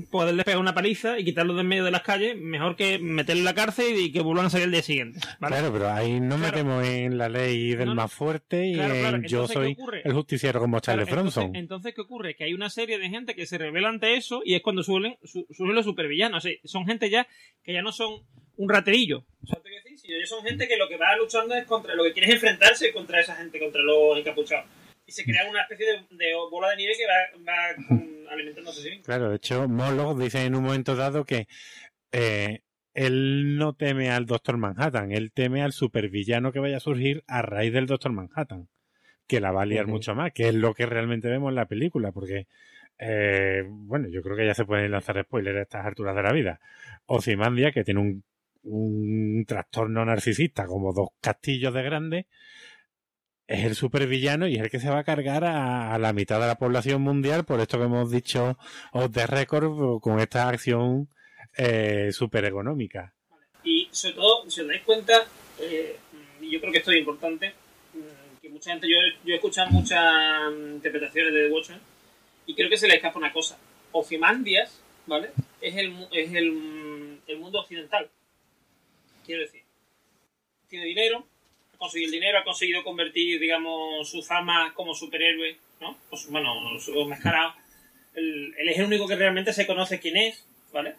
poderles pegar una paliza y quitarlos de en medio de las calles, mejor que meterle en la cárcel y que vuelvan a salir el día siguiente. Claro, pero ahí no metemos en la ley del más fuerte y en yo soy el justiciero como Charles Bronson. Entonces, ¿qué ocurre? Que hay una serie de gente que se revela ante eso y es cuando suelen, suelen los supervillanos. son gente ya que ya no son un raterillo. ellos son gente que lo que va luchando es contra lo que quiere es enfrentarse contra esa gente, contra los encapuchados y se crea una especie de, bola de nieve que va, alimentándose así. Claro, de hecho, Moloch dice en un momento dado que eh, él no teme al Doctor Manhattan, él teme al supervillano que vaya a surgir a raíz del Doctor Manhattan, que la va a liar mucho más, que es lo que realmente vemos en la película, porque, eh, bueno, yo creo que ya se pueden lanzar spoilers a estas alturas de la vida. Ozymandia, que tiene un, un trastorno narcisista como dos castillos de grande, es el supervillano y es el que se va a cargar a, la mitad de la población mundial por esto que hemos dicho de récord con esta acción eh, super económica. Y sobre todo, si os dais cuenta, eh, yo creo que esto es importante, mm, que mucha gente, yo, yo he escuchado muchas interpretaciones de The Watchmen y creo que se le escapa una cosa. Ozymandias, ¿vale? Es el, es el, el mundo occidental. Quiero decir, tiene dinero, conseguido el dinero, ha conseguido convertir, digamos, su fama como superhéroe, ¿no? Pues, bueno, su mascarado. Él, es el único que realmente se conoce quién es, ¿vale?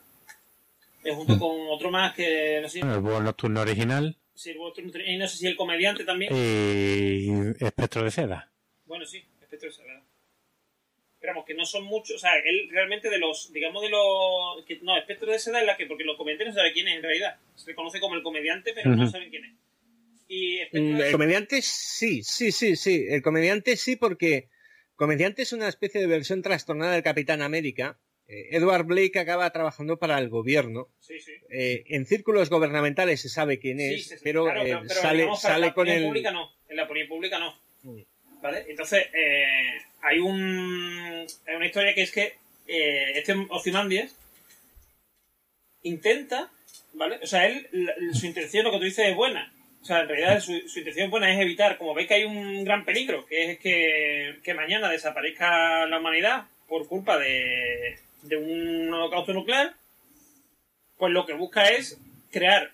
eh, junto mm. con otro más que no sé. el Búho Nocturno original. Sí, el Búho Nocturno y no sé si el comediante también. Y Espectro de Seda. Bueno, sí, Espectro de Seda. Esperamos que no son muchos, o sea, él realmente de los, digamos de los, que, no, Espectro de Seda es la que, porque los comediantes no saben quién es en realidad. Se le conoce como el comediante, pero no saben quién es. Y mm, el comediante sí, sí, sí, sí. El comediante sí porque comediante es una especie de versión trastornada del Capitán América. Eh, Edward Blake acaba trabajando para el gobierno. Sí, sí. Eh, en círculos gubernamentales se sabe quién es, pero, eh, sale, sale con el... Pública no. En la opinión pública no. Mm. ¿Vale? Entonces, hay un, una historia que es que eh, este Ozymandias intenta, ¿vale? O sea, él, su intención, lo que tú dices, es buena. O sea, en realidad su, intención buena es evitar, como veis que hay un gran peligro, que es que, mañana desaparezca la humanidad por culpa de, de un holocausto nuclear, pues lo que busca es crear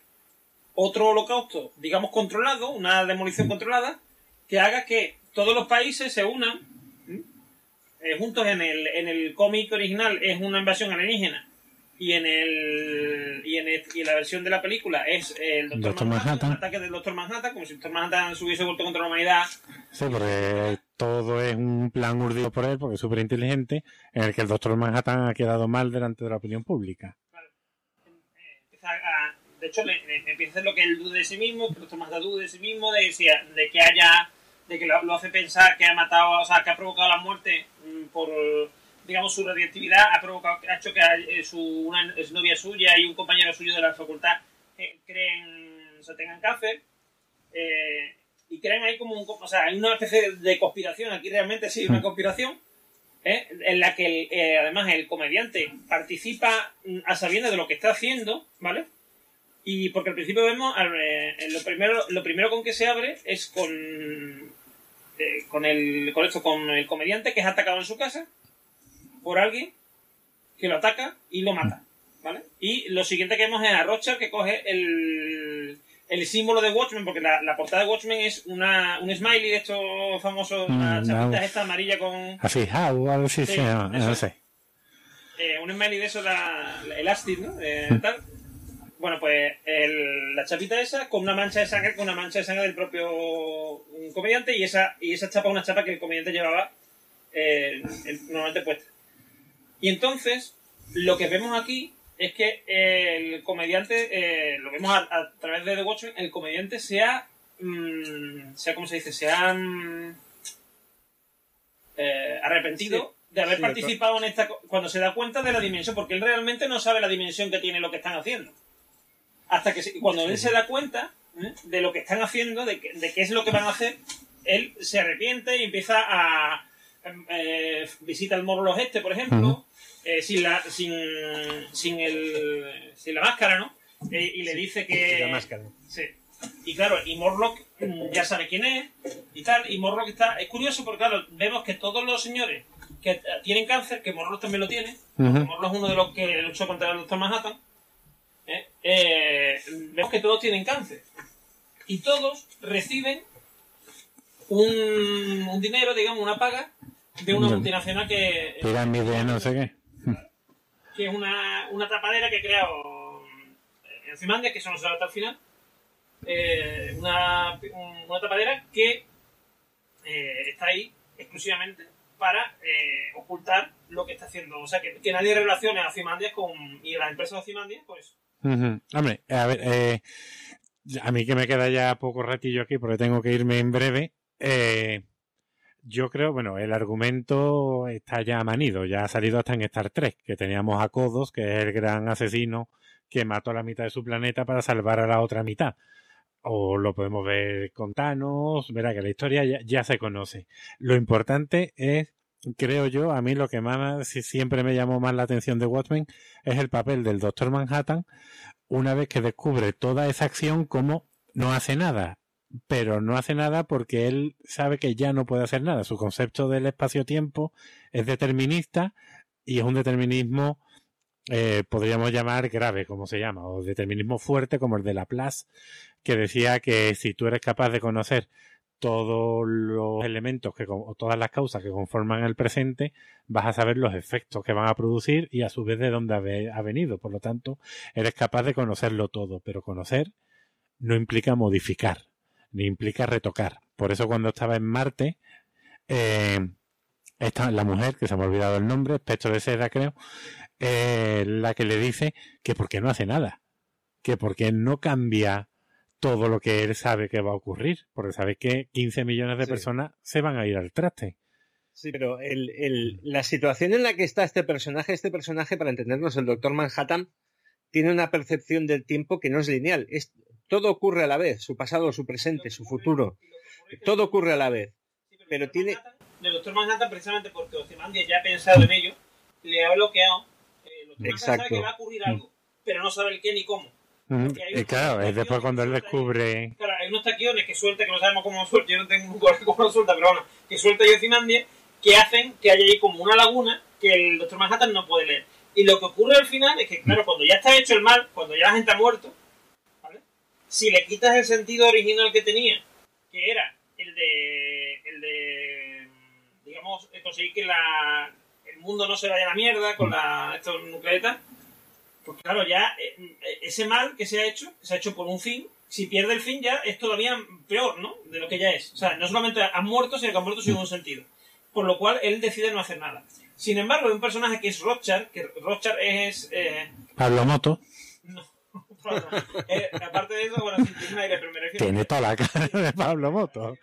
otro holocausto, digamos, controlado, una demolición controlada, que haga que todos los países se unan eh, juntos en el, en el cómic original es una invasión alienígena y en el y en, y la versión de la película es el Doctor, Manhattan, ataque del Doctor Manhattan, como si Doctor Manhattan se hubiese vuelto contra la humanidad. Sí, porque todo es un plan urdido por él, porque es súper inteligente, en el que el Doctor Manhattan ha quedado mal delante de la opinión pública. de hecho, le, empieza a hacer lo que él dude de sí mismo, que el Doctor Manhattan dude de sí mismo, de, de que haya de que lo, hace pensar que ha matado, o sea, que ha provocado la muerte mm, por, digamos, su radioactividad, ha, provocado, ha hecho que eh, su, una novia suya y un compañero suyo de la facultad eh, creen, o sea, tengan cáncer. Eh, y creen ahí como un, o sea, hay una especie de conspiración, aquí realmente sí, una hmm. conspiración, en la que además el comediante participa mm, a sabiendas de lo que está haciendo, ¿vale? Y porque al principio vemos, lo, primero, lo primero con que se abre es con con el con esto con el comediante que es atacado en su casa por alguien que lo ataca y lo mata ¿vale? y lo siguiente que vemos es a Rocha que coge el, el símbolo de Watchmen porque la, la, portada de Watchmen es una, un smiley de estos famosos mm, chapitas esta amarilla con así how algo así se llama no sé eh, un smiley de eso la, el Astin ¿no? Eh, mm. tal bueno, pues la chapita esa con una mancha de sangre, con una mancha de sangre del propio comediante y esa, y esa chapa una chapa que el comediante llevaba eh, normalmente puesta. Y entonces, lo que vemos aquí es que el comediante, eh, lo vemos a, través de The Watchmen, el comediante se ha, mm, sea como se dice, se ha eh, arrepentido de haber participado en esta, cuando se da cuenta de la dimensión, porque él realmente no sabe la dimensión que tiene lo que están haciendo. Hasta que cuando él se da cuenta ¿eh? de lo que están haciendo, de, de, qué es lo que van a hacer, él se arrepiente y empieza a eh, visita el Morlos este, por ejemplo, eh, sin la sin, sin, el, sin la máscara, ¿no? y le dice que la máscara. Sí. Y claro, y Morlock mm, ya sabe quién es y tal, y Morlock está es curioso porque claro, vemos que todos los señores que tienen cáncer, que Morlock también lo tiene, Morlock es uno de los que luchó contra el Doctor Manhattan ¿eh? Eh, vemos que todos tienen cáncer. Y todos reciben un, dinero, digamos, una paga de una multinacional que... Pirámide, no sé qué. Que es una, una tapadera que he creado en Cimandia, que eso no se hasta el final. Eh, una, una tapadera que está ahí exclusivamente para ocultar lo que está haciendo. O sea, que, nadie relacione a Cimandia con, y las empresas de Cimandia, pues Hombre, a ver, eh, a mí que me queda ya poco ratillo aquí porque tengo que irme en breve. Eh, yo creo, bueno, el argumento está ya manido, ya ha salido hasta en Star Trek, que teníamos a Kodos, que es el gran asesino que mató a la mitad de su planeta para salvar a la otra mitad. O lo podemos ver con Thanos, verá que la historia ya, se conoce. Lo importante es creo yo, a mí lo que más siempre me llamó más la atención de Watchmen es el papel del Doctor Manhattan una vez que descubre toda esa acción como no hace nada, pero no hace nada porque él sabe que ya no puede hacer nada. Su concepto del espacio-tiempo es determinista y es un determinismo, eh, podríamos llamar grave, como se llama, o determinismo fuerte como el de Laplace, que decía que si tú eres capaz de conocer todos los elementos que, o todas las causas que conforman el presente, vas a saber los efectos que van a producir y a su vez de dónde ha venido. Por lo tanto, eres capaz de conocerlo todo, pero conocer no implica modificar, implica retocar. Por eso cuando estaba en Marte, eh, esta, la mujer, que se me ha olvidado el nombre, espectro de seda creo, eh, la que le dice que por qué no hace nada, que por qué no cambia todo lo que él sabe que va a ocurrir, porque sabe que 15 millones de personas se van a ir al traste. Sí, pero el, el, la situación en la que está este personaje, este personaje, para entendernos, el Doctor Manhattan, tiene una percepción del tiempo que no es lineal. Es, todo ocurre a la vez, su pasado, su presente, su futuro. Todo ocurre a la vez. Pero tiene... El Doctor Manhattan, precisamente porque Ozymandias ya ha pensado en ello, le ha bloqueado. Eh, el Doctor Manhattan sabe que va a ocurrir algo, pero no sabe el qué ni cómo. Y claro, es después cuando él descubre. Claro, hay unos taquiones que suelta, que no sabemos cómo suelta, yo no tengo un cómo lo suelta, pero bueno, que suelta Yocimandia, que hacen que haya ahí como una laguna que el Doctor Manhattan no puede leer. Y lo que ocurre al final es que, claro, cuando ya está hecho el mal, cuando ya la gente ha muerto. Si le quitas el sentido original que tenía, que era el de. el de. digamos, conseguir que la, el mundo no se vaya a la mierda con la, estos nucleetas pues claro, ya eh, ese mal que se ha hecho, se ha hecho por un fin, si pierde el fin ya es todavía peor, ¿no? De lo que ya es. O sea, no solamente han muerto, sino que han muerto sin un sentido. Por lo cual él decide no hacer nada. Sin embargo, hay un personaje que es Rochard, que Rochard es... Eh... Pablo Moto. No. eh, aparte de eso, bueno, tiene un aire, pero me refiero... Tiene toda la cara de Pablo Moto.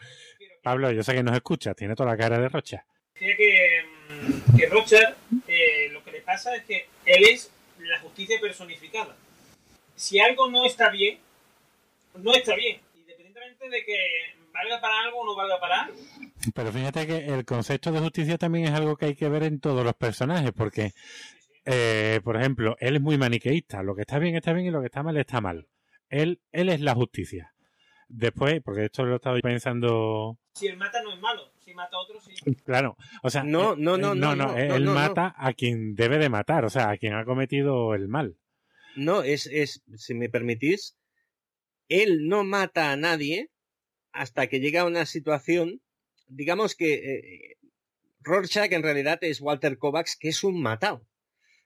Pablo, yo sé que nos escucha, tiene toda la cara de Rochard. Tiene que, mm, que Rochard, eh, lo que le pasa es que él es la justicia personificada. Si algo no está bien, no está bien, independientemente de que valga para algo o no valga para algo. Pero fíjate que el concepto de justicia también es algo que hay que ver en todos los personajes, porque, eh, por ejemplo, él es muy maniqueísta, lo que está bien está bien y lo que está mal está mal. Él, él es la justicia. Después, porque esto lo he estado pensando. Si él mata no es malo, si mata a otro sí. Claro, o sea, no, no, no, no, no, él mata a quien debe de matar, o sea, a quien ha cometido el mal. No, es, es, si me permitís, él no mata a nadie hasta que llega a una situación, digamos que eh, Rorschach en realidad es Walter Kovacs, que es un matado.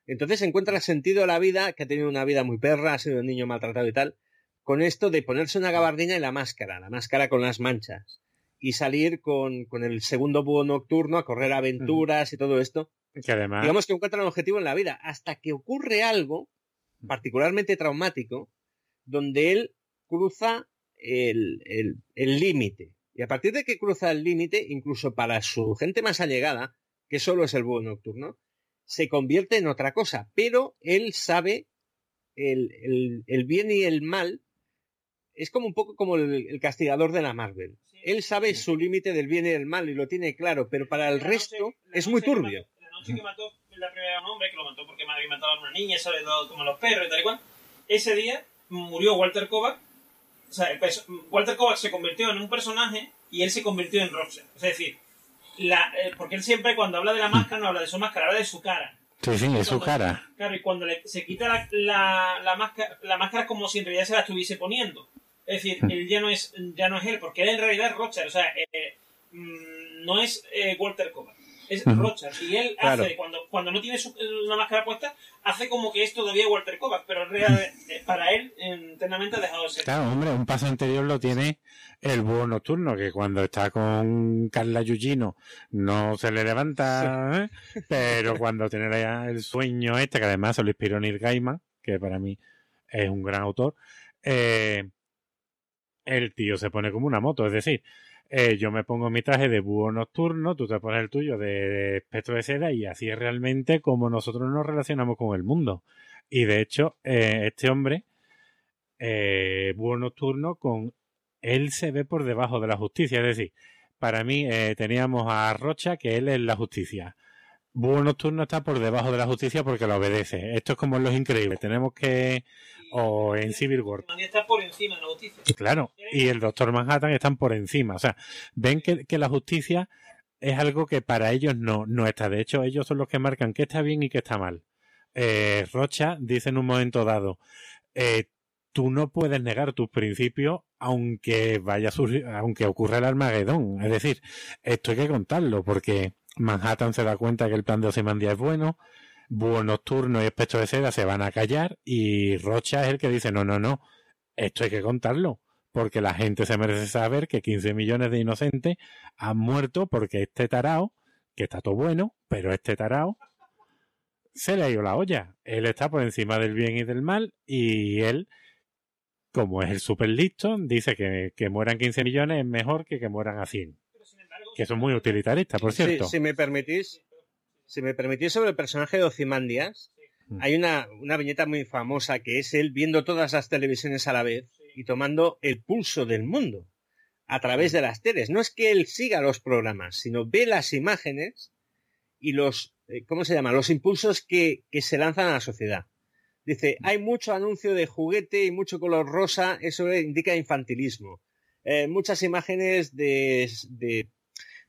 Entonces encuentra sentido a la vida, que ha tenido una vida muy perra, ha sido un niño maltratado y tal, con esto de ponerse una gabardina y la máscara, la máscara con las manchas, y salir con, con el segundo búho nocturno a correr aventuras y todo esto. Que además... Digamos que encuentra un objetivo en la vida, hasta que ocurre algo particularmente traumático, donde él cruza el límite. y a partir de que cruza el límite, incluso para su gente más allegada, que solo es el búho nocturno, se convierte en otra cosa. Pero él sabe el, el, el bien y el mal es como un poco como el, castigador de la Marvel. Él sabe su límite del bien y del mal y lo tiene claro, pero para el resto es muy turbio. la noche que mató la primera hombre, que lo mató porque había matado a una niña, sale todo como los perros y tal y cual. Ese día murió Walter Kovac. O sea, Walter Kovac se convirtió en un personaje y él se convirtió en Roxanne. Es decir, la, eh, porque él siempre cuando habla de la máscara no habla de su máscara, habla de su cara. Sí, sí, es su cara. Claro, y cuando se quita la, la, la, máscara, la máscara es como si en realidad se la estuviese poniendo. Es decir, mm. él ya no es, ya no es él, porque él en realidad es Rochard, o sea, eh, mm, no es eh, Walter Kovac, es Rochard. Y él hace, cuando, cuando no tiene su, una máscara puesta, hace como que es todavía Walter Kovac, pero en realidad, eh, para él, internamente ha dejado de ser. Claro, hombre, un paso anterior lo tiene el búho nocturno, que cuando está con Carla Yugino no se le levanta, pero cuando tiene el sueño este, que además se lo inspiró Neil Gaiman, que para mí es un gran autor, eh, el tío se pone como una moto. Es decir, eh, yo me pongo mi traje de búho nocturno, tú te pones el tuyo de espectro de seda y así es realmente como nosotros nos relacionamos con el mundo. Y de hecho, eh, este hombre, eh, búho nocturno, con él se ve por debajo de la justicia. Es decir, para mí teníamos a Rocha, que él es la justicia. Búho Nocturno está por debajo de la justicia porque la obedece. Esto es como en Los Increíbles. Tenemos que... O en Civil War. está por encima de la justicia. Claro. Y el Doctor Manhattan están por encima. O sea, ven que, la justicia es algo que para ellos no, no está. De hecho, ellos son los que marcan qué está bien y qué está mal. Eh, Rocha dice en un momento dado, eh, tú no puedes negar tus principios aunque vaya a aunque ocurra el Armagedón. Es decir, esto hay que contarlo porque Manhattan se da cuenta que el plan de Ozymandias es bueno, Búho Nocturno y Espectro de Seda se van a callar y Rocha es el que dice no, no, no, esto hay que contarlo porque la gente se merece saber que 15 millones de inocentes han muerto porque este tarao, que está todo bueno, pero este tarao se le ha ido la olla. Él está por encima del bien y del mal y él como es el super listo, dice que, que mueran 15 millones es mejor que que mueran a 100. Que son muy utilitaristas, por cierto. si me permitís, si me permitís sobre el personaje de Ocimandias, mm. hay una, una viñeta muy famosa que es él viendo todas las televisiones a la vez y tomando el pulso del mundo a través de las teles. No es que él siga los programas, sino ve las imágenes y los, eh, ¿cómo se llama? Los impulsos que, que se lanzan a la sociedad. Dice, hay mucho anuncio de juguete y mucho color rosa, eso indica infantilismo. Eh, muchas imágenes de,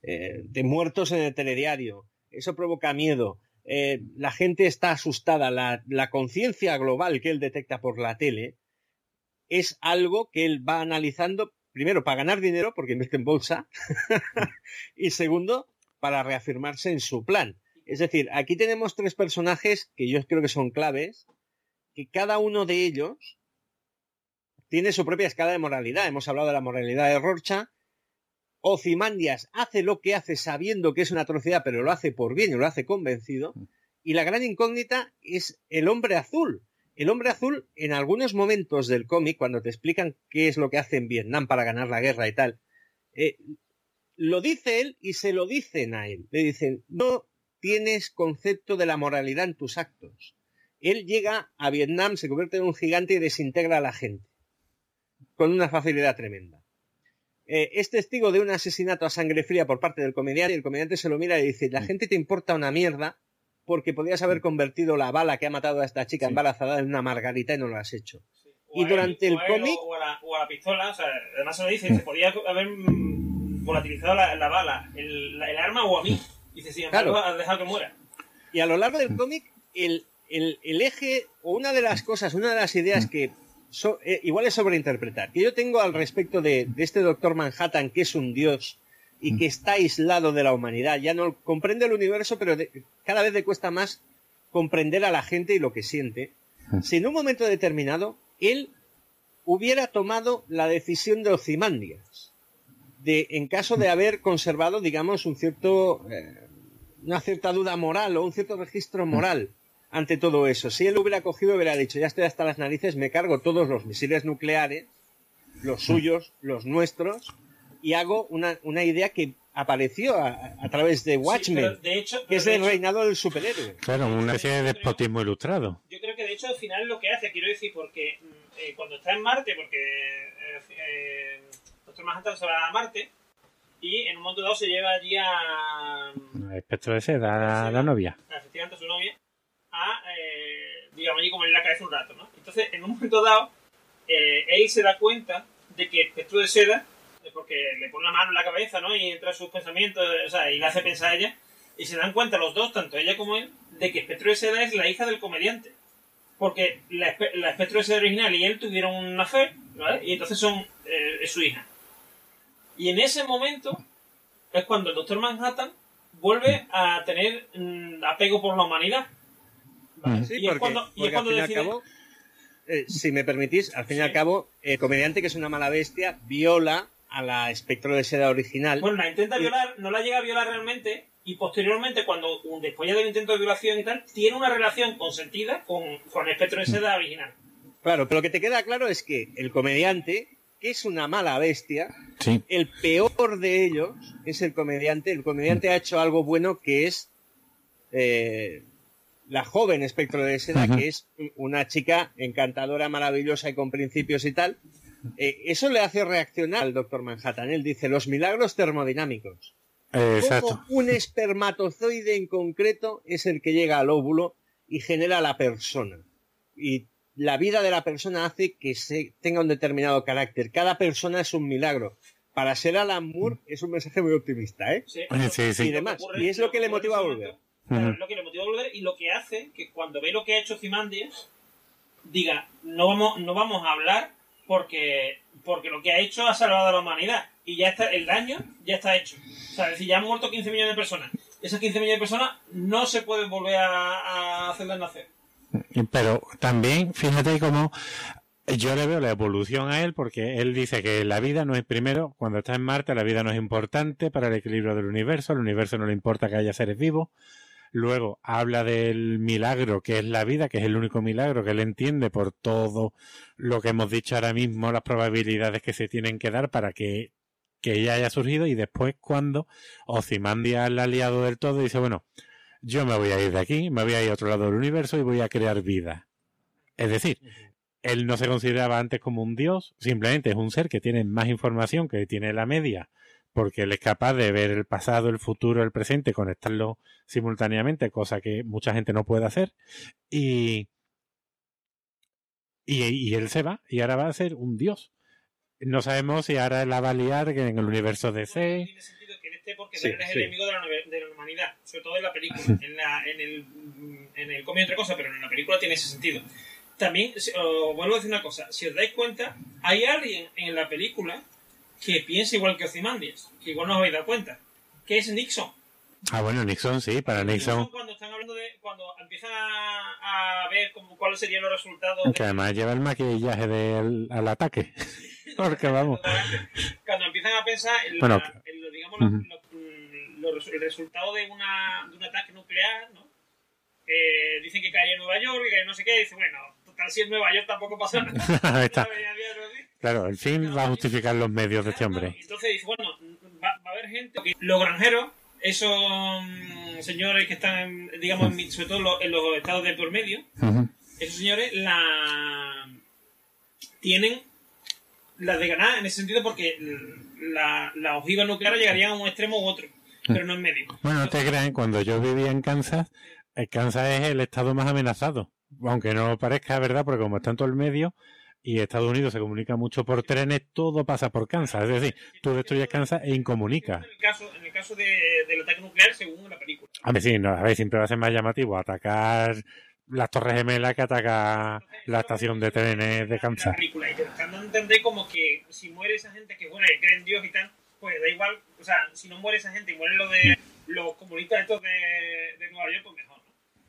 eh, de, muertos en el telediario, eso provoca miedo. Eh, la gente está asustada, la, la conciencia global que él detecta por la tele es algo que él va analizando, primero, para ganar dinero, porque invierte en bolsa, y segundo, para reafirmarse en su plan. Es decir, aquí tenemos tres personajes que yo creo que son claves, que cada uno de ellos tiene su propia escala de moralidad. Hemos hablado de la moralidad de Rorcha. Ozymandias hace lo que hace sabiendo que es una atrocidad, pero lo hace por bien y lo hace convencido. Y la gran incógnita es el hombre azul. El hombre azul, en algunos momentos del cómic, cuando te explican qué es lo que hace en Vietnam para ganar la guerra y tal, eh, lo dice él y se lo dicen a él. Le dicen, no tienes concepto de la moralidad en tus actos. Él llega a Vietnam, se convierte en un gigante y desintegra a la gente. Con una facilidad tremenda. Eh, es testigo de un asesinato a sangre fría por parte del comediante y el comediante se lo mira y dice, la gente te importa una mierda porque podrías haber convertido la bala que ha matado a esta chica embarazada en una margarita y no lo has hecho. Y durante el cómic... O, a la pistola, o sea, además se lo dice, se podía haber volatilizado la, bala, el, arma o a mí. Dice, sí, claro. has dejado que muera. Y a lo largo del cómic, el, el, eje o una de las cosas, una de las ideas que eh, igual es sobreinterpretar, que yo tengo al respecto de, este doctor Manhattan que es un dios y que está aislado de la humanidad, ya no comprende el universo, pero cada vez le cuesta más comprender a la gente y lo que siente. Si en un momento determinado él hubiera tomado la decisión de Ocimandias, de, en caso de haber conservado, digamos, un cierto, eh, una cierta duda moral o un cierto registro moral ante todo eso. Si él hubiera cogido, hubiera dicho, ya estoy hasta las narices, me cargo todos los misiles nucleares, los suyos, los nuestros, y hago una, una idea que apareció a, través de Watchmen, que es el reinado del superhéroe. Claro, una especie de despotismo ilustrado. Yo creo que de hecho al final lo que hace, quiero decir, porque mm, eh, cuando está en Marte, porque eh, eh, Doctor Manhattan se va a Marte, y en un momento dado se lleva allí a... Espectro de seda, a la novia. Efectivamente, a su novia eh, digamos, allí como en la cabeza un rato, ¿no? Entonces, en un momento dado, eh, él se da cuenta de que Espectro de Seda, porque le pone la mano en la cabeza, ¿no? Y entra sus pensamientos, o sea, y le hace pensar a ella, y se dan cuenta los dos, tanto ella como él, de que Espectro de Seda es la hija del comediante. Porque la, Espectro de Seda original y él tuvieron una fe, ¿vale? Y entonces son eh, su hija. Y en ese momento es cuando el Doctor Manhattan vuelve a tener mm, apego por la humanidad y porque, cuando, al fin y al cabo, eh, si me permitís, al fin y al cabo, el comediante que es una mala bestia viola a la espectro de seda original. Bueno, la intenta violar, no la llega a violar realmente, y posteriormente, cuando después del intento de violación y tal, tiene una relación consentida con, con el espectro de seda original. Claro, pero lo que te queda claro es que el comediante, que es una mala bestia, el peor de ellos es el comediante. El comediante ha hecho algo bueno que es eh, la joven espectro de seda, que es una chica encantadora, maravillosa y con principios y tal. Eh, eso le hace reaccionar al doctor Manhattan. Él dice los milagros termodinámicos. exacto. un espermatozoide en concreto es el que llega al óvulo y genera la persona. Y la vida de la persona hace que se tenga un determinado carácter. Cada persona es un milagro. Para ser Alan Moore es un mensaje muy optimista, ¿eh? Sí, sí, Y demás. Y es lo que le motiva a volver lo que le motiva a volver y lo que hace que cuando ve lo que ha hecho Cimandias, diga, no vamos, no vamos a hablar porque, porque lo que ha hecho ha salvado a la humanidad. Y ya está, el daño ya está hecho. O sea, es decir, ya han muerto 15 millones de personas. Esas 15 millones de personas no se pueden volver a, a hacerlas nacer. Pero también, fíjate cómo yo le veo la evolución a él porque él dice que la vida no es primero, cuando está en Marte, la vida no es importante para el equilibrio del universo, al universo no le importa que haya seres vivos. Luego habla del milagro que es la vida, que es el único milagro que él entiende por todo lo que hemos dicho ahora mismo, las probabilidades que se tienen que dar para que, que ella haya surgido. Y después, cuando Ozymandias ha aliado del todo, dice: Bueno, yo me voy a ir de aquí, me voy a ir a otro lado del universo y voy a crear vida. Es decir, él no se consideraba antes como un dios, simplemente es un ser que tiene más información que tiene la media, porque él es capaz de ver el pasado, el futuro, el presente, conectarlo simultáneamente, cosa que mucha gente no puede hacer, y, y, él se va, y ahora va a ser un dios. No sabemos si ahora la va a liar en el universo DC. Tiene sentido que este porque es el enemigo de la, de la, humanidad, sobre todo en la película. en, la, en el, en el cómic otra cosa, pero en la película tiene ese sentido también, vuelvo a decir una cosa, si os dais cuenta, hay alguien en la película que piensa igual que Ozymandias, que igual no os habéis dado cuenta, que es Nixon. Ah, bueno, Nixon, sí, para Nixon. cuando están hablando de, cuando empiezan a, ver como, cuáles serían los resultados. Que además lleva el maquillaje del al ataque. Porque vamos. Cuando empiezan a pensar en, digamos, el resultado de, una, de un ataque nuclear, ¿no? Eh, dicen que cae en Nueva York y que no sé qué, dice, bueno, si en Nueva York tampoco pasa nada. está. Claro, el fin va a justificar los medios de este hombre. Entonces dice, bueno, va, a haber gente, los granjeros, esos mm, señores que están, digamos, sobre todo en los estados de por medio, esos señores la tienen la de ganar en ese sentido porque la, la ojiva nuclear llegarían a un extremo u otro, pero no en medio. Bueno, no te crean, cuando yo vivía en Kansas, el Kansas es el estado más amenazado aunque no parezca verdad, porque como está en todo el medio y Estados Unidos se comunica mucho por trenes, todo pasa por Kansas. Es decir, tú destruyes Kansas e incomunicas. En el caso, en el caso de, del ataque nuclear, según la película. A ver, sí, no, a ver, siempre va a ser más llamativo atacar las Torres Gemelas que atacar la estación de trenes de Kansas. y te están dando a entender como que si muere esa gente que, bueno, que cree en Dios y tal, pues da igual, o sea, si no muere esa gente y mueren los de los comunistas estos de, de Nueva York, pues mejor, ¿no?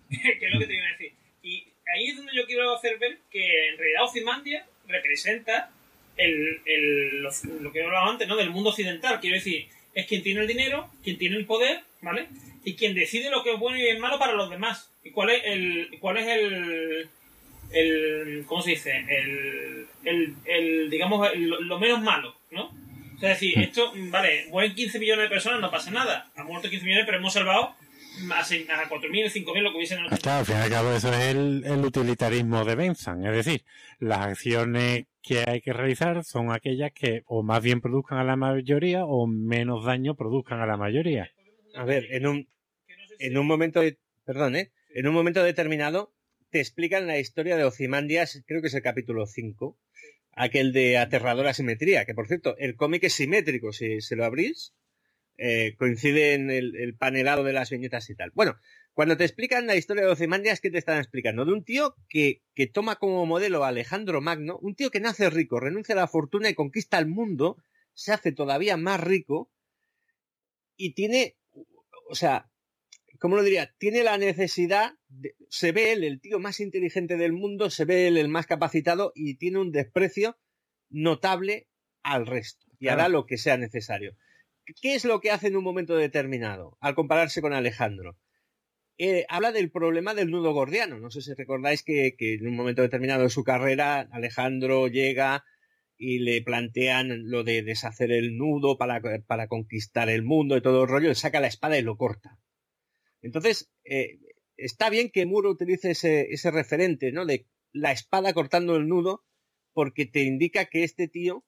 que es lo que te iba a decir. Y ahí es donde yo quiero hacer ver que en realidad Ozymandia representa el, el, lo, que hablaba antes, ¿no? Del mundo occidental. Quiero decir, es quien tiene el dinero, quien tiene el poder, ¿vale? Y quien decide lo que es bueno y es malo para los demás. ¿Y cuál es el, cuál es el, el ¿cómo se dice? El, el, el digamos, lo menos malo, ¿no? es decir, hmm. esto, vale, mueren 15 millones de personas, no pasa nada. Han muerto 15 millones, pero hemos salvado a 4.000, 5.000, lo que hubiesen... Claro, al fin y al cabo eso es el, utilitarismo de Bentham, es decir, las acciones que hay que realizar son aquellas que o más bien produzcan a la mayoría o menos daño produzcan a la mayoría. A ver, en un, en un momento, perdón, ¿eh? en un momento determinado te explican la historia de Ozymandias, creo que es el capítulo 5, aquel de aterradora simetría, que por cierto, el cómic es simétrico, si se lo abrís, eh, coincide en el, panelado de las viñetas y tal. Bueno, cuando te explican la historia de Ozymandias, ¿qué te están explicando? De un tío que, que toma como modelo a Alejandro Magno, un tío que nace rico, renuncia a la fortuna y conquista el mundo, se hace todavía más rico y tiene, o sea, ¿cómo lo diría? Tiene la necesidad, se ve él el tío más inteligente del mundo, se ve él el más capacitado y tiene un desprecio notable al resto y hará lo que sea necesario. ¿Qué es lo que hace en un momento determinado al compararse con Alejandro? Eh, habla del problema del nudo gordiano. No sé si recordáis que, en un momento determinado de su carrera Alejandro llega y le plantean lo de deshacer el nudo para, conquistar el mundo y todo el rollo, le saca la espada y lo corta. Entonces, eh, está bien que Muro utilice ese, ese referente, ¿no? De la espada cortando el nudo, porque te indica que este tío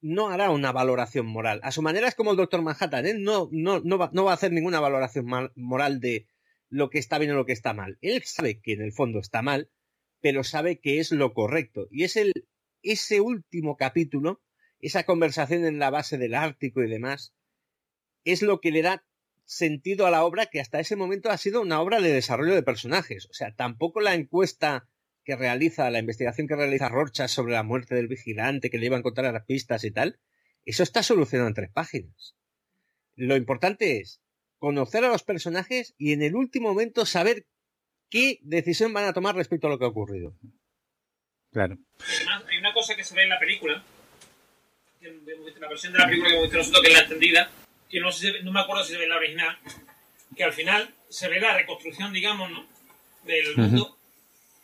no hará una valoración moral. A su manera es como el Doctor Manhattan, él no, no, no, va, no va a hacer ninguna valoración moral de lo que está bien o lo que está mal. Él sabe que en el fondo está mal, pero sabe que es lo correcto. Y es el, ese último capítulo, esa conversación en la base del Ártico y demás, es lo que le da sentido a la obra que hasta ese momento ha sido una obra de desarrollo de personajes. O sea, tampoco la encuesta que realiza, la investigación que realiza Rorschach sobre la muerte del vigilante, que le iba a encontrar las pistas y tal, eso está solucionado en tres páginas. Lo importante es conocer a los personajes y en el último momento saber qué decisión van a tomar respecto a lo que ha ocurrido. Claro. Además, hay una cosa que se ve en la película, en la versión de la película que hemos visto nosotros, que es la entendida, que no, no me acuerdo si se ve en la original, que al final se ve la reconstrucción, digamos, ¿no? Del mundo.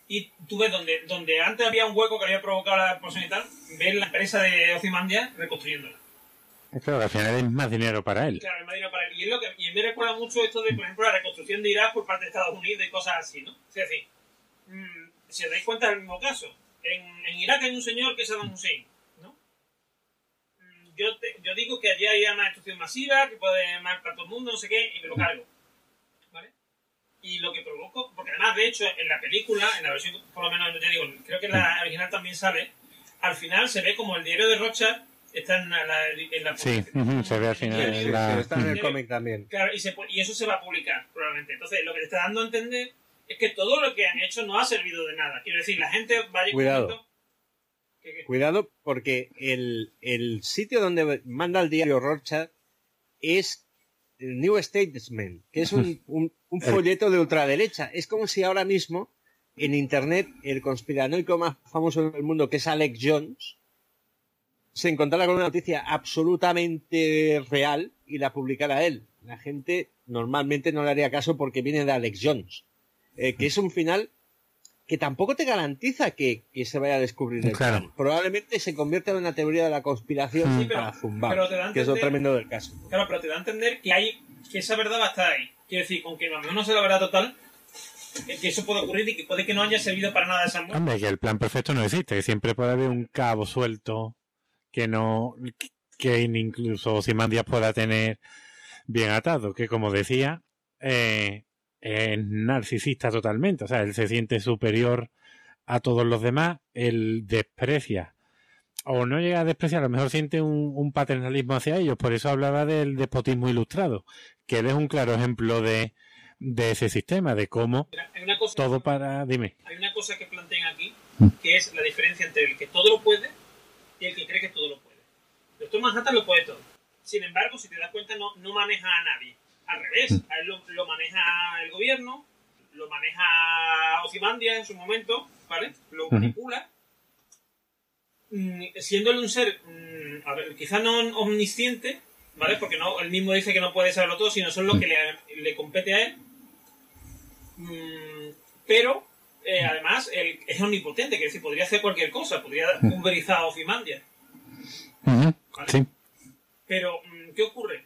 Y tú ves donde, donde antes había un hueco que había provocado la explosión y tal, ves la empresa de Ocimandia reconstruyéndola. Claro, al final es más dinero para él. Claro, es más dinero para él. Y, es lo que, y me recuerda mucho esto de, por ejemplo, la reconstrucción de Irak por parte de Estados Unidos y cosas así, ¿no? Es decir, mmm, si os dais cuenta, es el mismo caso. En, en, Irak hay un señor que es Saddam Hussein, ¿no? Mm, yo, te, yo digo que allí hay una destrucción masiva, que puede matar para todo el mundo, no sé qué, y me lo cargo. Y lo que provocó, porque además, de hecho, en la película, en la versión, por lo menos, yo digo, creo que en la original también sale, al final se ve como el diario de Rocha está en la, en la Sí, se ve al final. En la... Está en el cómic también. Claro, y, se, y, eso se va a publicar, probablemente. Entonces, lo que te está dando a entender es que todo lo que han hecho no ha servido de nada. Quiero decir, la gente va a Cuidado. ¿Qué, qué? Cuidado, porque el, el, sitio donde manda el diario Rorschach es el New Statesman, que es un, un, un folleto de ultraderecha. Es como si ahora mismo en Internet el conspiranoico más famoso del mundo, que es Alex Jones, se encontrara con una noticia absolutamente real y la publicara él. La gente normalmente no le haría caso porque viene de Alex Jones, eh, que es un final que tampoco te garantiza que, que se vaya a descubrir el Claro. plan. Probablemente se convierta en una teoría de la conspiración Sí, pero- para zumbar, pero te da a que es lo tremendo del caso. Claro, pero te da a entender que hay que esa verdad va a estar ahí. Quiero decir, aunque a lo mejor no sea la verdad total, eh, que eso puede ocurrir y que puede que no haya servido para nada esa muerte. Hombre, que el plan perfecto no existe, que siempre puede haber un cabo suelto que no, que incluso Ozymandias pueda tener bien atado, que como decía, eh, es narcisista totalmente, o sea, él se siente superior a todos los demás, él desprecia, o no llega a despreciar, a lo mejor siente un, un paternalismo hacia ellos, por eso hablaba del despotismo ilustrado, que él es un claro ejemplo de, de ese sistema, de cómo una cosa, todo para, dime, hay una cosa que plantean aquí, Mm. que es la diferencia entre el que todo lo puede y el que cree que todo lo puede. El Doctor Manhattan lo puede todo. Sin embargo, si te das cuenta, no, no maneja a nadie. Al revés, Mm. a él lo, lo maneja el gobierno, lo maneja Ozymandias en su momento, ¿vale? Lo manipula. Mm, Siéndole un ser, mm, a ver, quizá no omnisciente, ¿vale? Porque no, él mismo dice que no puede saberlo todo, sino solo lo que le, le compete a él. Mm, pero, eh, además, él es omnipotente, que decir, podría hacer cualquier cosa, podría pulverizar a Ozymandias. ¿vale? sí. Pero, ¿qué ocurre?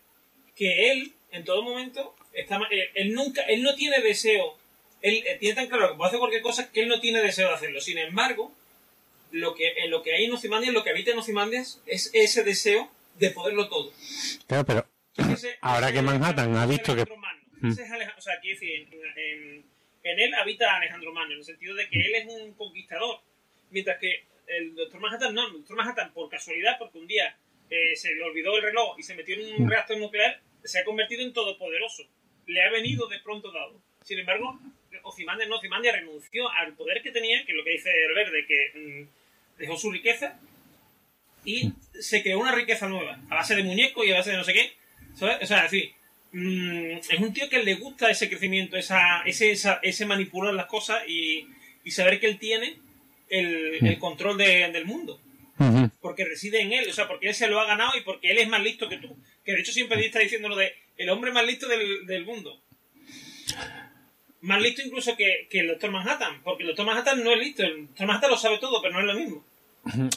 Que él, en todo momento, está, ma- eh, él nunca, él no tiene deseo, él eh, tiene tan claro que puede hacer cualquier cosa que él no tiene deseo de hacerlo. Sin embargo, lo que, eh, lo que hay en Ozymandias, lo que habita en Ozymandias, es ese deseo de poderlo todo. Claro, pero Ese- Ahora ese que Manhattan ha visto que- Alejandro. Mm. Ese es Alej- o sea, quiero decir, en, en- en él habita Alejandro Magno, en el sentido de que él es un conquistador, mientras que el Doctor Manhattan no, el Doctor Manhattan por casualidad, porque un día eh, se le olvidó el reloj y se metió en un reactor nuclear, se ha convertido en todopoderoso. Le ha venido de pronto dado. Sin embargo, Ozymandias no, Ozymandias renunció al poder que tenía, que es lo que dice el verde, que mm, dejó su riqueza y se creó una riqueza nueva, a base de muñecos y a base de no sé qué. ¿sabes? O sea, es decir, mm, es un tío que le gusta ese crecimiento, esa, ese, esa- ese manipular las cosas y, y saber que él tiene el, el control de- del mundo. Porque reside en él, o sea, porque él se lo ha ganado y porque él es más listo que tú. Que de hecho siempre está diciendo lo de el hombre más listo del, del mundo. Más listo incluso que, que el Doctor Manhattan, porque el Doctor Manhattan no es listo, el Doctor Manhattan lo sabe todo, pero no es lo mismo.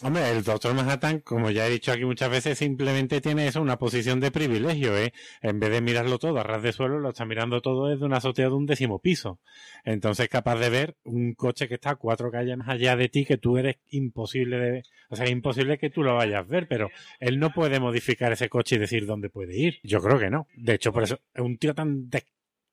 Hombre, el doctor Manhattan, como ya he dicho aquí muchas veces, simplemente tiene eso, una posición de privilegio, ¿eh? En vez de mirarlo todo a ras de suelo, lo está mirando todo desde una azotea de un décimo piso. Entonces, capaz de ver un coche que está cuatro calles más allá de ti, que tú eres imposible de ver. O sea, es imposible que tú lo vayas a ver, pero él no puede modificar ese coche y decir dónde puede ir. Yo creo que no. De hecho, por eso es un tío tan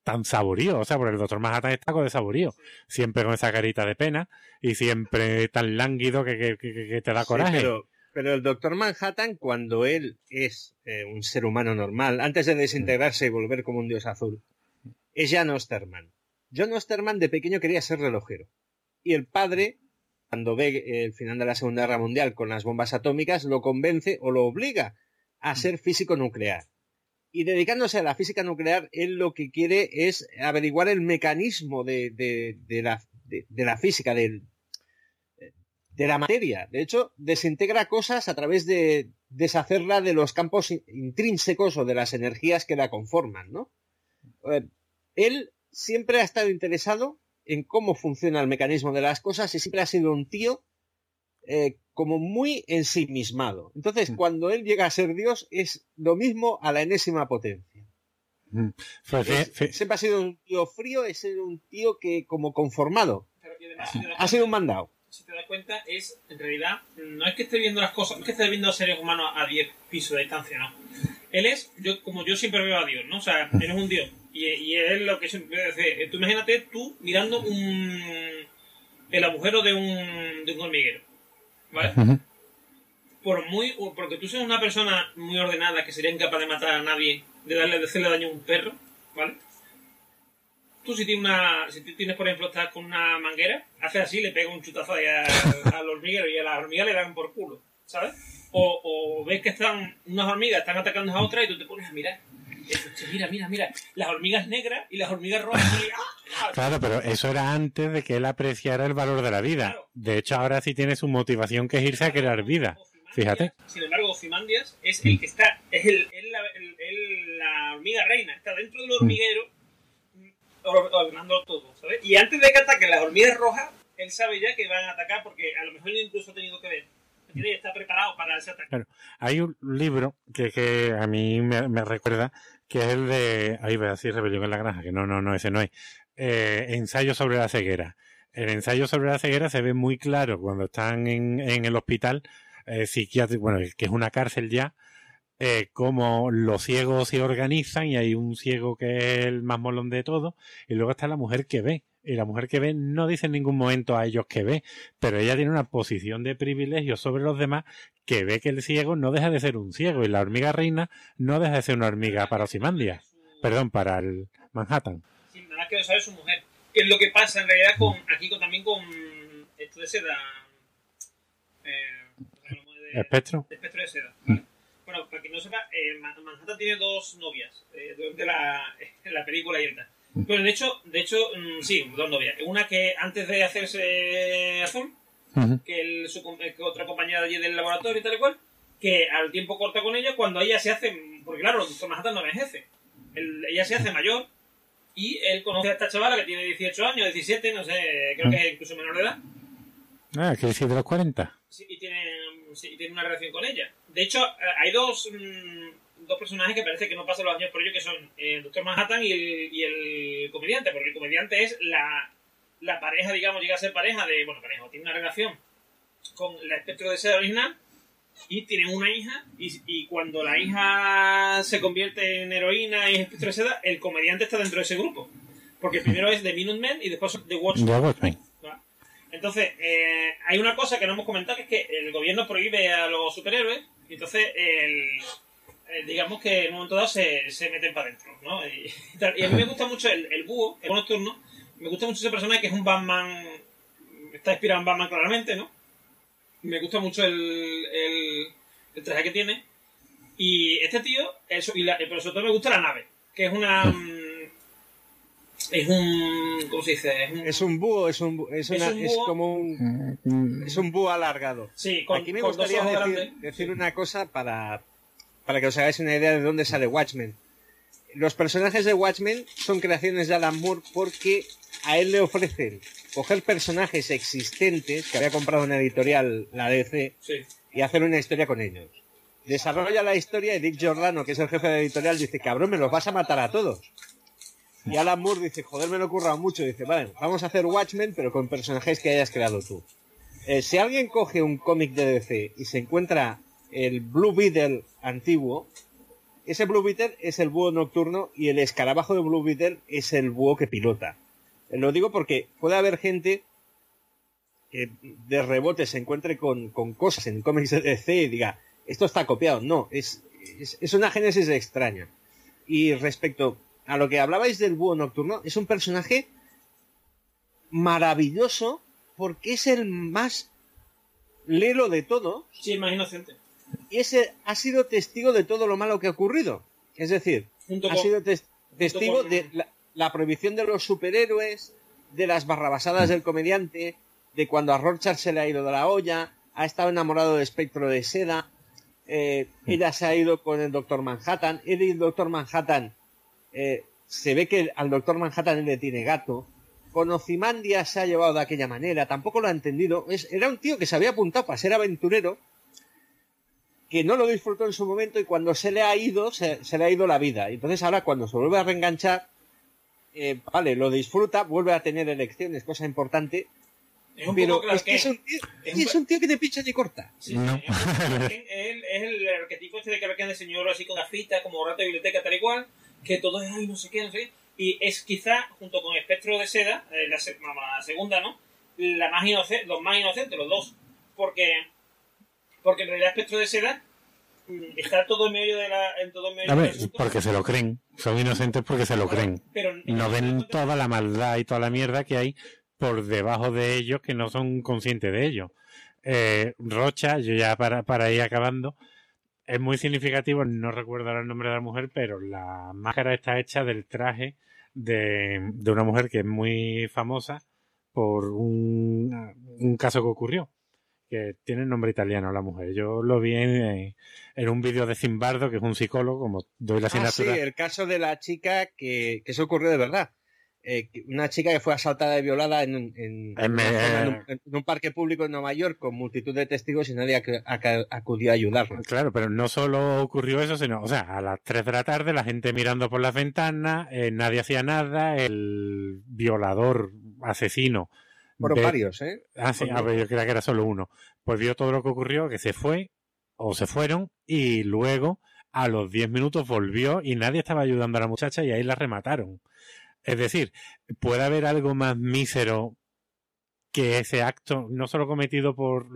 tan saborío, o sea, porque el doctor Manhattan está con de saborío, siempre con esa carita de pena y siempre tan lánguido que, que- que- que te da Sí, coraje. pero, pero el Doctor Manhattan, cuando él es eh, un ser humano normal, antes de desintegrarse y volver como un dios azul, es Jan Osterman. John Osterman de pequeño quería ser relojero. Y el padre cuando ve el final de la Segunda Guerra Mundial con las bombas atómicas, lo convence o lo obliga a ser físico nuclear. Y dedicándose a la física nuclear, él lo que quiere es averiguar el mecanismo de, la, la, física, de la materia. De hecho, desintegra cosas a través de deshacerla de los campos intrínsecos o de las energías que la conforman, ¿no? Él siempre ha estado interesado en cómo funciona el mecanismo de las cosas y siempre ha sido un tío eh, como muy ensimismado. Entonces, mm. cuando él llega a ser Dios, es lo mismo a la enésima potencia. Mm. siempre ha sido un tío frío, es un tío que como conformado. ha sido un mandado si te das cuenta, es en realidad, no es que esté viendo las cosas, no es que esté viendo a seres humanos a 10 pisos de distancia, no. Él es, yo como yo siempre veo a Dios, ¿no? O sea, él es un Dios. Y, y es lo que siempre dice. Tú imagínate tú mirando un, el agujero de un, de un hormiguero, ¿vale? Por muy, porque tú seas una persona muy ordenada que sería incapaz de matar a nadie, de darle, de hacerle daño a un perro, ¿vale? tú si tienes una, si tienes, por ejemplo, estás con una manguera, haces así, le pega un chutazo ahí al, hormiguero y a las hormigas le dan por culo, ¿sabes? O, o, ves que están unas hormigas están atacando a otras y tú te pones a mirar. Mira, mira, mira, las hormigas negras y las hormigas rojas. ¡ah! Claro, pero eso era antes de que él apreciara el valor de la vida. De hecho, ahora sí tiene su motivación que es irse a crear vida. Fíjate. Sin embargo, Ozymandias es el que está, es el, la, la hormiga reina, está dentro del hormiguero ordenando todo, ¿sabes? Y antes de que ataquen las hormigas rojas, él sabe ya que van a atacar porque a lo mejor incluso ha tenido que ver. Está preparado para ese. Hay un libro que, que a mí me, recuerda, que es el de, ahí voy a decir Rebelión en la Granja, que no, no, no, ese no es. Eh, ensayo sobre la ceguera. El ensayo sobre la ceguera se ve muy claro cuando están en, en el hospital eh, psiquiátrico, bueno, que es una cárcel ya, eh, cómo los ciegos se organizan y hay un ciego que es el más molón de todo y luego está la mujer que ve. Y la mujer que ve no dice en ningún momento a ellos que ve, pero ella tiene una posición de privilegio sobre los demás que ve que el ciego no deja de ser un ciego y la hormiga reina no deja de ser una hormiga para Osimandia. Perdón, para el Manhattan. Sí, nada más que lo sabe su mujer. Que es lo que pasa en realidad con aquí también con esto de seda. Eh, espectro. espectro de seda bueno, para quien no sepa, eh, Manhattan tiene dos novias eh, durante la, la, película y tal. Pero de hecho, de hecho, mm, sí, dos novias. Una que antes de hacerse azul, que, el, su, que otra compañera de allí del laboratorio y tal y cual, que al tiempo corta con ella cuando ella se hace, porque claro, el doctor Manhattan no envejece. ella se hace mayor y él conoce a esta chavala que tiene 18 años, 17, no sé, creo que es incluso menor de edad. Ah, que decir de los 40. Sí, y tiene, sí, tiene una relación con ella. De hecho, eh, hay dos, mm, dos personajes que parece que no pasan los años por ello, que son eh, el Doctor Manhattan y el, y el comediante, porque el comediante es la, la pareja, digamos, llega a ser pareja de, bueno, pareja, tiene una relación con la espectro de ser original y tiene una hija y, y, cuando la hija se convierte en heroína y es espectro de seda, el comediante está dentro de ese grupo. Porque primero es The Minutemen y después The Watchmen. Entonces, eh, hay una cosa que no hemos comentado, que es que el gobierno prohíbe a los superhéroes, y entonces, digamos que en un momento dado se, se meten para adentro, ¿no? Y, a mí me gusta mucho el, el búho, el nocturno, me gusta mucho ese personaje que es un Batman, está inspirado en Batman claramente, ¿no? Me gusta mucho el, el, traje que tiene. Y este tío, eso, y la, pero sobre todo me gusta la nave, que es una... Mm, es un. ¿Cómo se dice? Es un, búho, es un, es, una, es, como un. Es un búho alargado. Sí, con, Aquí me gustaría decir, decir, una cosa para, para que os hagáis una idea de dónde sale Watchmen. Los personajes de Watchmen son creaciones de Alan Moore porque a él le ofrecen coger personajes existentes que había comprado una editorial, la DC, y hacer una historia con ellos. Desarrolla la historia y Dick Giordano, que es el jefe de la editorial, dice, cabrón, me los vas a matar a todos. Y Alan Moore dice, joder, me lo ocurra mucho. Dice, vale, vamos a hacer Watchmen, pero con personajes que hayas creado tú. Eh, si alguien coge un cómic de DC y se encuentra el Blue Beetle antiguo, ese Blue Beetle es el búho nocturno y el escarabajo de Blue Beetle es el búho que pilota. Lo digo porque puede haber gente que de rebote se encuentre con, cosas en cómics de DC y diga, esto está copiado. No, es, es, una génesis extraña. Y respecto a lo que hablabais del búho nocturno, es un personaje maravilloso porque es el más lelo de todo. Sí, más inocente. Y ese ha sido testigo de todo lo malo que ha ocurrido. Es decir, ha sido testigo de la, prohibición de los superhéroes, de las barrabasadas del comediante, de cuando a Rorschach se le ha ido de la olla, ha estado enamorado de Espectro de Seda, eh, ella se ha ido con el Doctor Manhattan, él y el Doctor Manhattan, eh, se ve que al Doctor Manhattan él le tiene gato, con Ozymandias se ha llevado de aquella manera, tampoco lo ha entendido, era un tío que se había apuntado para ser aventurero, que no lo disfrutó en su momento y cuando se le ha ido, se, le ha ido la vida. Entonces ahora cuando se vuelve a reenganchar, eh, vale, lo disfruta, vuelve a tener elecciones, cosa importante, pero es que, es, un tío, es, un tío, que te pincha y corta. Sí, no. es, el arquetipo este de que de señor así con gafita, como rato de biblioteca, tal y cual, que todo es, ay, no sé qué, no sé qué. Y es quizá, junto con Espectro de Seda, eh, la, la, segunda, ¿no? La más inocente, los más inocentes, los dos. Porque porque en realidad Espectro de Seda está todo en medio de la. En todo medio a ver, porque se lo creen. Son inocentes porque se lo creen. Pero no ven toda la maldad y toda la mierda que hay por debajo de ellos que no son conscientes de ello. Eh, Rocha, yo ya para, para ir acabando, es muy significativo, no recuerdo el nombre de la mujer, pero la máscara está hecha del traje de, de una mujer que es muy famosa por un, un caso que ocurrió que tiene nombre italiano la mujer. Yo lo vi en, un vídeo de Zimbardo, que es un psicólogo, como doy la asignatura. Ah, sí, el caso de la chica que, que eso ocurrió de verdad. Eh, una chica que fue asaltada y violada en, en, un, parque público en Nueva York con multitud de testigos y nadie acudió a ayudarla. Claro, pero no solo ocurrió eso, sino, o sea, a las 3 de la tarde la gente mirando por las ventanas, eh, nadie hacía nada, el violador, asesino, fueron varios, ¿eh? Ah, sí, yo creía que era solo uno. Pues vio todo lo que ocurrió, que se fue, o se fueron, y luego, a los 10 minutos, volvió y nadie estaba ayudando a la muchacha y ahí la remataron. Es decir, puede haber algo más mísero que ese acto, no solo cometido por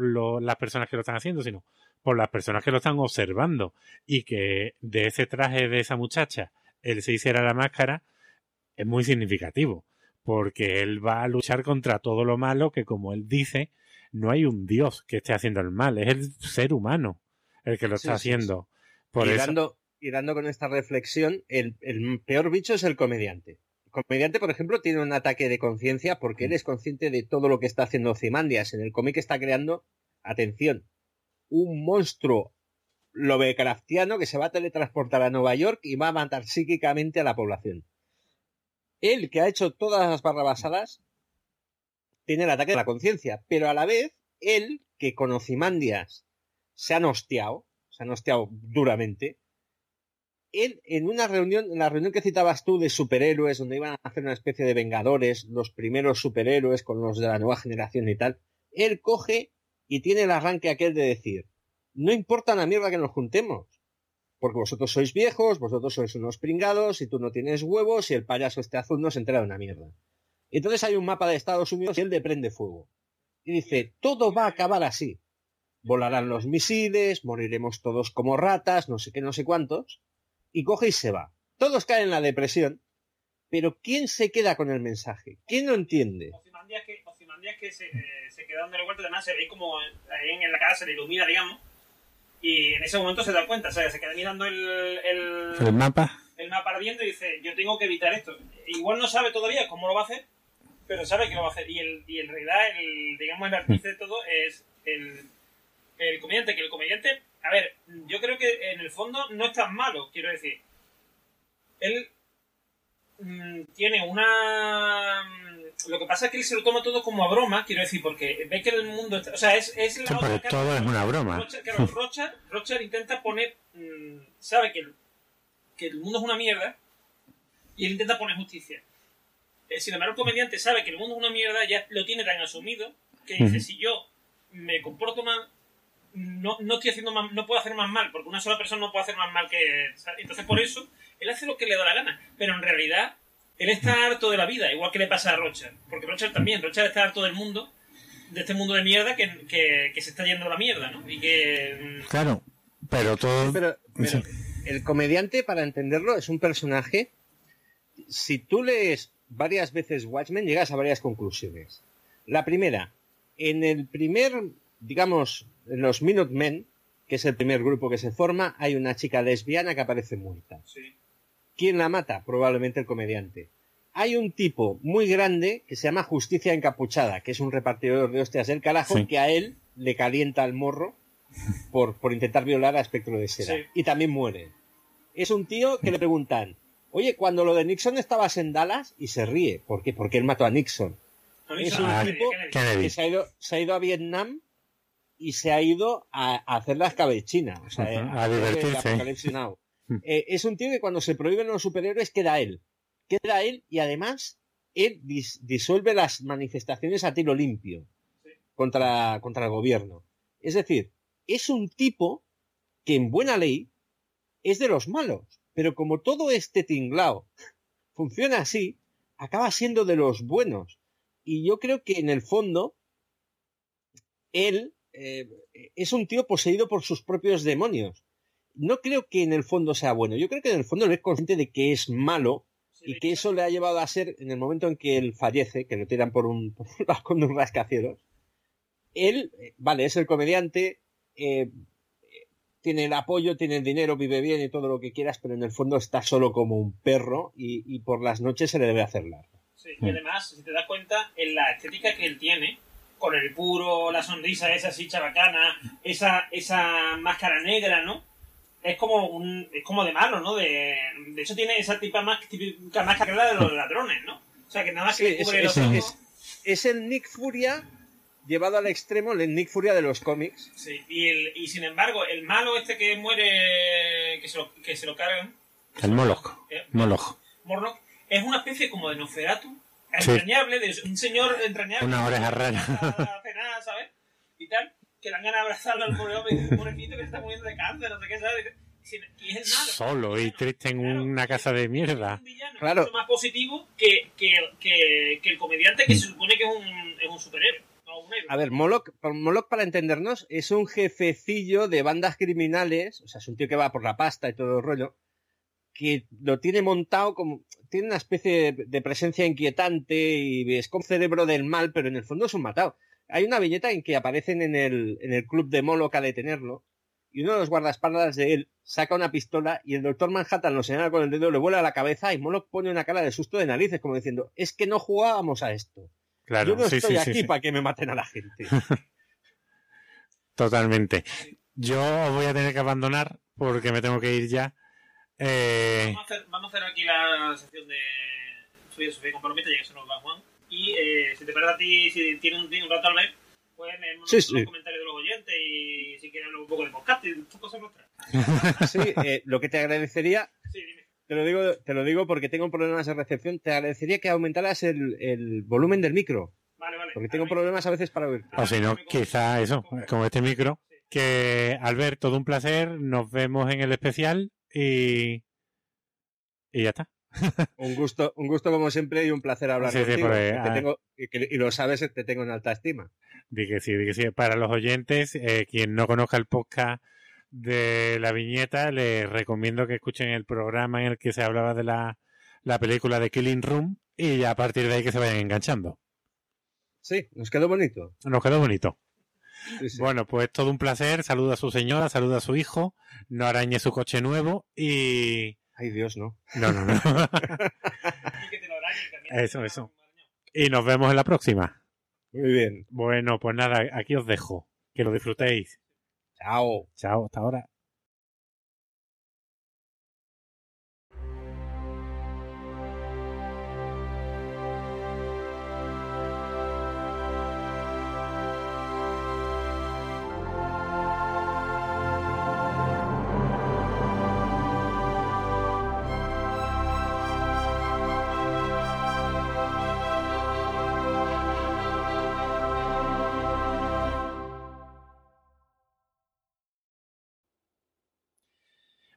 las personas que lo están haciendo, sino por las personas que lo están observando. Y que de ese traje de esa muchacha él se hiciera la máscara, es muy significativo porque él va a luchar contra todo lo malo que, como él dice, no hay un dios que esté haciendo el mal, es el ser humano el que lo está haciendo. Por y, dando, y, dando, con esta reflexión, el, peor bicho es el comediante. El comediante, por ejemplo, tiene un ataque de conciencia porque él es consciente de todo lo que está haciendo Zimandias. En el cómic está creando, atención, un monstruo Lovecraftiano que se va a teletransportar a Nueva York y va a matar psíquicamente a la población él que ha hecho todas las barrabasadas tiene el ataque de la conciencia, pero a la vez él que con Ocimandias se ha nosteado, se ha nosteado duramente, él en una reunión, en la reunión que citabas tú de superhéroes, donde iban a hacer una especie de vengadores, los primeros superhéroes con los de la nueva generación y tal, él coge y tiene el arranque aquel de decir, no importa la mierda que nos juntemos, porque vosotros sois viejos, vosotros sois unos pringados, y tú no tienes huevos, y el payaso este azul no se entera de una mierda. Entonces hay un mapa de Estados Unidos y él le prende fuego. Y dice, todo va a acabar así. Volarán los misiles, moriremos todos como ratas, no sé qué, no sé cuántos. Y coge y se va. Todos caen en la depresión, pero ¿quién se queda con el mensaje? ¿Quién lo entiende? Ozymandias que, que se, eh, queda vuelta, además se ve como ahí en la cara se le ilumina, digamos y en ese momento se da cuenta, o sea, se queda mirando el, el, mapa. El mapa ardiendo y dice, yo tengo que evitar esto. Igual no sabe todavía cómo lo va a hacer, pero sabe que lo va a hacer. Y, el, y en realidad, el, digamos, el artista de todo es el, el comediante, que el comediante, a ver, yo creo que en el fondo no es tan malo, quiero decir. Él mm, tiene una lo que pasa es que él se lo toma todo como a broma, quiero decir, porque ve que el mundo está, O sea, es, es la todo es una broma. Rocher, claro, Rocher, intenta poner. Mm, sabe que el, que el mundo es una mierda y él intenta poner justicia. Eh, sin embargo, el comediante sabe que el mundo es una mierda, ya lo tiene tan asumido que dice: si yo me comporto mal, no, no estoy haciendo más, no puedo hacer más mal, porque una sola persona no puede hacer más mal que. Entonces, por eso, él hace lo que le da la gana. Pero en realidad, él está harto de la vida, igual que le pasa a Rocher. Porque Rocher también, Rocher está harto del mundo, de este mundo de mierda que, se está yendo a la mierda, ¿no? Y que... Mm, claro, pero todo... Pero, el comediante, para entenderlo, es un personaje... Si tú lees varias veces Watchmen, llegas a varias conclusiones. La primera, En el primer, digamos, en los Minutemen, que es el primer grupo que se forma, hay una chica lesbiana que aparece muerta. ¿Quién la mata? Probablemente el comediante. Hay un tipo muy grande que se llama Justicia Encapuchada, que es un repartidor de hostias del carajo, que a él le calienta el morro por, por intentar violar a Espectro de Seda. Y también muere. Es un tío que le preguntan, oye, cuando lo de Nixon estabas en Dallas, y se ríe. ¿Por qué? Porque él mató a Nixon. Es un tipo que se ha, ido, se ha ido a Vietnam y se ha ido a, hacer la escabechina. O sea, a divertirse. Hmm. Eh, es un tío que cuando se prohíben los superhéroes queda él. Queda él y además él disuelve las manifestaciones a tiro limpio contra, contra el gobierno. Es decir, es un tipo que en buena ley es de los malos. Pero como todo este tinglao funciona así, acaba siendo de los buenos. Y yo creo que en el fondo, él eh, es un tío poseído por sus propios demonios. No creo que en el fondo sea bueno. Yo creo que en el fondo él es consciente de que es malo y que eso le ha llevado a ser, en el momento en que él fallece, que lo tiran por un, por un balcón de un rascacielos, él, eh, vale, es el comediante, eh, tiene el apoyo, tiene el dinero, vive bien y todo lo que quieras, pero en el fondo está solo como un perro y, por las noches se le debe hacer largo. Sí, y además, si te das cuenta, en la estética que él tiene, con el puro, la sonrisa esa así chabacana, esa, esa máscara negra, ¿no? Es como un, es como de malo, ¿no? De, de hecho tiene esa típica, máscara de los ladrones, ¿no? O sea que nada más que cubre es, los es el Nick Furia llevado al extremo el Nick Furia de los cómics. Sí, y, el, y sin embargo, el malo este que muere, que se lo, que se lo cargan. El Moloch. ¿Eh? Moloch. Moloch. Es una especie como de Noferatu, entrañable, de un señor entrañable. Una oreja rara. nada, ¿sabes? Y tal, que le han ganado abrazarlo al pobre hombre, un pobrecito que se está muriendo de cáncer, no sé qué, ¿sabes? Y es el malo. Solo y triste en una casa de mierda. Es un villano claro. mucho más positivo que, que, que, que el comediante que se supone que es un, es un superhéroe. A ver, Moloch, Moloch, para entendernos, es un jefecillo de bandas criminales, o sea, es un tío que va por la pasta y todo el rollo, que lo tiene montado como. Tiene una especie de, presencia inquietante y es como cerebro del mal, pero en el fondo es un matado. Hay una viñeta en que aparecen en el, en el club de Moloch a detenerlo, y uno de los guardaespaldas de él saca una pistola y el doctor Manhattan lo señala con el dedo, le vuela a la cabeza y Moloch pone una cara de susto de narices, como diciendo: Es que no jugábamos a esto. Yo no estoy aquí para que me maten a la gente. Totalmente. Yo voy a tener que abandonar porque me tengo que ir ya. Eh... Vamos, a hacer, aquí la sección de Soy Sofía Compromete, ya que se nos va Juan. Y eh, si te parece a ti, si tienes un, un rato al ver, pues me sí, sí. los comentarios de los oyentes y si quieres hablar un poco de podcast y cosas nuestras. sí, eh, lo que te agradecería. Sí, dime te lo digo, te lo digo porque tengo problemas de recepción. Te agradecería que aumentaras el, el volumen del micro. Vale, vale. Porque tengo problemas a veces para oír. O si no, quizá eso, como este micro. Que Albert, todo un placer. Nos vemos en el especial y. Y ya está. Un gusto, un gusto como siempre y un placer hablar contigo. tengo, y, lo sabes, te tengo en alta estima. Di que sí, di que sí. Para los oyentes, eh, quien no conozca el podcast de la viñeta, les recomiendo que escuchen el programa en el que se hablaba de la, la película de Killing Room y a partir de ahí que se vayan enganchando. Sí, nos quedó bonito. Nos quedó bonito. Bueno, pues todo un placer. Saluda a su señora, saluda a su hijo. No arañe su coche nuevo y. Ay, Dios, no. No, no, no. eso, eso. Y nos vemos en la próxima. Muy bien. Bueno, pues nada, aquí os dejo. Que lo disfrutéis. Chao. Chao, hasta ahora.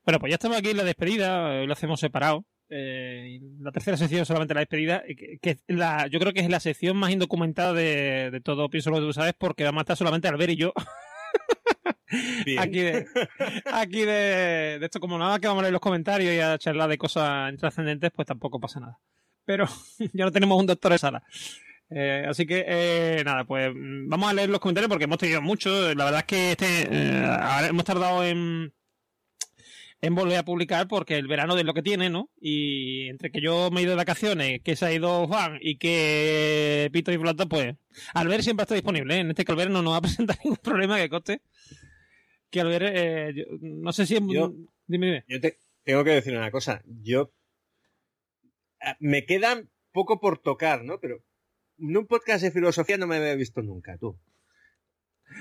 Bueno, pues ya estamos aquí en la despedida, lo hacemos separado. Eh, la tercera sección solamente la despedida, que, la, yo creo que es la sección más indocumentada de, todo Pienso lo que tú sabes, porque vamos a estar solamente Albert y yo. Aquí de, aquí de, esto, como nada que vamos a leer los comentarios y a charlar de cosas intrascendentes, pues tampoco pasa nada. Pero ya no tenemos un doctor en sala. Eh, así que, eh, nada, pues vamos a leer los comentarios porque hemos tenido muchos. La verdad es que este, eh, hemos tardado en, en volver a publicar porque el verano es lo que tiene, ¿no? Y entre que yo me he ido de vacaciones, que se ha ido Juan y que Pito y Flota, pues Albert siempre está disponible. ¿eh? En este que Albert no nos va a presentar ningún problema que coste. Que Albert, eh, no sé si es... Yo, dime, Yo te, tengo que decir una cosa. Yo... Eh, me quedan poco por tocar, ¿no? Pero en un podcast de filosofía no me había visto nunca, tú.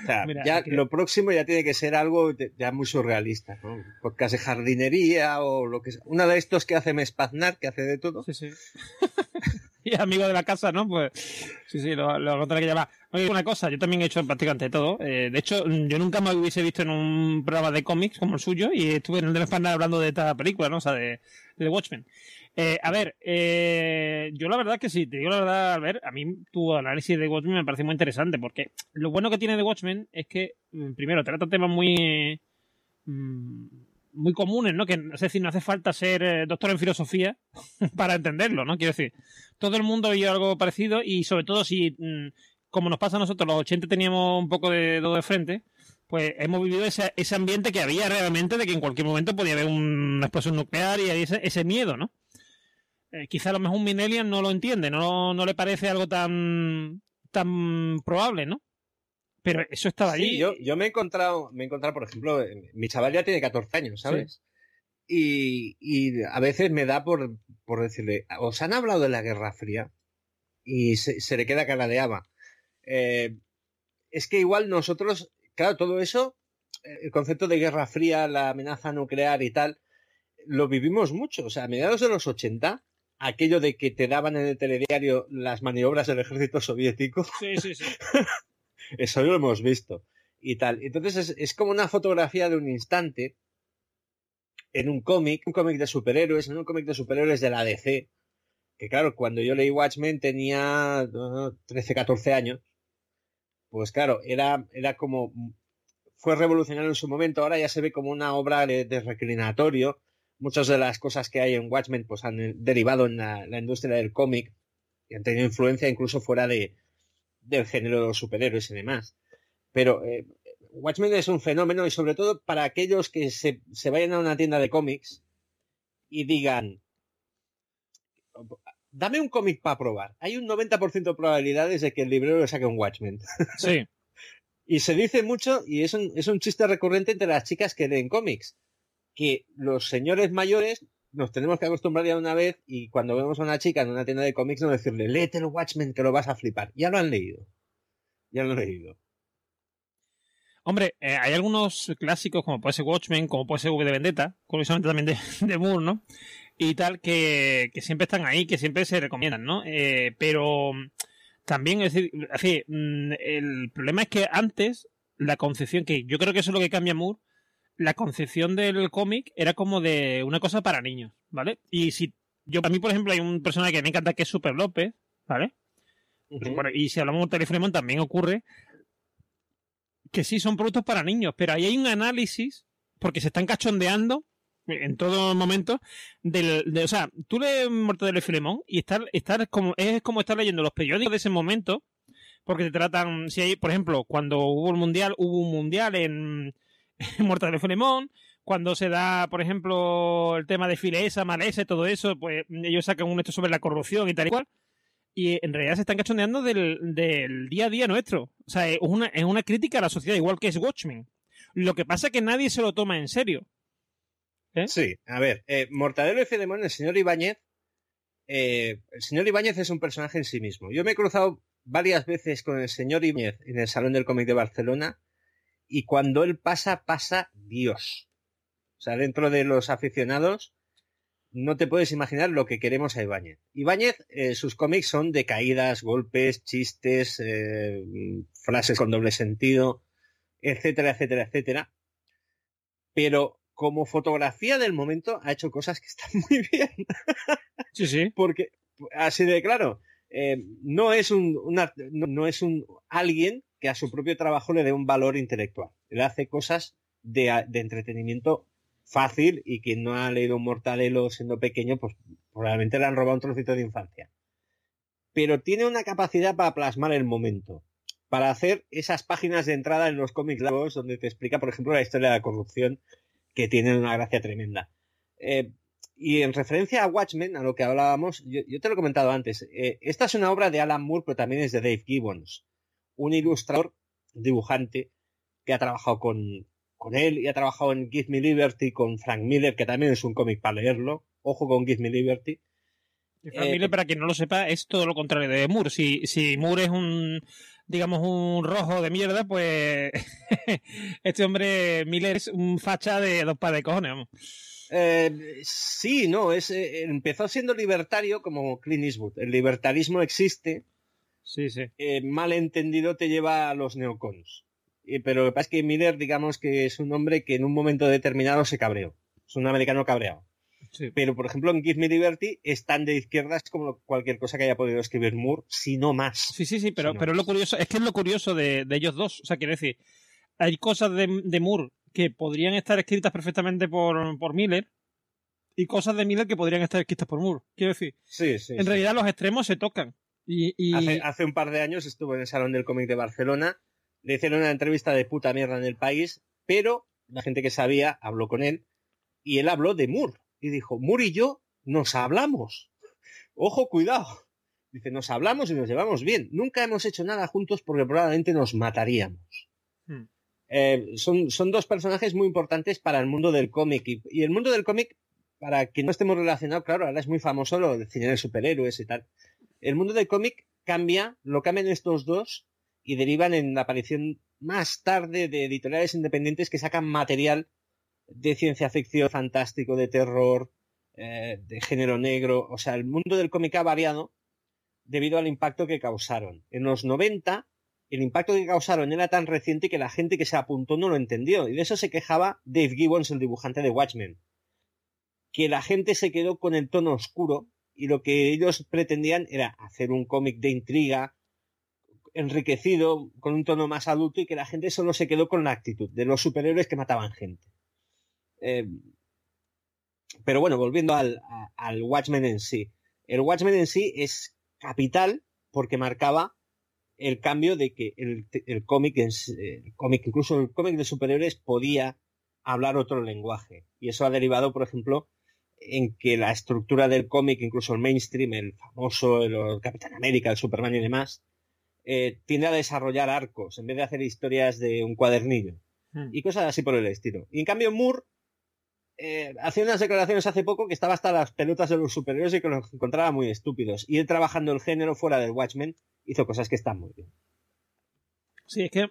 O sea, ya lo próximo ya tiene que ser algo ya muy surrealista, ¿no? Podcast de jardinería o lo que sea. Una de estos que hace Mespaznar, que hace de todo. Sí, sí. y amigo de la casa, ¿no? Pues sí, sí, lo, lo que llamar. Oye, una cosa, yo también he hecho prácticamente todo. Eh, de hecho, yo nunca me hubiese visto en un programa de cómics como el suyo y estuve en el de Mespaznar hablando de esta película, ¿no? O sea, de, de Watchmen. Eh, a ver, eh, yo la verdad que sí, te digo la verdad, a ver, a mí tu análisis de Watchmen me parece muy interesante porque lo bueno que tiene de Watchmen es que, mm, primero, trata temas muy, mm, muy comunes, ¿no? Que, es decir, no hace falta ser eh, doctor en filosofía para entenderlo, ¿no? Quiero decir, todo el mundo ha algo parecido y sobre todo si, mm, como nos pasa a nosotros, los 80 teníamos un poco de todo de frente, pues hemos vivido ese, ese ambiente que había realmente de que en cualquier momento podía haber una explosión nuclear y ese, ese miedo, ¿no? Eh, quizá a lo mejor un Minelian no lo entiende, no, no le parece algo tan, tan probable, ¿no? Pero eso estaba allí. yo, yo me he encontrado, me he encontrado, por ejemplo, mi chaval ya tiene 14 años, ¿sabes? Y, y, a veces me da por, por decirle, ¿os han hablado de la Guerra Fría? Y se, le queda caladeaba. Eh, es que igual nosotros, claro, todo eso, eh, el concepto de Guerra Fría, la amenaza nuclear y tal, lo vivimos mucho. O sea, a mediados de los 80, aquello de que te daban en el telediario las maniobras del ejército soviético. Sí, sí, sí. Eso lo hemos visto. Y tal. Entonces es, como una fotografía de un instante en un cómic, un cómic de superhéroes, en un cómic de superhéroes de la DC. Que claro, cuando yo leí Watchmen tenía 13, 14 años. Pues claro, era, era como. Fue revolucionario en su momento, ahora ya se ve como una obra de reclinatorio muchas de las cosas que hay en Watchmen pues han derivado en la, industria del cómic y han tenido influencia incluso fuera de, del género de los superhéroes y demás. Pero eh, Watchmen es un fenómeno y sobre todo para aquellos que se, se vayan a una tienda de cómics y digan, dame un cómic para probar. Hay un 90% de probabilidades de que el librero le saque un Watchmen. Sí. y se dice mucho, y es un, es un chiste recurrente entre las chicas que leen cómics que los señores mayores nos tenemos que acostumbrar ya una vez y cuando vemos a una chica en una tienda de cómics no decirle, léete el Watchmen que lo vas a flipar. Ya lo han leído. Ya lo han leído. Hombre, eh, hay algunos clásicos como puede ser Watchmen, como puede ser V de Vendetta, curiosamente también de, de Moore, ¿no? Y tal, que, siempre están ahí, que siempre se recomiendan, ¿no? Eh, pero también, es decir, así, mm, el problema es que antes la concepción, que yo creo que eso es lo que cambia Moore, la concepción del cómic era como de una cosa para niños, ¿vale? Y si yo, a mí, por ejemplo, hay un personaje que me encanta que es Super López, ¿vale? y si hablamos de Telefremon también ocurre que sí son productos para niños, pero ahí hay un análisis, porque se están cachondeando en todo momento, del, de, o sea, tú lees Mortadelo de Filemón y estar, estar como, es como estar leyendo los periódicos de ese momento, porque te tratan, si hay, por ejemplo, cuando hubo el mundial, hubo un mundial en, Muerta de Filemón, cuando se da, por ejemplo, el tema de Filesa, Malesa y todo eso, pues ellos sacan un esto sobre la corrupción y tal y cual. Y en realidad se están cachondeando del, día a día nuestro. O sea, es una, una crítica a la sociedad, igual que es Watchmen. Lo que pasa es que nadie se lo toma en serio. ¿Eh? Sí, a ver, eh, Mortadelo y Filemón, el señor Ibáñez, eh, el señor Ibáñez es un personaje en sí mismo. Yo me he cruzado varias veces con el señor Ibáñez en el Salón del Cómic de Barcelona y cuando él pasa, pasa Dios. O sea, dentro de los aficionados, no te puedes imaginar lo que queremos a Ibáñez. Ibáñez, eh, sus cómics son de caídas, golpes, chistes, eh, frases con doble sentido, etcétera, etcétera, etcétera. Pero como fotografía del momento ha hecho cosas que están muy bien. Sí, sí. Porque, así de claro, eh, no es un, no es un alguien que a su propio trabajo le dé un valor intelectual. Él hace cosas de, entretenimiento fácil y quien no ha leído un Mortadelo siendo pequeño, pues probablemente le han robado un trocito de infancia. pero tiene una capacidad para plasmar el momento, para hacer esas páginas de entrada en los cómics largos donde te explica, por ejemplo, la historia de la corrupción, que tienen una gracia tremenda. Eh, y en referencia a Watchmen, a lo que hablábamos, yo, te lo he comentado antes, eh, esta es una obra de Alan Moore, pero también es de Dave Gibbons, un ilustrador, dibujante, que ha trabajado con, con él y ha trabajado en Give Me Liberty con Frank Miller, que también es un cómic para leerlo. Ojo con Give Me Liberty. Frank eh, Miller, para quien no lo sepa, es todo lo contrario de Moore. Si, si Moore es un, digamos, un rojo de mierda, pues este hombre Miller es un facha de dos pares de cojones. Eh, sí, no, es, eh, empezó siendo libertario como Clint Eastwood. El libertarismo existe. Sí, sí. Eh, mal entendido te lleva a los neocons. pero lo que pasa es que Miller, digamos que es un hombre que en un momento determinado se cabreó. Es un americano cabreado. Pero, por ejemplo, en Give Me Liberty están de izquierdas como cualquier cosa que haya podido escribir Moore, si no más. Sí, sí, sí, pero, pero lo curioso, es que es lo curioso de, ellos dos. O sea, quiere decir, hay cosas de, de Moore que podrían estar escritas perfectamente por, por Miller y cosas de Miller que podrían estar escritas por Moore. Quiero decir, sí, sí, en realidad los extremos se tocan. Y, Hace, un par de años estuvo en el Salón del Cómic de Barcelona, le hicieron una entrevista de puta mierda en el país, pero la gente que sabía habló con él y él habló de Moore y dijo, Moore y yo nos hablamos. Ojo, cuidado. Dice, nos hablamos y nos llevamos bien. Nunca hemos hecho nada juntos porque probablemente nos mataríamos. Hmm. Eh, son, son, dos personajes muy importantes para el mundo del cómic. Y, el mundo del cómic, para que no estemos relacionados, claro, ahora es muy famoso lo de cine de superhéroes y tal. El mundo del cómic cambia, lo cambian estos dos y derivan en la aparición más tarde de editoriales independientes que sacan material de ciencia ficción, fantástico, de terror, eh, de género negro. O sea, el mundo del cómic ha variado debido al impacto que causaron. En los 90 el impacto que causaron era tan reciente que la gente que se apuntó no lo entendió. Y de eso se quejaba Dave Gibbons, el dibujante de Watchmen. Que la gente se quedó con el tono oscuro y lo que ellos pretendían era hacer un cómic de intriga, enriquecido, con un tono más adulto y que la gente solo se quedó con la actitud de los superhéroes que mataban gente. Eh, pero bueno, volviendo al, al Watchmen en sí. El Watchmen en sí es capital porque marcaba el cambio de que el, el cómic, el cómic, incluso el cómic de superhéroes podía hablar otro lenguaje. Y eso ha derivado, por ejemplo, en que la estructura del cómic, incluso el mainstream, el famoso, el, Capitán América, el Superman y demás, eh, tiende a desarrollar arcos en vez de hacer historias de un cuadernillo. Hmm. Y cosas así por el estilo. Y en cambio, Moore eh, hacía unas declaraciones hace poco que estaba hasta las pelotas de los superhéroes y que los encontraba muy estúpidos. Y él trabajando el género fuera del Watchmen hizo cosas que están muy bien. Sí, es que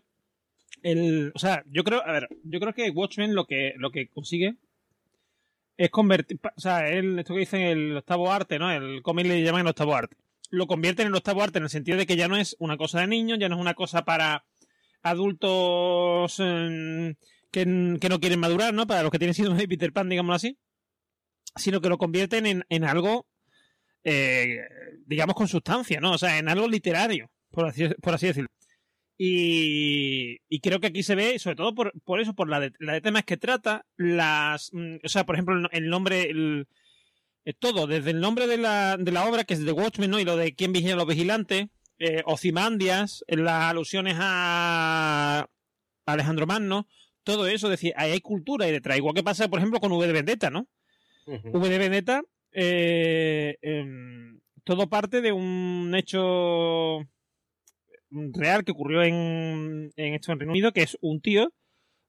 el, o sea, yo creo, a ver, yo creo que Watchmen lo que lo que consigue es convertir, o sea, él, esto que dicen el octavo arte, ¿no? El cómic le llaman el octavo arte. Lo convierte en el octavo arte en el sentido de que ya no es una cosa de niños, ya no es una cosa para adultos que, no quieren madurar, ¿no? Para los que tienen de Peter Pan, digámoslo así. Sino que lo convierten en, en algo, eh, digamos, con sustancia, ¿no? O sea, en algo literario, por así, por así decirlo. Y, y, creo que aquí se ve, sobre todo por, por eso, por la de, la de temas que trata, las. Mm, o sea, por ejemplo, el, nombre. El, eh, todo, desde el nombre de la, de la obra, que es The Watchmen, ¿no? Y lo de quién vigila a los vigilantes, eh, Ocimandias, las alusiones a Alejandro Magno, todo eso, es decir, ahí hay cultura y detrás. Igual que pasa, por ejemplo, con V de Vendetta, ¿no? V de Vendetta, eh, em, todo parte de un hecho real que ocurrió en, en esto en Reino Unido, que es un tío,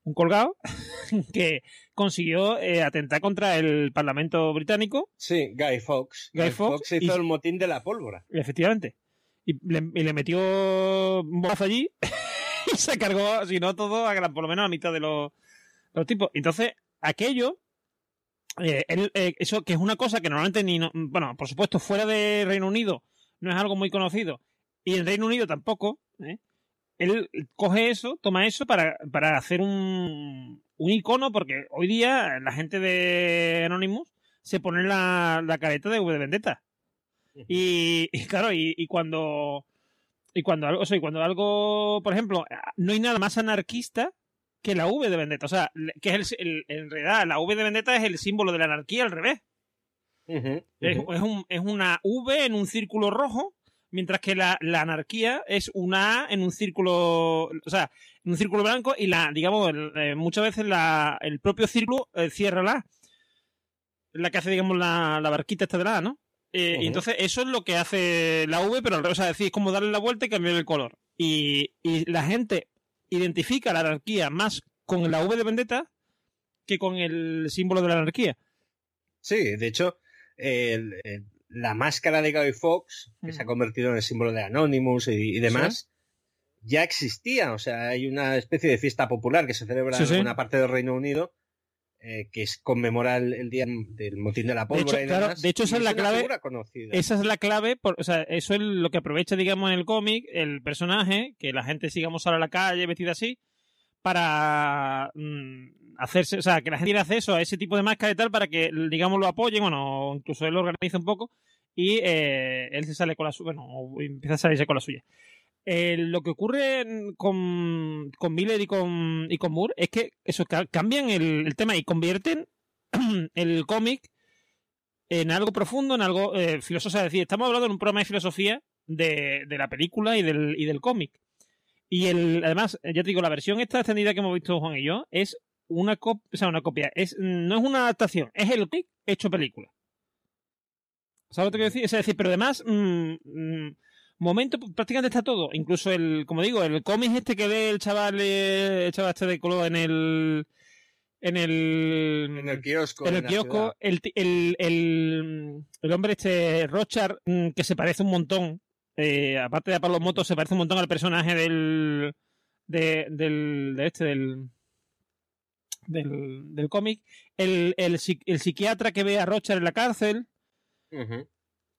un colgado, que consiguió eh, atentar contra el Parlamento británico. Sí, Guy Fawkes. Guy, Fawkes, hizo el motín de la pólvora. Efectivamente. Y le, y le metió un bozo allí se cargó, si no todo, a por lo menos a mitad de los, tipos. Entonces, aquello, eh, eh, eso que es una cosa que normalmente ni, bueno, por supuesto, fuera de Reino Unido no es algo muy conocido, y en Reino Unido tampoco, ¿eh? él coge eso, toma eso para, para hacer un, un icono, porque hoy día la gente de Anonymous se pone la, la careta de V de Vendetta. Y, claro, y, cuando y cuando algo, o sea, cuando algo, por ejemplo, no hay nada más anarquista que la V de Vendetta. O sea, que es el, en realidad la V de Vendetta es el símbolo de la anarquía al revés. Es, un, es, una V en un círculo rojo Mientras que la, anarquía es una A en un círculo, o sea, en un círculo blanco y la, digamos, eh, muchas veces la, el propio círculo eh, cierra la A. La que hace, digamos, la, la barquita esta de la A, ¿no? Eh, y entonces eso es lo que hace la V, pero al revés, o sea, decir, es como darle la vuelta y cambiar el color. Y, y la gente identifica la anarquía más con la V de Vendetta que con el símbolo de la anarquía. Sí, de hecho, la máscara de Guy Fox, que se ha convertido en el símbolo de Anonymous y, demás, ya existía. O sea, hay una especie de fiesta popular que se celebra en una parte del Reino Unido. Eh, que es conmemora el, día del motín de la pólvora de hecho, y de hecho esa es, la clave esa es la clave o sea eso es lo que aprovecha digamos en el cómic el personaje que la gente sigamos ahora a la calle vestida así para mm, hacerse, o sea, que la gente tiene acceso a ese tipo de máscara y tal para que, digamos, lo apoyen, bueno, incluso él lo organiza un poco y eh, él se sale con la suya, bueno, empieza a salirse con la suya. Eh, lo que ocurre con, con Miller y con, y con Moore es que eso cambian el, tema y convierten el cómic en algo profundo, en algo eh, filosófico. Es decir, estamos hablando de un programa de filosofía de, de la película y del, y del cómic. Y el, además, ya te digo, la versión esta extendida que hemos visto Juan y yo es una copia, o sea, una copia, es, no es una adaptación, es el cómic hecho película. ¿Sabes lo que quiero decir? Es decir, pero además, mm, mm, momento, prácticamente está todo. Incluso el, como digo, el cómic este que ve el chaval, eh, el chaval este de color en el, en el, en el kiosco. En el kiosco, el, el, el, el, hombre este, Rochard, mm, que se parece un montón eh, aparte de Pablo Motos, se parece un montón al personaje del. De, del. de este, del. del, cómic. El, el, psiquiatra que ve a Rocher en la cárcel.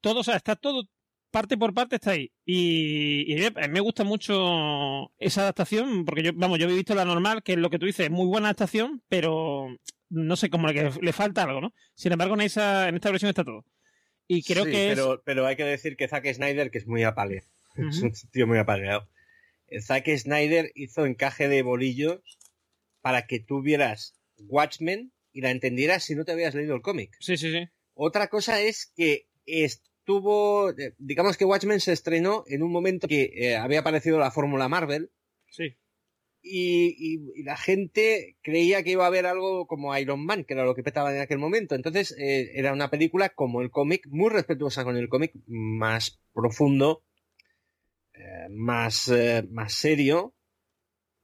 Todo, o sea, está todo. Parte por parte está ahí. Y, y, a mí me gusta mucho esa adaptación, porque yo, vamos, yo he visto la normal, que es lo que tú dices, es muy buena adaptación, pero no sé, como que le falta algo, ¿no? Sin embargo, en, esa, en esta versión está todo. Y creo que pero, pero hay que decir que Zack Snyder, que es muy apale, es un tío muy apaleado. Zack Snyder hizo encaje de bolillos para que tú vieras Watchmen y la entendieras si no te habías leído el cómic. Sí, sí, sí. Otra cosa es que estuvo, eh, digamos que Watchmen se estrenó en un momento que eh, había aparecido la fórmula Marvel. Sí y, la gente creía que iba a haber algo como Iron Man, que era lo que petaba en aquel momento. Entonces eh, era una película como el cómic, muy respetuosa con el cómic, más profundo, eh, más, más serio,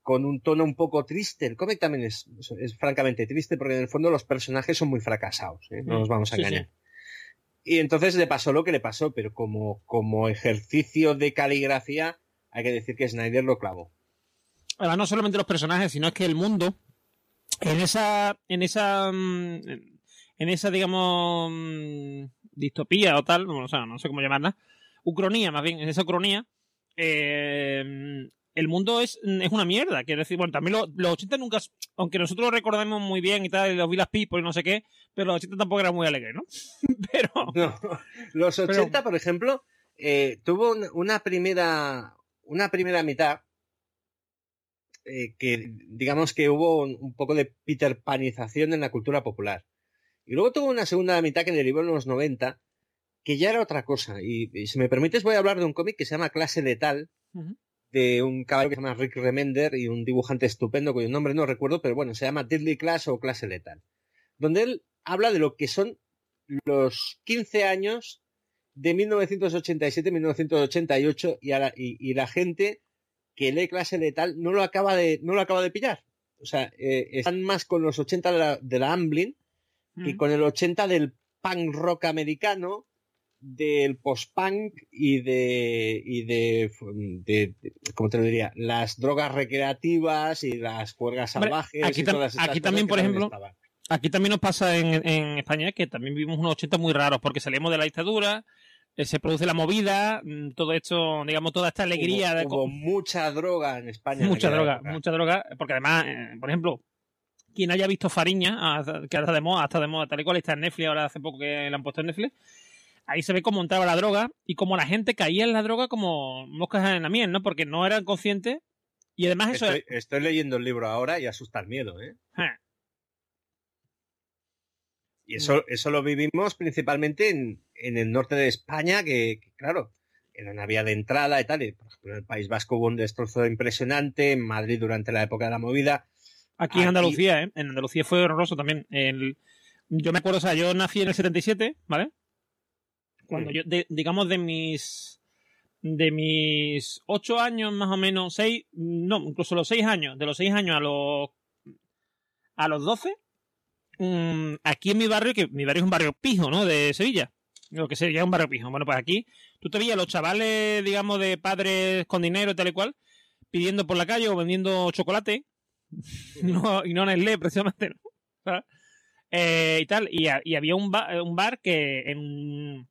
con un tono un poco triste. El cómic también es, es, francamente triste porque en el fondo los personajes son muy fracasados, no nos vamos a engañar. Y entonces le pasó lo que le pasó, pero como, como ejercicio de caligrafía hay que decir que Snyder lo clavó. Además no solamente los personajes, sino es que el mundo, en esa, en esa, mm, en esa, digamos, mm, distopía o tal, o sea, no sé cómo llamarla, ucronía, más bien, en esa ucronía, eh, el mundo es, es una mierda. Quiero decir, bueno, también los, 80 nunca, aunque nosotros lo recordemos muy bien y tal, los Villas People y no sé qué, pero los 80 tampoco eran muy alegres, ¿no? pero. los 80, por ejemplo, eh, tuvo una primera, una primera mitad eh, que digamos que hubo un, poco de Peter Panización en la cultura popular. Y luego tuvo una segunda mitad que derivó en los 90, que ya era otra cosa. Y, si me permites voy a hablar de un cómic que se llama Clase Letal, de un caballo que se llama Rick Remender y un dibujante estupendo cuyo nombre no recuerdo, pero bueno, se llama Deadly Class o Clase Letal, donde él habla de lo que son los 15 años de 1987-1988 y, y, y la gente que lee clase letal no lo acaba de, no lo acaba de pillar. O sea, eh, están más con los 80 de la, de la Amblin y mm. con el 80 del punk rock americano, del post-punk y de, y de, de, ¿cómo te lo diría? Las drogas recreativas y las juergas salvajes. Aquí, y todas aquí también, por ejemplo, aquí también nos pasa en, en España que también vivimos unos 80 muy raros porque salimos de la dictadura, eh, se produce la movida, mm, todo esto, digamos, toda esta alegría. de... mucha droga en España. Mucha droga, mucha droga, porque además, eh, por ejemplo, quien haya visto Fariña, que está de moda, está de moda, tal y cual está en Netflix, ahora hace poco que la han puesto en Netflix, ahí se ve cómo entraba la droga y cómo la gente caía en la droga como moscas en la miel, ¿no? Porque no eran conscientes y además eso... Estoy, estoy leyendo el libro ahora y asusta el miedo, ¿eh? Y eso, eso lo vivimos principalmente en, en el norte de España, que, claro, era una vía de entrada y tal. Y, por ejemplo, en el País Vasco hubo un destrozo impresionante, en Madrid durante la época de la movida. Aquí, en Andalucía, ¿eh? En Andalucía fue horroroso también. El... Yo me acuerdo, o sea, yo nací en el 77, ¿vale? Cuando mm. yo, digamos, de mis de mis ocho años más o menos, seis, no, incluso los seis años, de los seis años a los a los doce, mm, aquí en mi barrio, que mi barrio es un barrio pijo, ¿no? De Sevilla, lo que sería un barrio pijo. Bueno, pues aquí tú te veías los chavales, digamos, de padres con dinero y tal y cual, pidiendo por la calle o vendiendo chocolate, no, y no en el LE, precisamente, ¿no? Eh, y tal, y, había un, un bar que en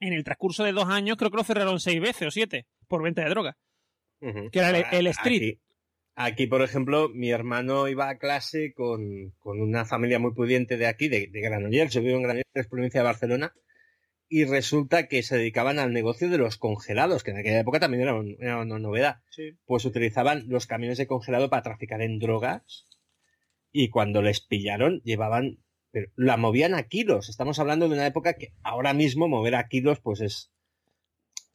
en el transcurso de dos años creo que lo cerraron seis veces o siete por venta de droga. Que era el, street. Aquí, por ejemplo, mi hermano iba a clase con, una familia muy pudiente de aquí, de, de Granollers. Yo vivo en Granollers, provincia de Barcelona. Y resulta que se dedicaban al negocio de los congelados, que en aquella época también era, una novedad. Pues utilizaban los camiones de congelado para traficar en drogas. Y cuando les pillaron, llevaban pero la movían a kilos. Estamos hablando de una época que ahora mismo mover a kilos, pues es,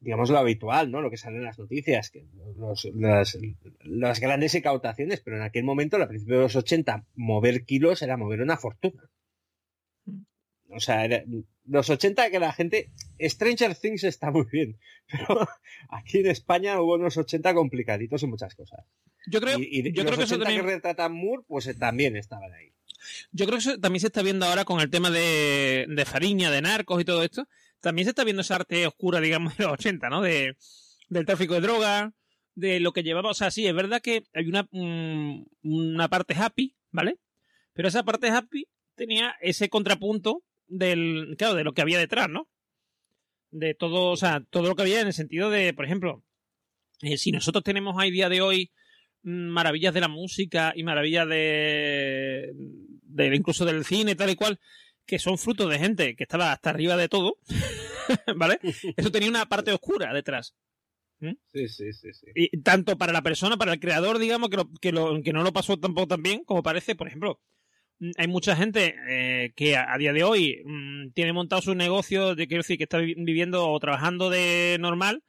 digamos, lo habitual, ¿no? Lo que sale en las noticias, que las, grandes incautaciones, pero en aquel momento, a principios de los 80, mover kilos era mover una fortuna. O sea, los 80 que la gente... Stranger Things está muy bien, pero aquí en España hubo unos 80 complicaditos y muchas cosas. Yo creo, y, yo creo que eso también... que retratan Moore, pues eh, también estaban ahí. Yo creo que eso también se está viendo ahora con el tema de, de Fariña, de narcos y todo esto. También se está viendo esa arte oscura, digamos, de los 80, ¿no? De, del tráfico de drogas, de lo que llevaba. O sea, sí, es verdad que hay una, mm, una parte happy, ¿vale? Pero esa parte happy tenía ese contrapunto del, claro, de lo que había detrás, ¿no? De todo, o sea, todo lo que había en el sentido de, por ejemplo, eh, si nosotros tenemos a día de hoy mm, maravillas de la música y maravillas de, incluso del cine, tal y cual, que son frutos de gente que estaba hasta arriba de todo, ¿vale? Eso tenía una parte oscura detrás. ¿Mm? Sí, sí, sí, sí. Y tanto para la persona, para el creador, digamos, que, que, lo, que no lo pasó tampoco tan bien como parece, por ejemplo. Mm, hay mucha gente eh, que a, día de hoy mm, tiene montado su negocio, de, quiero decir, que está viviendo o trabajando de normal,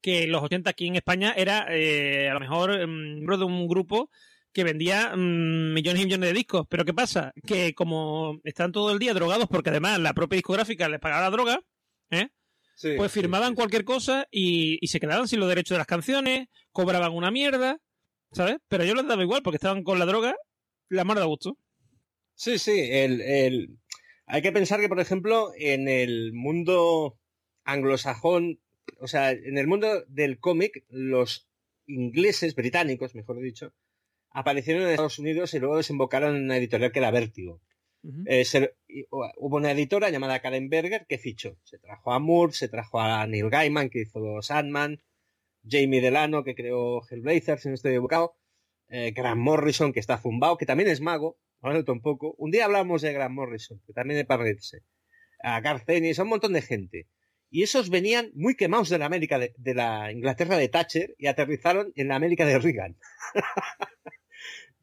que los 80 aquí en España era eh, a lo mejor miembro de un grupo que vendía mm, millones y millones de discos. Pero ¿qué pasa? Que como están todo el día drogados, porque además la propia discográfica les pagaba la droga, ¿eh? pues firmaban cualquier cosa y, se quedaban sin los derechos de las canciones, cobraban una mierda, ¿sabes? Pero yo les daba igual porque estaban con la droga, la mar de gusto. Sí, sí, el, el... hay que pensar que, por ejemplo, en el mundo anglosajón, o sea, en el mundo del cómic, los ingleses, británicos, mejor dicho, aparecieron en Estados Unidos y luego desembocaron en una editorial que era Vértigo. Eh, hubo una editora llamada Karen Berger que fichó. Se trajo a Moore, se trajo a Neil Gaiman, que hizo Sandman, Jamie Delano, que creó Hellblazer, si no estoy equivocado, eh, Grant Morrison, que está zumbao, que también es mago, ahora un poco. Un día hablamos de Grant Morrison, que también es para reírse. A Garth Ennis, a un montón de gente. Y esos venían muy quemados de la América, de, de la Inglaterra de Thatcher, y aterrizaron en la América de Reagan.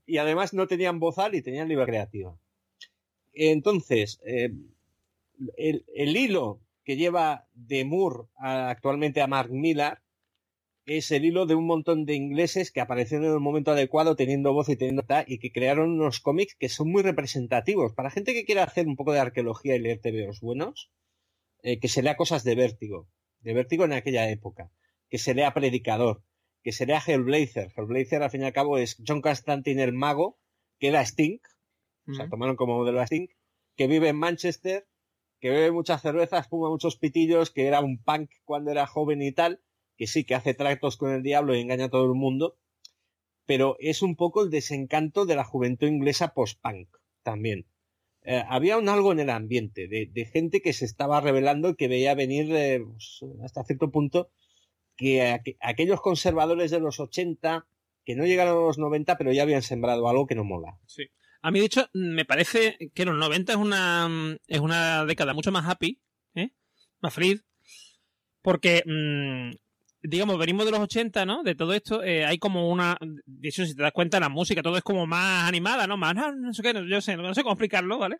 y además no tenían bozal y tenían libertad creativa. Entonces, eh, el, hilo que lleva de Moore actualmente a Mark Millar es el hilo de un montón de ingleses que aparecieron en el momento adecuado teniendo voz y teniendo y que crearon unos cómics que son muy representativos. Para gente que quiera hacer un poco de arqueología y leer TVOs buenos, eh, que se lea cosas de vértigo, de vértigo en aquella época, que se lea Predicador, que sería Hellblazer. Hellblazer, al fin y al cabo, es John Constantine el mago, que era Sting, o sea, tomaron como modelo a Sting, que vive en Manchester, que bebe muchas cervezas, fuma muchos pitillos, que era un punk cuando era joven y tal, que sí, que hace tractos con el diablo y engaña a todo el mundo, pero es un poco el desencanto de la juventud inglesa post-punk también. Eh, había un algo en el ambiente de, gente que se estaba revelando y que veía venir eh, pues, hasta cierto punto que aquellos conservadores de los 80, que no llegaron a los 90, pero ya habían sembrado algo que no mola. Sí. A mí, de hecho, me parece que los 90 es una, es una década mucho más happy, ¿eh? más feliz, porque, mm, digamos, venimos de los 80, ¿no? De todo esto, eh, hay como una, de hecho, si te das cuenta, la música, todo es como más animada, ¿no? Más, no, sé qué, yo sé, no sé cómo explicarlo, ¿vale?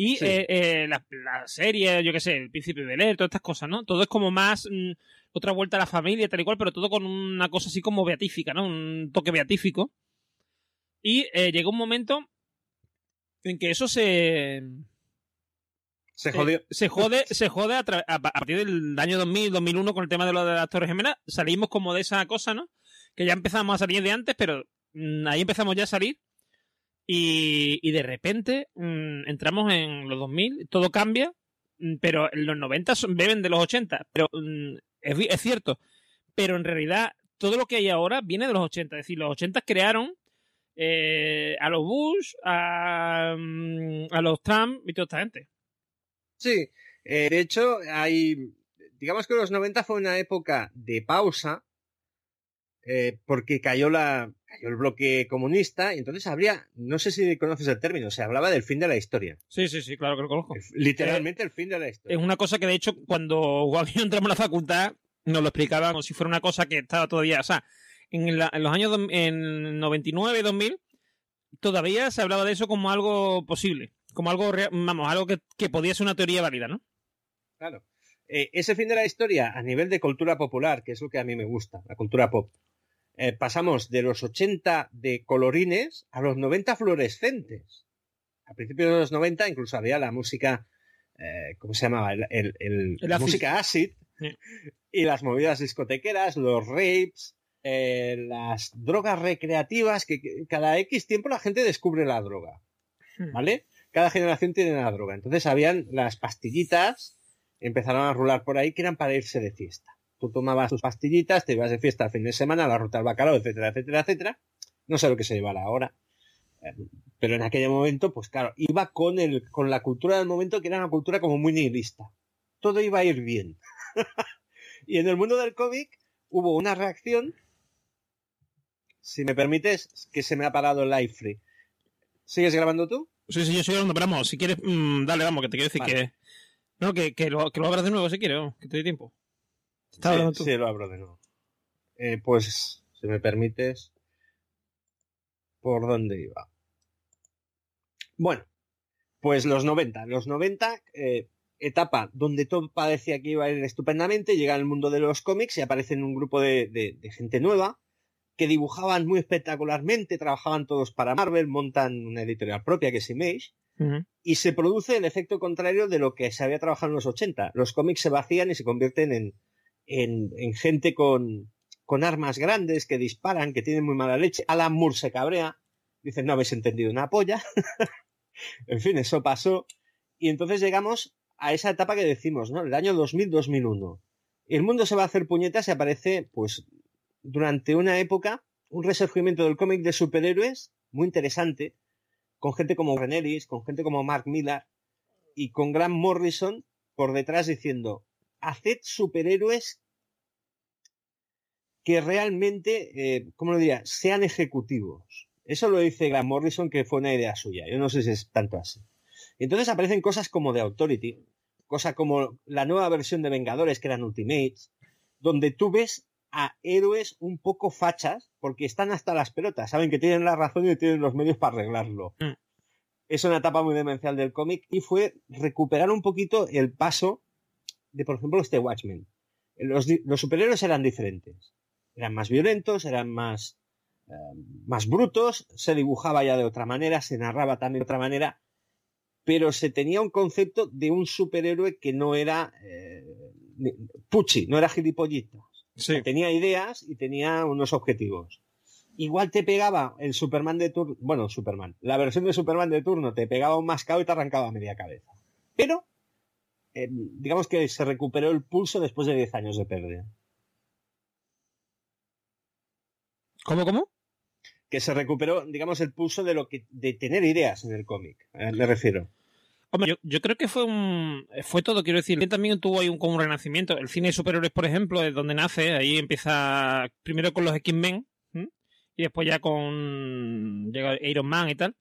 Y eh, eh, la, serie, yo qué sé, El Príncipe de leer todas estas cosas, ¿no? Todo es como más mm, otra vuelta a la familia, tal y cual, pero todo con una cosa así como beatífica, ¿no? Un toque beatífico. Y eh, llegó un momento en que eso se... Se jodió. se jode, se jode a, partir del año 2000, 2001 con el tema de lo de las Torres Gemelas. Salimos como de esa cosa, ¿no? Que ya empezamos a salir de antes, pero mm, ahí empezamos ya a salir y, de repente mm, entramos en los 2000, todo cambia, mm, pero los 90 beben de los 80. Pero es, cierto, pero en realidad todo lo que hay ahora viene de los 80. Es decir, los 80 crearon eh, a los Bush, a, a, los Trump y toda esta gente. Sí, eh, de hecho, hay. Digamos que los 90 fue una época de pausa, eh, porque cayó la, cayó el bloque comunista y entonces habría, no sé si conoces el término, se hablaba del fin de la historia. Sí, sí, sí, claro que lo conozco. Literalmente el fin de la historia. Es una cosa que de hecho cuando entramos a la facultad nos lo explicaban como si fuera una cosa que estaba todavía, o sea, en, los años en 99, 2000 todavía se hablaba de eso como algo posible, como algo, vamos, algo que, podía ser una teoría válida, ¿no? Claro. Eh, ese fin de la historia a nivel de cultura popular, que es lo que a mí me gusta, la cultura pop, eh, pasamos de los 80 de colorines a los 90 fluorescentes. A principios de los 90 incluso había la música, eh, ¿cómo se llamaba? El, la música acid y las movidas discotequeras, los rapes, eh, las drogas recreativas, que, cada X tiempo la gente descubre la droga. Hmm. ¿Vale? Cada generación tiene la droga. Entonces habían las pastillitas, empezaron a rular por ahí que eran para irse de fiesta tú tomabas tus pastillitas, te ibas de fiesta el fin de semana, la ruta al bacalao, etcétera, etcétera, etcétera. No sé lo que se llevará ahora. Eh, pero en aquel momento, pues claro, iba con, el, con la cultura del momento, que era una cultura como muy nihilista. Todo iba a ir bien. y en el mundo del cómic hubo una reacción, si me permites, que se me ha parado el live free. ¿Sigues grabando tú? Sí, sí, yo sigo grabando, pero vamos, si quieres, mm, dale, vamos, que te quiero decir que... No, que, que, lo, que lo abras de nuevo si quieres, que te dé tiempo. Sí, lo abro de nuevo. Eh, pues, si me permites, ¿por dónde iba? Bueno, pues los 90. Los 90, eh, etapa donde todo parecía que iba a ir estupendamente, llega al mundo de los cómics y aparecen un grupo de, gente nueva que dibujaban muy espectacularmente, trabajaban todos para Marvel, montan una editorial propia que es Image, y se produce el efecto contrario de lo que se había trabajado en los 80. Los cómics se vacían y se convierten en, en, gente con, con, armas grandes que disparan, que tienen muy mala leche. Alan Moore se cabrea, dice, no habéis entendido una polla. en fin, eso pasó. Y entonces llegamos a esa etapa que decimos, ¿no? El año 2000-2001. El mundo se va a hacer puñetas y aparece, pues, durante una época, un resurgimiento del cómic de superhéroes muy interesante, con gente como Renelis, con gente como Mark Millar y con Grant Morrison por detrás diciendo, haced superhéroes que realmente, eh, ¿cómo lo diría?, sean ejecutivos. Eso lo dice Grant Morrison, que fue una idea suya. Yo no sé si es tanto así. entonces aparecen cosas como The Authority, cosa como la nueva versión de Vengadores, que eran Ultimates, donde tú ves a héroes un poco fachas, porque están hasta las pelotas, saben que tienen la razón y tienen los medios para arreglarlo. Mm. Es una etapa muy demencial del cómic y fue recuperar un poquito el paso de, por ejemplo, este Watchmen. Los, superhéroes eran diferentes. Eran más violentos, eran más, eh, más brutos, se dibujaba ya de otra manera, se narraba también de otra manera, pero se tenía un concepto de un superhéroe que no era eh, puchi, no era gilipollita. Tenía ideas y tenía unos objetivos. Igual te pegaba el Superman de turno, bueno, Superman, la versión de Superman de turno te pegaba un mascado y te arrancaba media cabeza. Pero eh, digamos que se recuperó el pulso después de 10 años de pérdida. ¿Cómo, cómo? Que se recuperó, digamos, el pulso de lo que, de tener ideas en el cómic, eh, me refiero. Hombre, yo, creo que fue un, fue todo, quiero decir. También tuvo ahí un, como un renacimiento. El cine de superhéroes, por ejemplo, es donde nace. Ahí empieza primero con los X-Men y después ya con llega Iron Man y tal.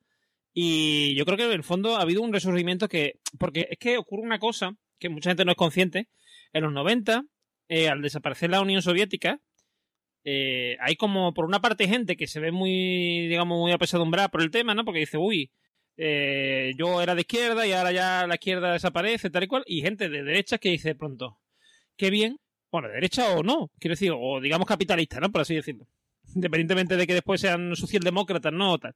Y yo creo que en el fondo ha habido un resurgimiento que, porque es que ocurre una cosa que mucha gente no es consciente, en los 90, eh, al desaparecer la Unión Soviética, eh, hay como, por una parte, gente que se ve muy, digamos, muy apesadumbrada por el tema, ¿no? Porque dice, uy, eh, yo era de izquierda y ahora ya la izquierda desaparece, tal y cual, y gente de derecha que dice pronto, qué bien, bueno, de derecha o no, quiero decir, o digamos capitalista, ¿no? Por así decirlo. Independientemente de que después sean socialdemócratas, no, o tal.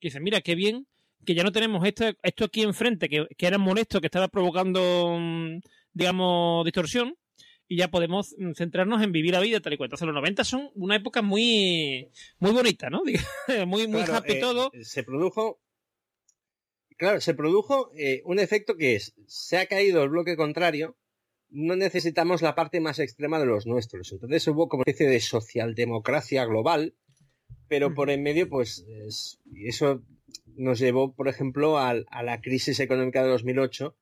Que dicen, mira, qué bien que ya no tenemos esto, esto aquí enfrente, que, que era molesto, que estaba provocando, mm, digamos, distorsión, y ya podemos mm, centrarnos en vivir la vida tal y cual. Entonces los 90 son una época muy muy bonita, ¿no? muy muy happy eh, todo. Se produjo Claro, se produjo eh, un efecto que es, se ha caído el bloque contrario, no necesitamos la parte más extrema de los nuestros. Entonces hubo como una especie de socialdemocracia global, pero por en medio, pues eso nos llevó, por ejemplo, a, la crisis económica de 2008.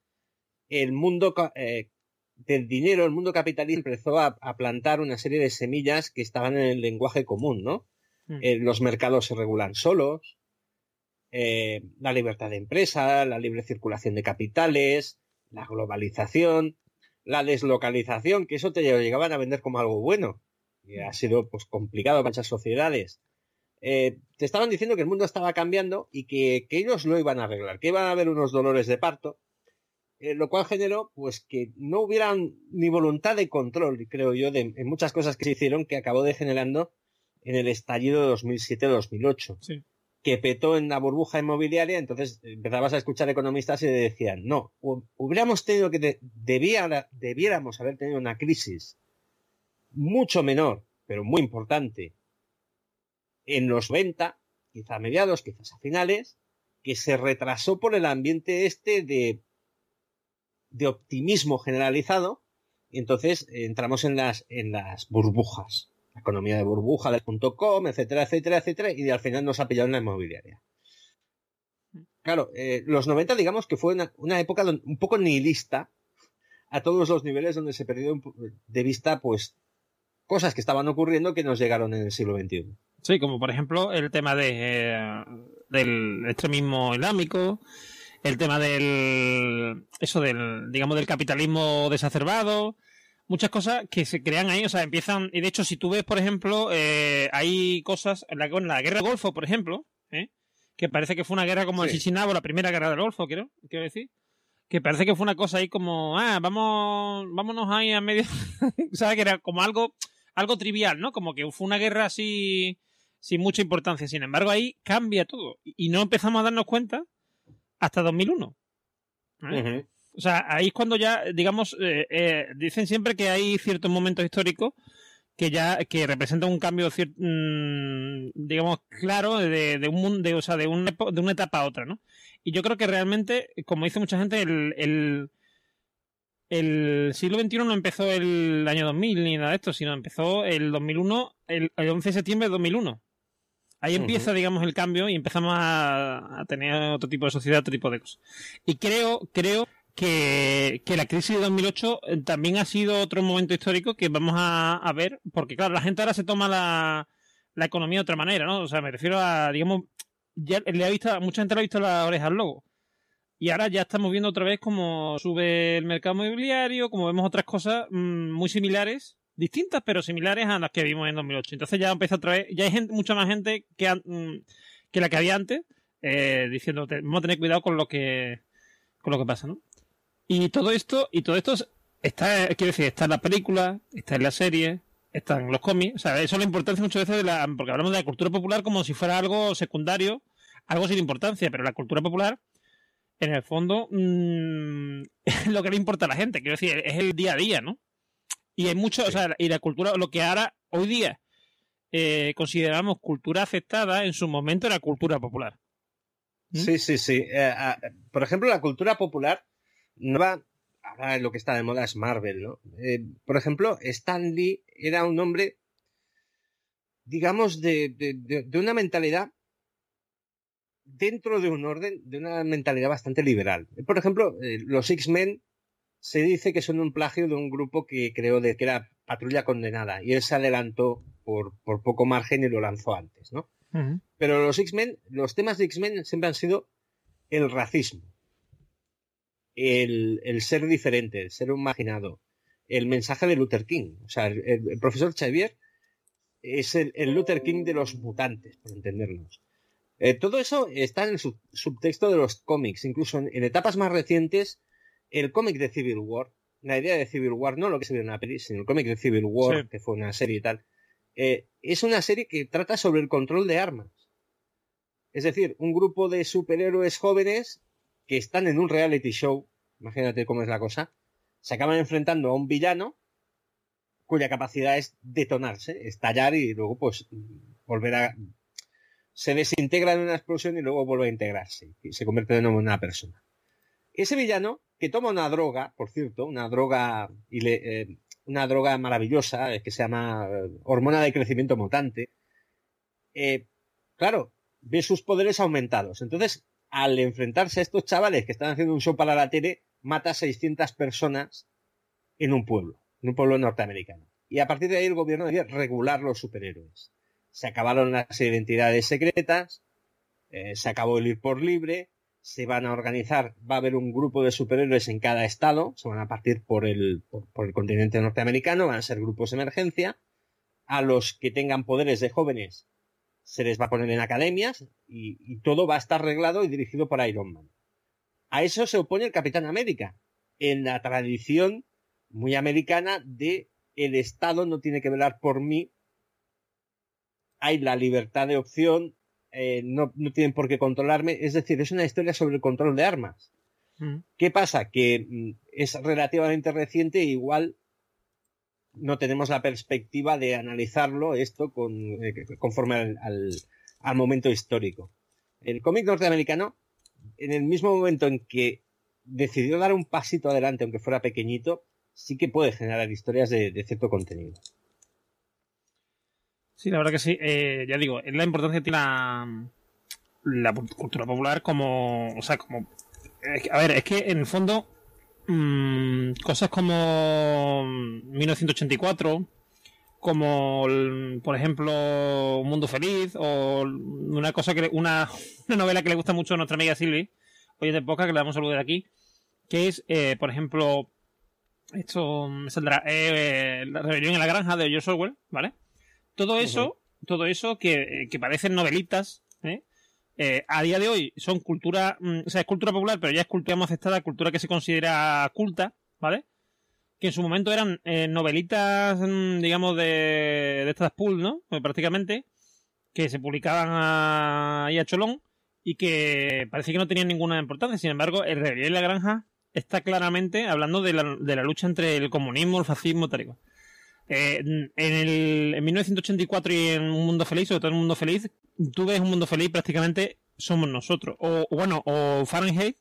El mundo eh, del dinero, el mundo capitalista empezó a, plantar una serie de semillas que estaban en el lenguaje común, ¿no? Mm. Eh, los mercados se regulan solos, eh, la libertad de empresa, la libre circulación de capitales, la globalización, la deslocalización, que eso te llegaban a vender como algo bueno. Y ha sido pues complicado para muchas sociedades. Eh, te estaban diciendo que el mundo estaba cambiando y que, ellos lo iban a arreglar, que iban a haber unos dolores de parto, eh, lo cual generó pues que no hubieran ni voluntad de control, creo yo, de, en muchas cosas que se hicieron que acabó degenerando en el estallido de 2007-2008. Sí que petó en la burbuja inmobiliaria, entonces empezabas a escuchar economistas y decían, no, hubiéramos tenido que, debiéramos haber tenido una crisis mucho menor, pero muy importante, en los 90, quizá a mediados, quizás a finales, que se retrasó por el ambiente este de, de optimismo generalizado, y entonces entramos en las, en las burbujas economía de burbuja del punto com, etcétera, etcétera, etcétera, y al final nos ha pillado en la inmobiliaria. Claro, eh, los 90 digamos que fue una, época un poco nihilista a todos los niveles donde se perdió de vista pues cosas que estaban ocurriendo que nos llegaron en el siglo XXI. Sí, como por ejemplo el tema de, eh, del extremismo islámico, el tema del eso del digamos del capitalismo desacerbado, muchas cosas que se crean ahí, o sea, empiezan, y de hecho, si tú ves, por ejemplo, eh, hay cosas, en la, la guerra del Golfo, por ejemplo, ¿eh? que parece que fue una guerra como el Chichinabo, la primera guerra del Golfo, quiero, quiero decir, que parece que fue una cosa ahí como, ah, vamos, vámonos ahí a medio, ¿sabes? Que era como algo, algo trivial, ¿no? Como que fue una guerra así, sin mucha importancia. Sin embargo, ahí cambia todo. Y no empezamos a darnos cuenta hasta 2001. ¿eh? O sea, ahí es cuando ya, digamos, eh, eh, dicen siempre que hay ciertos momentos históricos que ya que representan un cambio, mm, digamos, claro de, un mundo, o sea, de, un, de una etapa a otra, ¿no? Y yo creo que realmente, como dice mucha gente, el, el, el siglo XXI no empezó el año 2000 ni nada de esto, sino empezó el 2001, el, 11 de septiembre de 2001. Ahí empieza, digamos, el cambio y empezamos a, a, tener otro tipo de sociedad, otro tipo de cosas. Y creo, creo que, la crisis de 2008 eh, también ha sido otro momento histórico que vamos a, ver, porque claro, la gente ahora se toma la, economía de otra manera, ¿no? O sea, me refiero a, digamos, ya le ha visto, mucha gente le ha visto las orejas al logo. Y ahora ya estamos viendo otra vez cómo sube el mercado inmobiliario, como vemos otras cosas mm, muy similares, distintas pero similares a las que vimos en 2008. Entonces ya empieza otra vez, ya hay mucha más gente que, mm, que la que había antes, eh, diciendo, vamos a tener cuidado con lo que, con lo que pasa, ¿no? Y todo esto, y todo esto está, quiero decir, está en la película, está en la serie, está en los cómics. O sea, eso es la importancia muchas veces de la, porque hablamos de la cultura popular como si fuera algo secundario, algo sin importancia, pero la cultura popular, en el fondo, mmm, es lo que le importa a la gente. Quiero decir, es el día a día, ¿no? Y hay mucho, o sea, y la cultura, lo que ahora, hoy día, eh, consideramos cultura aceptada, en su momento era cultura popular. ¿Mm? Sí, sí, sí. Eh, por ejemplo, la cultura popular va ahora lo que está de moda es Marvel, ¿no? Eh, por ejemplo, Stan Lee era un hombre, digamos, de, de, una mentalidad dentro de un orden, de una mentalidad bastante liberal. Por ejemplo, eh, los X-Men se dice que son un plagio de un grupo que creó de que era Patrulla Condenada y él se adelantó por, por poco margen y lo lanzó antes, ¿no? Pero los X-Men, los temas de X-Men siempre han sido el racismo, el, ser diferente, el ser imaginado, el mensaje de Luther King. O sea, el, profesor Xavier es el, Luther King de los mutantes, por entendernos. Eh, todo eso está en el subtexto de los cómics, incluso en, etapas más recientes, el cómic de Civil War, la idea de Civil War, no lo que se vio en la peli, sino el cómic de Civil War, que fue una serie y tal, eh, es una serie que trata sobre el control de armas. Es decir, un grupo de superhéroes jóvenes que están en un reality show, imagínate cómo es la cosa, se acaban enfrentando a un villano cuya capacidad es detonarse, estallar y luego pues volver a... se desintegra en una explosión y luego vuelve a integrarse y se convierte de nuevo en una persona. Ese villano, que toma una droga, por cierto, una droga, eh, una droga maravillosa eh, que se llama eh, hormona de crecimiento mutante, claro, ve sus poderes aumentados. Entonces, al enfrentarse a estos chavales que están haciendo un show para la tele, mata a 600 personas en un pueblo en un pueblo norteamericano. Y a partir de ahí el gobierno debía regular los superhéroes. Se acabaron las identidades secretas, se acabó el ir por libre, se van a organizar, va a haber un grupo de superhéroes en cada estado, se van a partir por el, por, el continente norteamericano, van a ser grupos de emergencia. A los que tengan poderes de jóvenes se les va a poner en academias y, y todo va a estar arreglado y dirigido por Iron Man. A eso se opone el Capitán América, en la tradición muy americana de el Estado no tiene que velar por mí, hay la libertad de opción, eh, no, no, tienen por qué controlarme, es decir, es una historia sobre el control de armas. Mm. ¿Qué pasa? Que mm, es relativamente reciente e igual no tenemos la perspectiva de analizarlo esto con, eh, conforme al, al momento histórico. El cómic norteamericano, en el mismo momento en que decidió dar un pasito adelante, aunque fuera pequeñito, sí que puede generar historias de, cierto contenido. Sí, la verdad que sí. Eh, ya digo, es la importancia que tiene la, cultura popular como. O sea, como. a ver, es que en el fondo. Mm, cosas como 1984, como por ejemplo Un Mundo Feliz, o una cosa que una, una novela que le gusta mucho a nuestra amiga Silvi, hoy de poca, que le damos a saludar aquí, que es, eh, por ejemplo, esto me saldrá. Eh, la rebelión en la granja de George Orwell, ¿vale? Todo eso, todo eso que, que, parecen novelitas, ¿eh? ¿eh? a día de hoy son cultura, mm, o sea, es cultura popular, pero ya es cultura más aceptada, cultura que se considera culta, ¿vale? Que en su momento eran eh, novelitas, mm, digamos, de, de estas pool, ¿no? Pues prácticamente, que se publicaban ahí a cholón y que parece que no tenían ninguna importancia. Sin embargo, el Rebelión en la Granja está claramente hablando de la, de la lucha entre el comunismo, el fascismo, tal eh, en, el, en 1984 y en Un Mundo Feliz, sobre todo en Un Mundo Feliz, tú ves Un Mundo Feliz prácticamente somos nosotros. O, bueno, o Fahrenheit,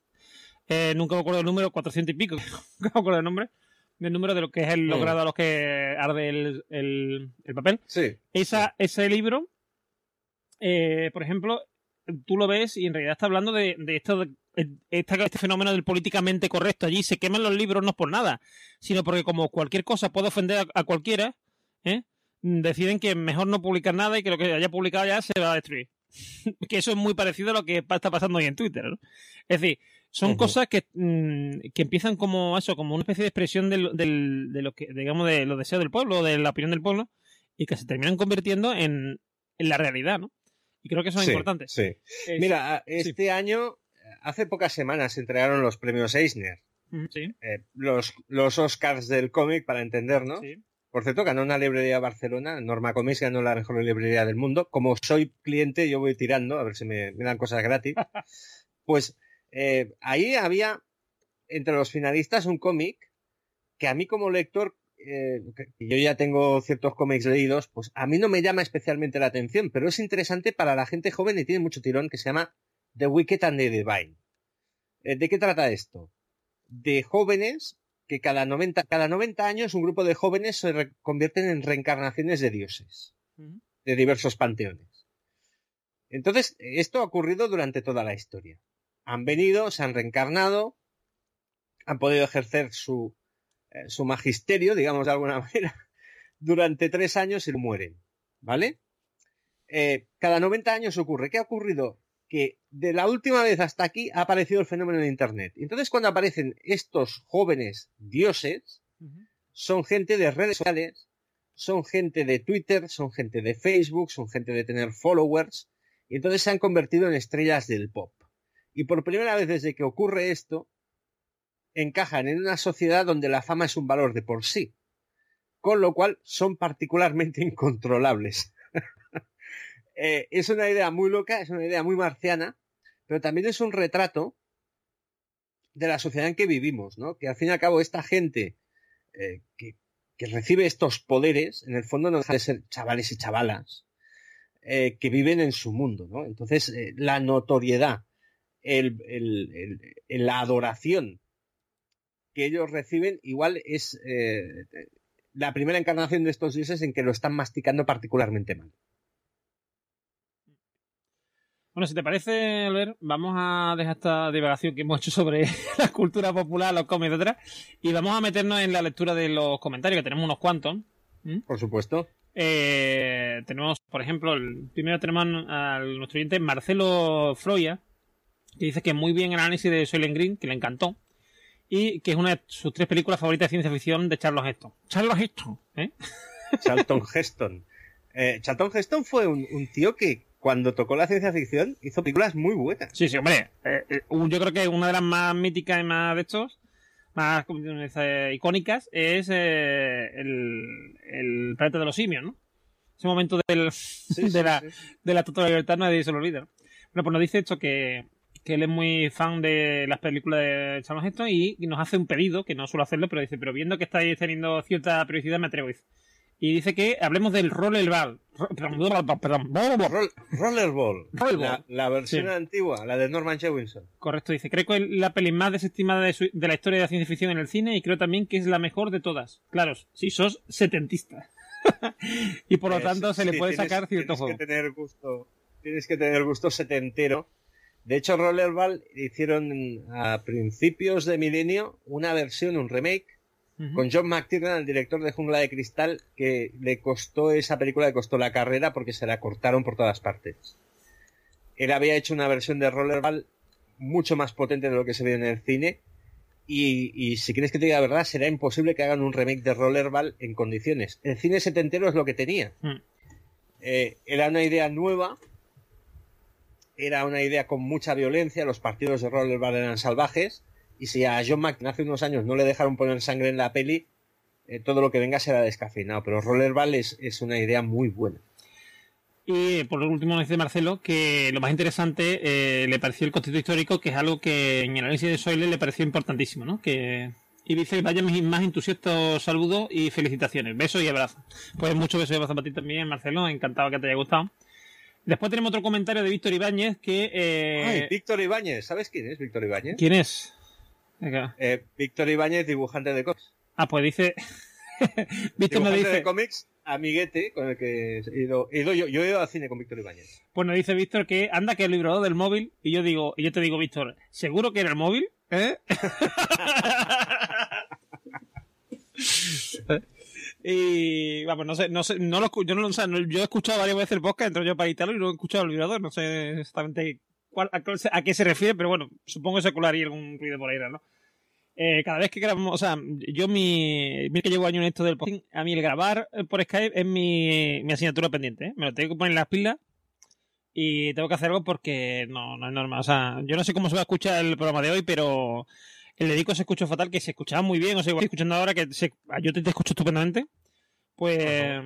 eh, nunca me acuerdo el número, 400 y pico, nunca me acuerdo el nombre, del número de lo que es el logrado a los que arde el, el, papel. Sí. Esa, Ese libro, eh, por ejemplo, tú lo ves y en realidad está hablando de, de esto de este fenómeno del políticamente correcto allí, se queman los libros no por nada, sino porque como cualquier cosa puede ofender a, cualquiera, ¿eh? deciden que mejor no publicar nada y que lo que haya publicado ya se va a destruir. que eso es muy parecido a lo que está pasando hoy en Twitter. Es decir, son cosas que, mm, que, empiezan como eso, como una especie de expresión del, de lo que, digamos, de los deseos del pueblo, de la opinión del pueblo, y que se terminan convirtiendo en, en la realidad, ¿no? Y creo que eso es importante. Sí. Mira, este año hace pocas semanas se entregaron los premios Eisner. Eh, los, los Oscars del cómic, para entendernos. Por cierto, ganó una librería de Barcelona, Norma Comics ganó la mejor librería del mundo. Como soy cliente, yo voy tirando, a ver si me, dan cosas gratis. pues eh, ahí había entre los finalistas un cómic que a mí como lector, eh, yo ya tengo ciertos cómics leídos, pues a mí no me llama especialmente la atención, pero es interesante para la gente joven y tiene mucho tirón que se llama The Wicked and the Divine. Eh, ¿De qué trata esto? De jóvenes que cada 90, cada 90 años un grupo de jóvenes se convierten en reencarnaciones de dioses, de diversos panteones. Entonces, esto ha ocurrido durante toda la historia. Han venido, se han reencarnado, han podido ejercer su, eh, su magisterio, digamos de alguna manera, durante tres años y mueren. ¿Vale? Eh, cada 90 años ocurre. ¿Qué ha ocurrido? Que de la última vez hasta aquí ha aparecido el fenómeno de Internet. Entonces, cuando aparecen estos jóvenes dioses, son gente de redes sociales, son gente de Twitter, son gente de Facebook, son gente de tener followers, Y entonces se han convertido en estrellas del pop. Y por primera vez desde que ocurre esto, encajan en una sociedad donde la fama es un valor de por sí. Con lo cual son particularmente incontrolables. Eh, es una idea muy loca, es una idea muy marciana, pero también es un retrato de la sociedad en que vivimos, ¿no? Que al fin y al cabo esta gente eh, que, recibe estos poderes, en el fondo no deja de ser chavales y chavalas eh, que viven en su mundo, ¿no? Entonces, la notoriedad, la adoración que ellos reciben, igual es la primera encarnación de estos dioses en que lo están masticando particularmente mal. Bueno, si te parece, Albert, vamos a dejar esta divagación que hemos hecho sobre la cultura popular, los cómics, etcétera, y vamos a meternos en la lectura de los comentarios, que tenemos unos cuantos. Por supuesto. Eh, tenemos, por ejemplo, el, primero tenemos al nuestro oyente Marcelo Froya, que dice que muy bien el análisis de Soylent Green, que le encantó, y que es una de sus tres películas favoritas de ciencia ficción de Charles Heston. Charles Heston, ¿eh? Charlton Heston. Eh, Charlton Heston fue un, tío que cuando tocó la ciencia ficción hizo películas muy buenas. Sí, sí, hombre. Eh, eh, yo creo que una de las más míticas y más de estos, más icónicas, es el, el planeta de los simios, ¿no? Ese momento del, de, la, de la total libertad nadie se lo olvida. Bueno, pues nos dice esto que que él es muy fan de las películas de Charles Heston y, nos hace un pedido, que no suelo hacerlo, pero dice, pero viendo que estáis teniendo cierta periodicidad me atrevo. Y dice que hablemos del Rollerball. Rollerball. La, la versión antigua, la de Norman Jewison. Correcto, dice. Creo que es la peli más desestimada de, la historia de la ciencia ficción en el cine y creo también que es la mejor de todas. Claro, si sos setentista. y por lo tanto se le puede sacar cierto juego. Que tener gusto, tienes que tener gusto setentero de hecho, Rollerball hicieron a principios de milenio una versión, un remake, con John McTiernan, el director de Jungla de Cristal, que le costó esa película, le costó la carrera porque se la cortaron por todas partes. Él había hecho una versión de Rollerball mucho más potente de lo que se ve en el cine. Y, si quieres que te diga la verdad, será imposible que hagan un remake de Rollerball en condiciones. El cine setentero es lo que tenía. Mm. Eh, era una idea nueva, era una idea con mucha violencia, los partidos de rollerball eran salvajes, y si a John McClane hace unos años no le dejaron poner sangre en la peli, eh, todo lo que venga será descafeinado. Pero Rollerball es, es una idea muy buena. Y por último nos dice Marcelo que lo más interesante eh, le pareció el contexto histórico, que es algo que en el análisis de Soyle le pareció importantísimo, ¿no? Que, y dice, vaya mis más entusiastos saludos y felicitaciones. Besos y abrazos. Pues muchos besos y abrazos para ti también, Marcelo. Encantado que te haya gustado. Después tenemos otro comentario de Víctor Ibáñez que... Eh... Ay, Víctor Ibáñez. ¿Sabes quién es Víctor Ibáñez? ¿Quién es? Eh, Víctor Ibáñez, dibujante de cómics. Ah, pues dice... Víctor me dice... de cómics, amiguete, con el que he ido, yo, yo, he ido al cine con Víctor Ibáñez. Pues nos dice Víctor que anda que el libro del móvil y yo digo, y yo te digo, Víctor, ¿seguro que era el móvil? ¿Eh? Y vamos, no sé, no sé, no lo, yo no o sea, yo he escuchado varias veces el podcast, entro yo para editarlo y no he escuchado el vibrador, no sé exactamente a, qué se refiere, pero bueno, supongo que se colaría algún ruido por ahí, ¿no? Eh, cada vez que grabamos, o sea, yo mi, mi que llevo años en esto del podcast, a mí el grabar por Skype es mi, mi asignatura pendiente, ¿eh? me lo tengo que poner en las pilas y tengo que hacer algo porque no, no es normal, o sea, yo no sé cómo se va a escuchar el programa de hoy, pero el dedico se escuchó fatal, que se escuchaba muy bien, o sea, igual estoy escuchando ahora que yo te, escucho estupendamente, pues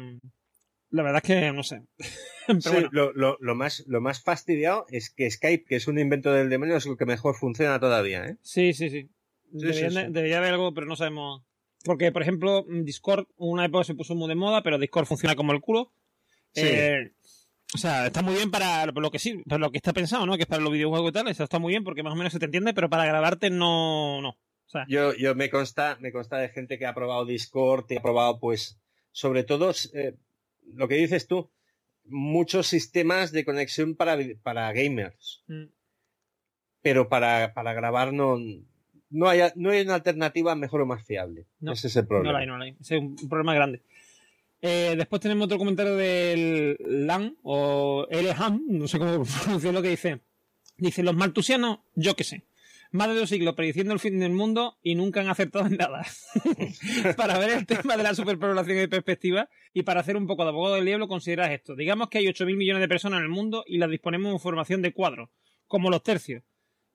la verdad es que no sé. lo, más, lo más fastidiado es que Skype, que es un invento del demonio, es lo que mejor funciona todavía, ¿eh? Sí, sí, sí. Debería, haber algo, pero no sabemos. Porque, por ejemplo, Discord, una época se puso muy de moda, pero Discord funciona como el culo. Eh, o sea, está muy bien para lo que sí, para lo que está pensado, ¿no? Que es para los videojuegos y tal, eso está muy bien porque más o menos se te entiende, pero para grabarte no, no. yo, yo me consta, me consta de gente que ha probado Discord, y ha probado, pues, sobre todo, eh, lo que dices tú, muchos sistemas de conexión para, para gamers. Mm. Pero para, para grabar no, no hay, no hay una alternativa mejor o más fiable. Ese es el problema. No la hay, no la hay. Ese es un problema grande. Eh, después tenemos otro comentario del LAN o Elham, no sé cómo pronunciar lo que dice. Dice, los maltusianos, yo qué sé. Más de dos siglos prediciendo el fin del mundo y nunca han acertado en nada. para ver el tema de la superpoblación de perspectiva y para hacer un poco de abogado del diablo, consideras esto. Digamos que hay 8.000 millones de personas en el mundo y las disponemos en formación de cuadros, como los tercios,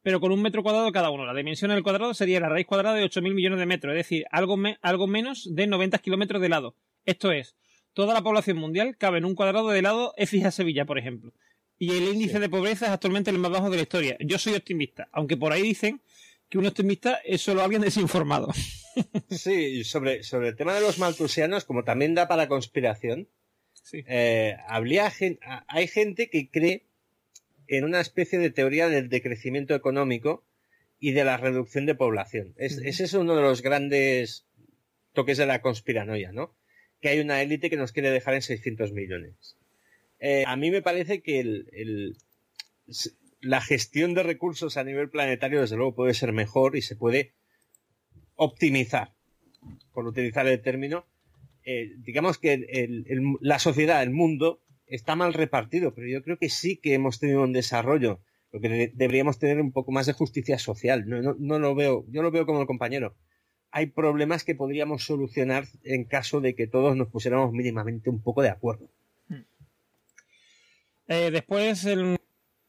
pero con un metro cuadrado cada uno. La dimensión del cuadrado sería la raíz cuadrada de 8.000 millones de metros, es decir, algo, algo menos de 90 kilómetros de lado. Esto es, toda la población mundial cabe en un cuadrado de lado a Sevilla, por ejemplo. Y el índice de pobreza es actualmente el más bajo de la historia. Yo soy optimista, aunque por ahí dicen que un optimista es solo alguien desinformado. Sí, sobre, sobre el tema de los maltusianos, como también da para conspiración, eh, hay gente que cree en una especie de teoría del decrecimiento económico y de la reducción de población. Ese es uno de los grandes toques de la conspiranoia, ¿no? Que hay una élite que nos quiere dejar en 600 millones. Eh, a mí me parece que la gestión de recursos a nivel planetario, desde luego, puede ser mejor y se puede optimizar, por utilizar el término. Eh, digamos que la sociedad, el mundo, está mal repartido, pero yo creo que sí que hemos tenido un desarrollo. Lo que deberíamos tener un poco más de justicia social. No, lo veo, yo lo veo como el compañero. Hay problemas que podríamos solucionar en caso de que todos nos pusiéramos mínimamente un poco de acuerdo. Eh, después, el,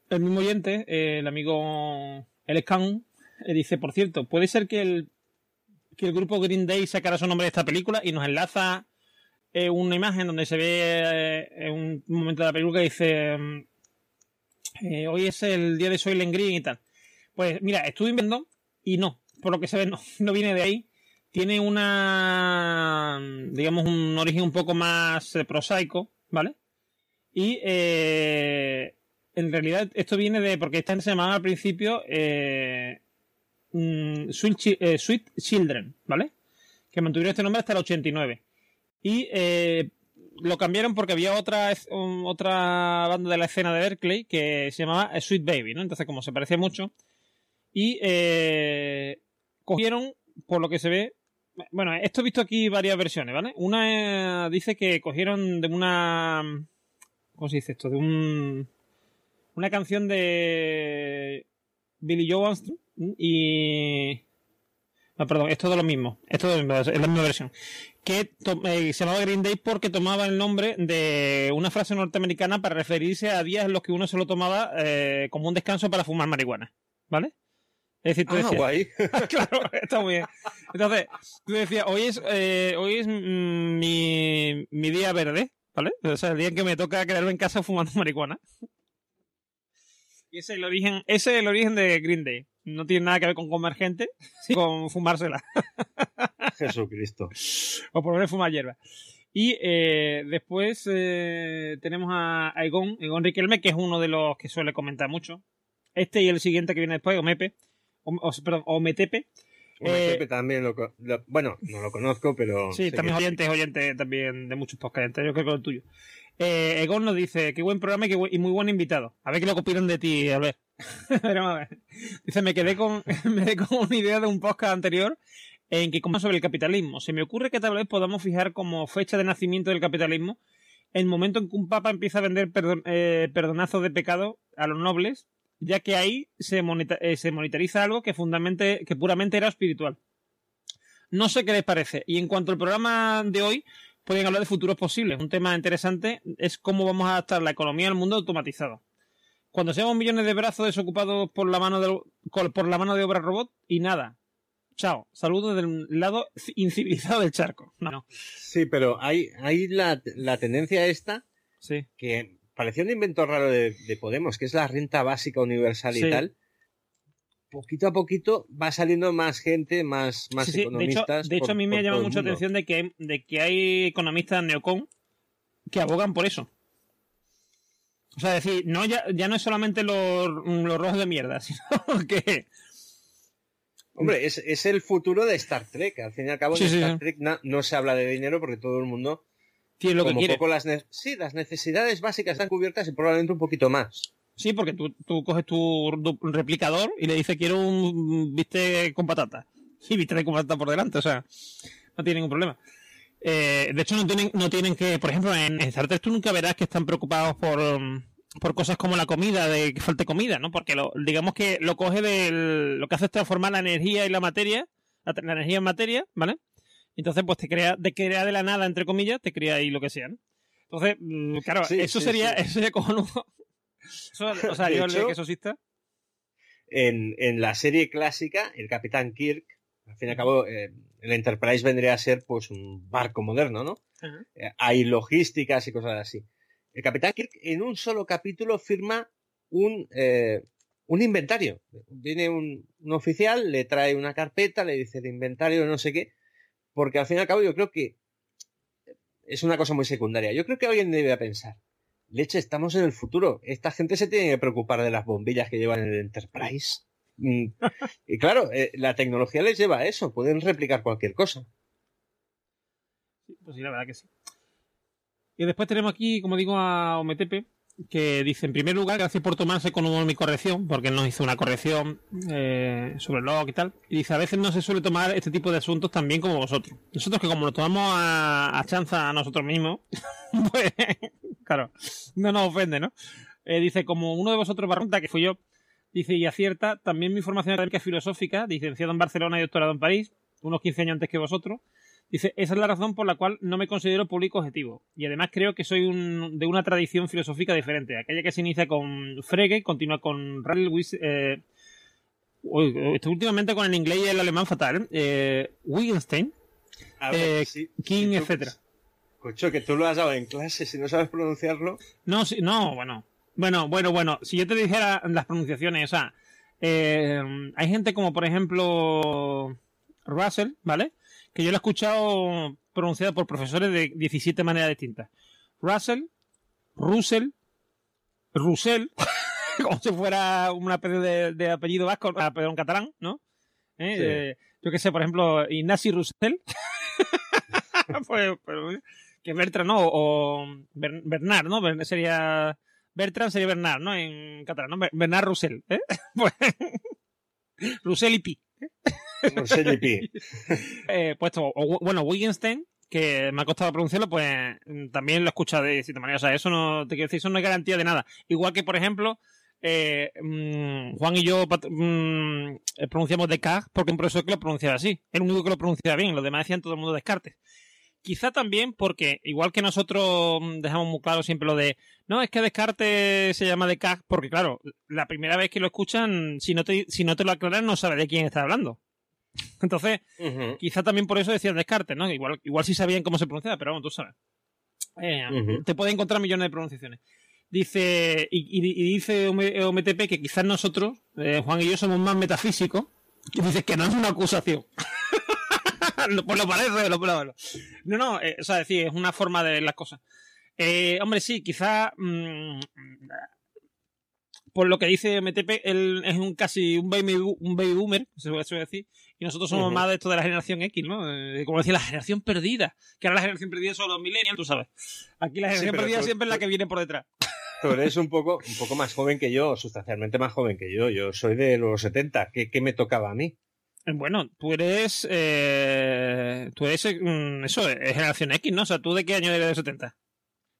mismo oyente, eh, el amigo El Scan, eh, dice, por cierto, puede ser que el, que el grupo Green Day sacara su nombre de esta película y nos enlaza una imagen donde se ve en un momento de la película que dice, hoy es el día de Soylent Green y tal. Pues mira, estuve viendo y no, por lo que se ve, no, no viene de ahí. Tiene una, digamos, un origen un poco más prosaico, ¿vale? Y eh, en realidad esto viene de, porque esta se llamaba al principio eh, mm, eh, Sweet, Children, ¿vale? Que mantuvieron este nombre hasta el 89. Y lo cambiaron porque había otra, otra banda de la escena de Berkeley que se llamaba Sweet Baby, ¿no? Entonces, como se parecía mucho. Y cogieron, por lo que se ve, bueno, esto he visto aquí varias versiones, ¿vale? Una dice que cogieron de una ¿Cómo se dice esto? De un. Una canción de. Billy Joe Armstrong y. No, perdón, es todo lo mismo. Es todo lo mismo, es la misma versión. Que eh, se llamaba Green Day porque tomaba el nombre de una frase norteamericana para referirse a días en los que uno se lo tomaba eh, como un descanso para fumar marihuana. ¿Vale? Es decir, tú ah, guay. claro, está muy bien. Entonces, tú decías, hoy es, eh, hoy es mm, mi, mi día verde. ¿Vale? O sea, el día en que me toca quedarme en casa fumando marihuana. Y ese es el origen, ese es el origen de Green Day. No tiene nada que ver con comer gente, sino con fumársela. Jesucristo. O por lo menos fumar hierba. Y eh, después eh, tenemos a, Egon, Egon Riquelme, que es uno de los que suele comentar mucho. Este y el siguiente que viene después, Omepe, o, perdón, Ometepe, eh, también lo, Bueno, no lo conozco, pero. Sí, también es oyente, es oyente también de muchos podcasts, yo creo que el tuyo. Eh, Egon nos dice: Qué buen programa y, muy buen invitado. A ver qué lo copiaron de ti, a ver. Dice: Me quedé, con, me quedé con una idea de un podcast anterior en que como sobre el capitalismo. Se me ocurre que tal vez podamos fijar como fecha de nacimiento del capitalismo el momento en que un papa empieza a vender eh, perdonazos de pecado a los nobles ya que ahí se, eh, se monitoriza algo que, fundamentalmente, que puramente era espiritual. No sé qué les parece. Y en cuanto al programa de hoy, pueden hablar de futuros posibles. Un tema interesante es cómo vamos a adaptar la economía al mundo automatizado. Cuando seamos millones de brazos desocupados por la mano de, por la mano de obra robot y nada. Chao. Saludos del lado incivilizado del charco. No, Sí, pero hay, hay la, la tendencia esta sí. que parecía un invento raro de, Podemos, que es la renta básica universal y tal. Poquito a poquito va saliendo más gente, más, más economistas. De hecho, a mí me ha llamado mucha atención de que, de que hay economistas neocon que abogan por eso. O sea, decir, no, ya, ya no es solamente los, rojos de mierda, sino que. Hombre, es, el futuro de Star Trek. Al fin y al cabo, en Star Trek no, se habla de dinero porque todo el mundo lo que quiere. las sí, las necesidades básicas están cubiertas y probablemente un poquito más. Sí, porque tú, coges tu, replicador y le dices quiero un viste con patata. Y viste con patata por delante, o sea, no tiene ningún problema. Eh, de hecho, no tienen, no tienen que, por ejemplo, en Star Trek tú nunca verás que están preocupados por, por cosas como la comida, de que falte comida, ¿no? Porque lo, digamos que lo coge del, lo que hace es transformar la energía y la materia, la, energía en materia, ¿vale? Entonces, pues te crea, de crea de la nada, entre comillas, te crea ahí lo que sea, ¿no? Entonces, mm, claro, eso, sería, eso sería cojonudo. o sea, yo que eso exista. En, en la serie clásica, el Capitán Kirk, al fin y al cabo, eh, el Enterprise vendría a ser pues un barco moderno, ¿no? Eh, hay logísticas y cosas así. El Capitán Kirk en un solo capítulo firma un, eh, un inventario. Viene un, oficial, le trae una carpeta, le dice de inventario, no sé qué, porque al fin y al cabo yo creo que es una cosa muy secundaria. Yo creo que alguien debe pensar, leche, estamos en el futuro. Esta gente se tiene que preocupar de las bombillas que llevan en el Enterprise. Mm, y claro, eh, la tecnología les lleva a eso, pueden replicar cualquier cosa. pues sí, la verdad que sí. Y después tenemos aquí, como digo, a Ometepe, que dice, en primer lugar, gracias por tomarse con mi corrección, porque nos hizo una corrección eh, sobre el log y tal. Y dice, a veces no se suele tomar este tipo de asuntos tan bien como vosotros. Nosotros que como lo tomamos a, chanza a nosotros mismos, pues, claro, no nos ofende, ¿no? Eh, dice, como uno de vosotros barrunta, que fui yo, dice, y acierta, también mi formación académica filosófica, licenciado en Barcelona y doctorado en París, unos 15 años antes que vosotros, Dice, esa es la razón por la cual no me considero público objetivo. Y además creo que soy de una tradición filosófica diferente. Aquella que se inicia con Frege, continúa con Ralph eh, estoy últimamente con el inglés y el alemán fatal. Eh, Wittgenstein, eh, King, etcétera. Cocho, que tú lo has dado en clase, si no sabes pronunciarlo. No, sí, no, bueno. Bueno, bueno, bueno. Si yo te dijera las pronunciaciones, o sea, eh, hay gente como, por ejemplo, Russell, ¿vale? Que yo lo he escuchado pronunciado por profesores de 17 maneras distintas. Russell, Russell, Russell, como si fuera una especie de, apellido vasco, ah, perdón, catalán, ¿no? ¿Eh? Eh, yo qué sé, por ejemplo, Ignasi Russell, pues, pues, que Bertrand, ¿no? O Bernard, ¿no? Sería... Bertrand sería Bernard, ¿no? En catalán, ¿no? Bernard Russell, ¿eh? Pues, Russell y Pi. eh, puesto, bueno, Wittgenstein, que me ha costado pronunciarlo, pues también lo escucha de cierta manera. O sea, eso no te quiero decir, eso no es garantía de nada. Igual que, por ejemplo, eh, mm, Juan y yo mm, pronunciamos Descartes porque un profesor que lo pronunciaba así. El único que lo pronunciaba bien, los demás decían todo el mundo Descartes. Quizá también porque, igual que nosotros mm, dejamos muy claro siempre lo de, no, es que Descartes se llama Descartes, porque claro, la primera vez que lo escuchan, si no te, si no te lo aclaran, no sabes de quién está hablando. Entonces, quizá también por eso decían Descartes, ¿no? Igual, igual sí sabían cómo se pronunciaba, pero bueno, tú sabes. Eh, te puede encontrar millones de pronunciaciones. Dice, y, dice OMTP que quizás nosotros, eh, Juan y yo, somos más metafísicos. Y dices que no es una acusación. pues lo parece, lo, lo, No, no, eh, o sea, decir, es una forma de ver las cosas. hombre, sí, quizá mm, por lo que dice MTP, él es un casi un baby, un baby boomer, se puede decir, y nosotros somos más de esto de la generación X, ¿no? Eh, como decía, la generación perdida, que ahora la generación perdida son los millennials, tú sabes. Aquí la generación perdida siempre es la que viene por detrás. Tú eres un poco, un poco más joven que yo, sustancialmente más joven que yo. Yo soy de los 70. ¿Qué, qué me tocaba a mí? Eh, bueno, tú eres. Eh, tú eres. Mm, eso, es generación X, ¿no? O sea, ¿tú de qué año eres de 70?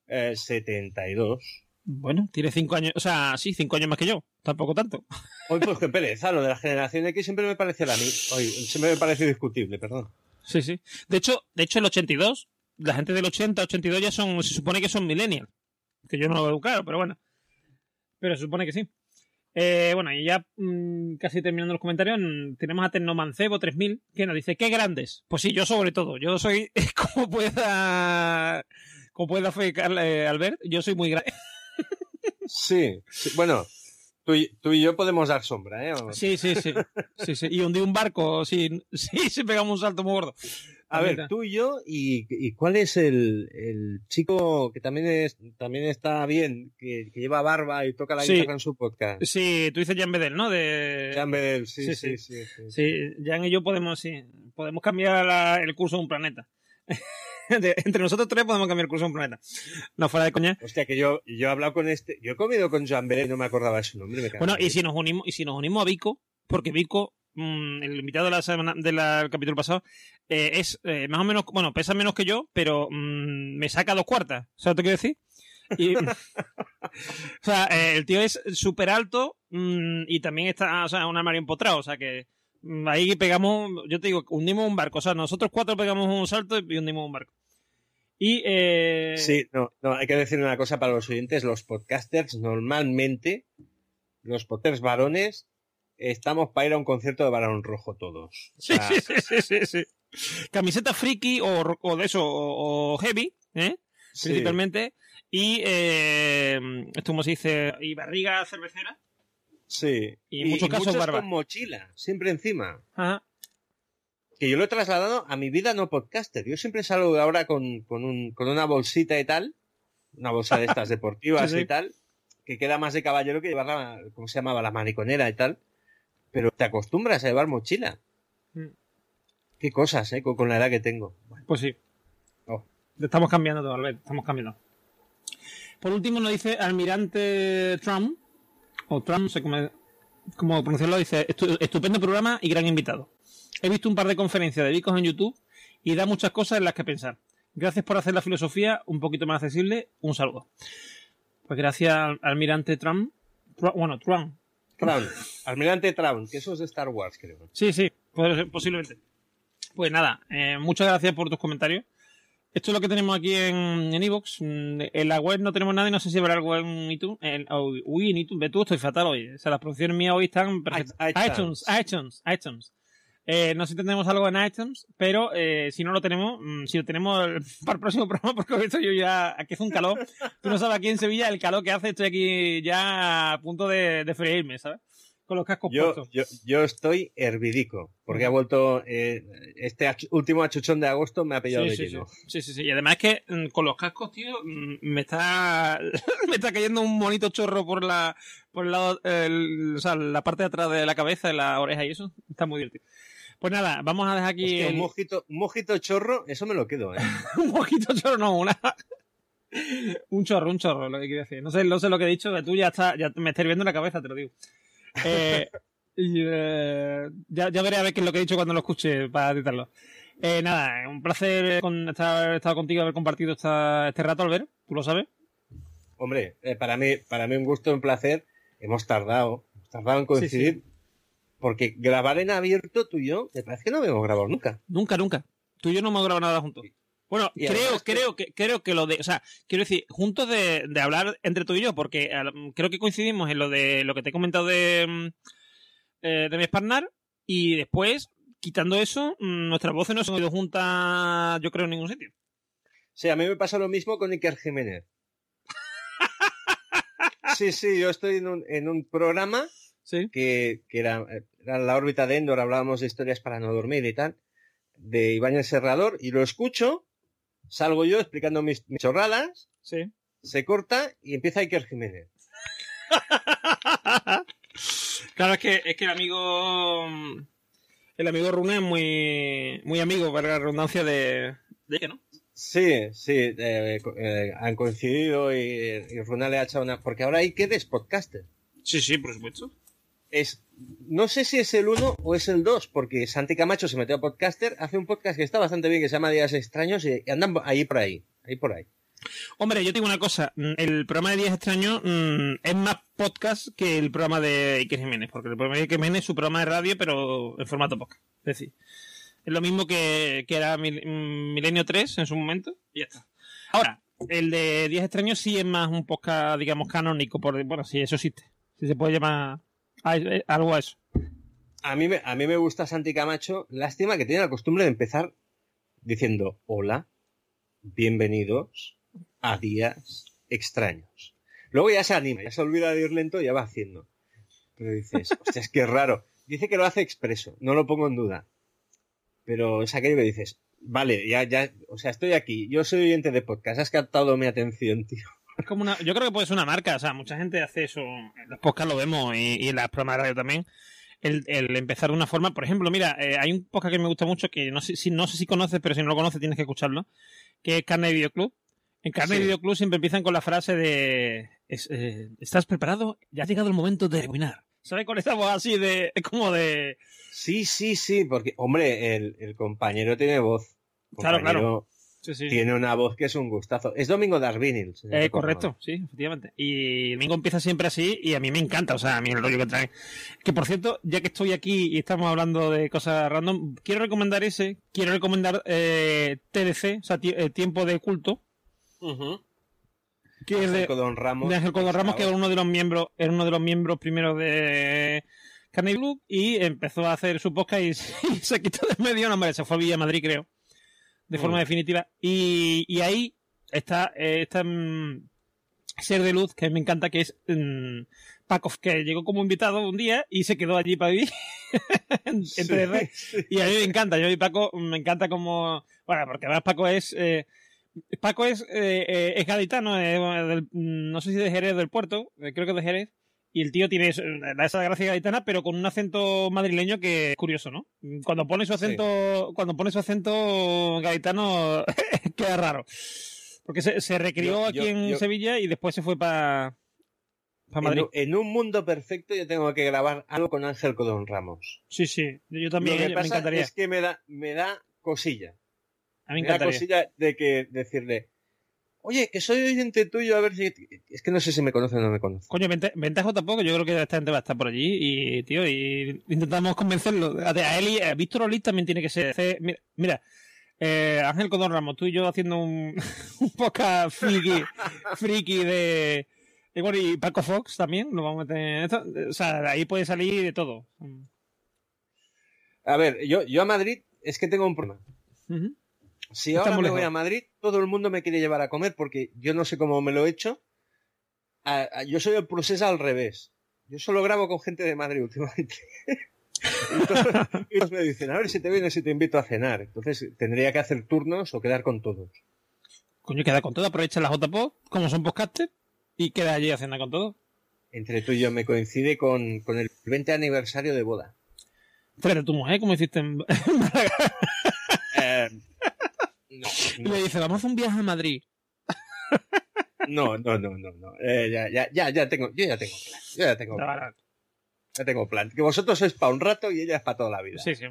Eh, 72. Bueno, tiene cinco años, o sea, sí, cinco años más que yo, tampoco tanto. Hoy, pues qué pereza, lo de la generación X siempre me parece a mí, hoy, siempre me parece discutible, perdón. Sí, sí. De hecho, de hecho, el 82, la gente del 80, 82 ya son, se supone que son millennials. Que yo no lo veo claro, pero bueno. Pero se supone que sí. Eh, bueno, y ya mm, casi terminando los comentarios, mm, tenemos a Tecnomancebo 3000, que nos dice, ¡qué grandes! Pues sí, yo sobre todo, yo soy, como pueda, como pueda eh, Albert, yo soy muy grande. Sí, bueno, tú y, yo podemos dar sombra, ¿eh? Sí, sí, sí. sí, sí. Y hundí un barco, sí, sí, se pegamos un salto muy gordo. A ver, tú y yo, y, cuál es el, chico que también es, también está bien, que, lleva barba y toca la guitarra en su podcast? Sí, tú dices Jan Bedel, ¿no? De... Jan Bedel, sí, sí, sí. Sí, Jan y yo podemos, sí, podemos cambiar el curso de un planeta. entre nosotros tres podemos cambiar el curso de un planeta. No fuera de coña. Hostia, que yo, yo he hablado con este. Yo he comido con Joan Beret, no me acordaba de su nombre. bueno, y si nos unimos, y si nos unimos a Vico, porque Vico, mm, el invitado de la semana, del capítulo pasado, eh, es eh, más o menos, bueno, pesa menos que yo, pero mm, me saca dos cuartas. ¿Sabes lo que quiero decir? o sea, eh, el tío es súper alto mm, y también está, o sea, un armario empotrado, o sea que ahí pegamos, yo te digo, hundimos un barco, o sea, nosotros cuatro pegamos un salto y hundimos un barco. Y, eh... Sí, no, no, hay que decir una cosa para los oyentes, los podcasters normalmente, los podcasters varones, estamos para ir a un concierto de Barón Rojo todos. sí, sí, sí, sí, sí, Camiseta friki o, o de eso, o, heavy, ¿eh? Principalmente. Y, eh, esto como se dice, y barriga cervecera. Sí. Y en muchos casos barba. con mochila, siempre encima. Ajá. Que yo lo he trasladado a mi vida no podcaster. Yo siempre salgo ahora con, con, un, con una bolsita y tal, una bolsa de estas deportivas y tal, que queda más de caballero que llevar la, ¿cómo se llamaba? La mariconera y tal. Pero te acostumbras a llevar mochila. Mm. Qué cosas, ¿eh? Con, la edad que tengo. Pues sí. Oh. Estamos cambiando todo, Albert. Estamos cambiando. Por último nos dice Almirante Trump, o Trump, no sé cómo, pronunciarlo, dice, estupendo programa y gran invitado. He visto un par de conferencias de Vicos en YouTube y da muchas cosas en las que pensar. Gracias por hacer la filosofía un poquito más accesible. Un saludo. Pues gracias, Almirante Trump. bueno, Trump. Trump. Almirante Trump, que eso es de Star Wars, creo. Sí, sí, posiblemente. Pues nada, eh, muchas gracias por tus comentarios. Esto es lo que tenemos aquí en Evox. En, en la web no tenemos nada y no sé si habrá algo en iTunes. En, uy, en iTunes. Tú, estoy fatal hoy. O sea, las producciones mías hoy están perfectas. iTunes, iTunes, iTunes. Eh, no sé si tendremos algo en iTunes, pero eh, si no lo tenemos, mm, si lo tenemos para el próximo programa, porque esto yo ya, aquí hace un calor. Tú no sabes aquí en Sevilla el calor que hace, estoy aquí ya a punto de, de freírme, ¿sabes? con los cascos yo, puestos. Yo, yo estoy hervidico, porque ha vuelto eh, este último achuchón de agosto me ha pillado de sí, lleno. Sí. sí, sí, Y además es que mm, con los cascos, tío, mm, me está me está cayendo un bonito chorro por la por el lado, o sea, la parte de atrás de la cabeza, y la oreja y eso. Está muy divertido. Pues nada, vamos a dejar aquí. un, mojito, un mojito chorro, eso me lo quedo, ¿eh? un mojito chorro, no, una. un chorro, un chorro, lo que quiero decir. No sé, no sé lo que he dicho, que tú ya, está, ya me estás viendo la cabeza, te lo digo. Eh, eh, ya, veré a ver qué es lo que he dicho cuando lo escuche para editarlo. Eh, nada, un placer con, estar estado contigo, haber compartido este rato, Albert. ¿Tú lo sabes? Hombre, para, mí, para mí un gusto, un placer. Hemos tardado, hemos tardado en coincidir. Porque grabar en abierto tú y yo, me parece que no hemos grabado nunca. Nunca, nunca. Tú y yo no hemos grabado nada juntos. Bueno, creo, creo que, creo que lo de, o sea, quiero decir, juntos de, de hablar entre tú y yo, porque creo que coincidimos en lo de lo que te he comentado de, mm, eh, de mi Sparnar, y después, quitando eso, mm, nuestras voces no se han ido juntas, yo creo, en ningún sitio. Sí, a mí me pasa lo mismo con Iker Jiménez. sí, sí, yo estoy en un, en un programa que, que era, era, la órbita de Endor, hablábamos de historias para no dormir y tal, de Ibáñez Serrador, y lo escucho salgo yo explicando mis, chorradas, sí. se corta y empieza Iker Jiménez. claro, es que, es que el amigo. El amigo Rune es muy, muy amigo, para la redundancia de. ¿De no? Sí, sí, eh, eh, han coincidido y, y Rune le ha echado una. Porque ahora Iker es podcaster. Sí, sí, por supuesto. Es, no sé si es el 1 o es el 2, porque Santi Camacho se metió a podcaster, hace un podcast que está bastante bien, que se llama Días Extraños, y andan ahí por ahí, ahí por ahí. Hombre, yo tengo una cosa, mm, el programa de Días Extraños mm, es más podcast que el programa de Iker Jiménez, porque el programa de Iker Jiménez es su programa de radio, pero en formato podcast. Es decir, es lo mismo que, que era mm, Milenio 3 en su momento, y ya está. Ahora, el de Días Extraños sí es más un podcast, digamos, canónico, por, bueno, si eso existe, si se puede llamar algo a eso. A mí, me, a mí me gusta Santi Camacho. Lástima que tiene la costumbre de empezar diciendo hola, bienvenidos a días extraños. Luego ya se anima, ya se olvida de ir lento y ya va haciendo. Pero dices, hostia, es que es raro. Dice que lo hace expreso, no lo pongo en duda. Pero es aquello que dices, vale, ya, ya, o sea, estoy aquí, yo soy oyente de podcast, has captado mi atención, tío. Es como una, yo creo que puede ser una marca, o sea, mucha gente hace eso, en los podcasts lo vemos y, en las programas de radio también. El, empezar de una forma, por ejemplo, mira, eh, hay un podcast que me gusta mucho que no sé, si, no sé si conoces, pero si no lo conoces tienes que escucharlo, que es Carne Video Club. En Carne Video Club siempre empiezan con la frase de eh, ¿Estás preparado? Ya ha llegado el momento de terminar. ¿Sabes? Con esa voz así de. Como de. Sí, sí, sí, porque, hombre, el, compañero tiene voz. claro, claro. Tiene una voz que es un gustazo. Es Domingo Darvinil. Eh, correcto, sí, efectivamente. Y Domingo empieza siempre así y a mí me encanta, o sea, a mí el rollo que trae. Que por cierto, ya que estoy aquí y estamos hablando de cosas random, quiero recomendar ese, quiero recomendar eh, TDC, o sea, eh, Tiempo de Culto. Que es de, Codón Ramos. De Ángel Codón Ramos, que era uno de los miembros, era uno de los miembros primeros de Carney Blue y empezó a hacer su podcast y, se quitó de medio, no, hombre, se fue a Villa Madrid, creo de forma mm. definitiva. Y, ahí está, eh, mm, ser de luz que me encanta, que es um, Paco, que llegó como invitado un día y se quedó allí para vivir en, Y a mí me encanta, yo y Paco me encanta como, bueno, porque además Paco es... Eh, Paco es, eh, es gaditano, no sé si de Jerez del Puerto, creo que de Jerez, y el tío tiene esa gracia gaditana, pero con un acento madrileño que es curioso, ¿no? Cuando pone su acento, cuando pone su acento gaditano, queda raro. Porque se, se recrió aquí en Sevilla y después se fue para Madrid. En, un mundo perfecto yo tengo que grabar algo con Ángel Codón Ramos. Sí, sí, yo también Lo que me encantaría. Es que me da, me da cosilla. A mí me, me da cosilla de que decirle, Oye, que soy oyente tuyo, a ver si. Es que no sé si me conoce o no me conoce. Coño, ventaja tampoco, yo creo que esta gente va a estar por allí y, tío, y intentamos convencerlo. A, él y a Víctor Olís también tiene que ser. Mira, eh, Ángel Codón Ramos, tú y yo haciendo un, un podcast friki, friki de. Y bueno, y Paco Fox también, nos vamos a meter esto. O sea, ahí puede salir de todo. A ver, yo, yo a Madrid es que tengo un problema. Si ahora me voy a Madrid, todo el mundo me quiere llevar a comer porque yo no sé cómo me lo he hecho. yo soy el proceso al revés. Yo solo grabo con gente de Madrid últimamente. y todos me dicen, a ver si te vienes y te invito a cenar. Entonces tendría que hacer turnos o quedar con todos. Coño, queda con todo, aprovecha la JPO, como son podcasters, y queda allí a cenar con todos. Entre tú y yo me coincide con, con el 20 aniversario de boda. Pero tu mujer, como hiciste en y le dice, vamos a un viaje a Madrid. No, no, no, no, no. Eh, ya, ya, ya, ya tengo, yo ya tengo plan. Yo ya tengo plan. Ya tengo plan. Que vosotros sois para un rato y ella es para toda la vida. Sí, sí.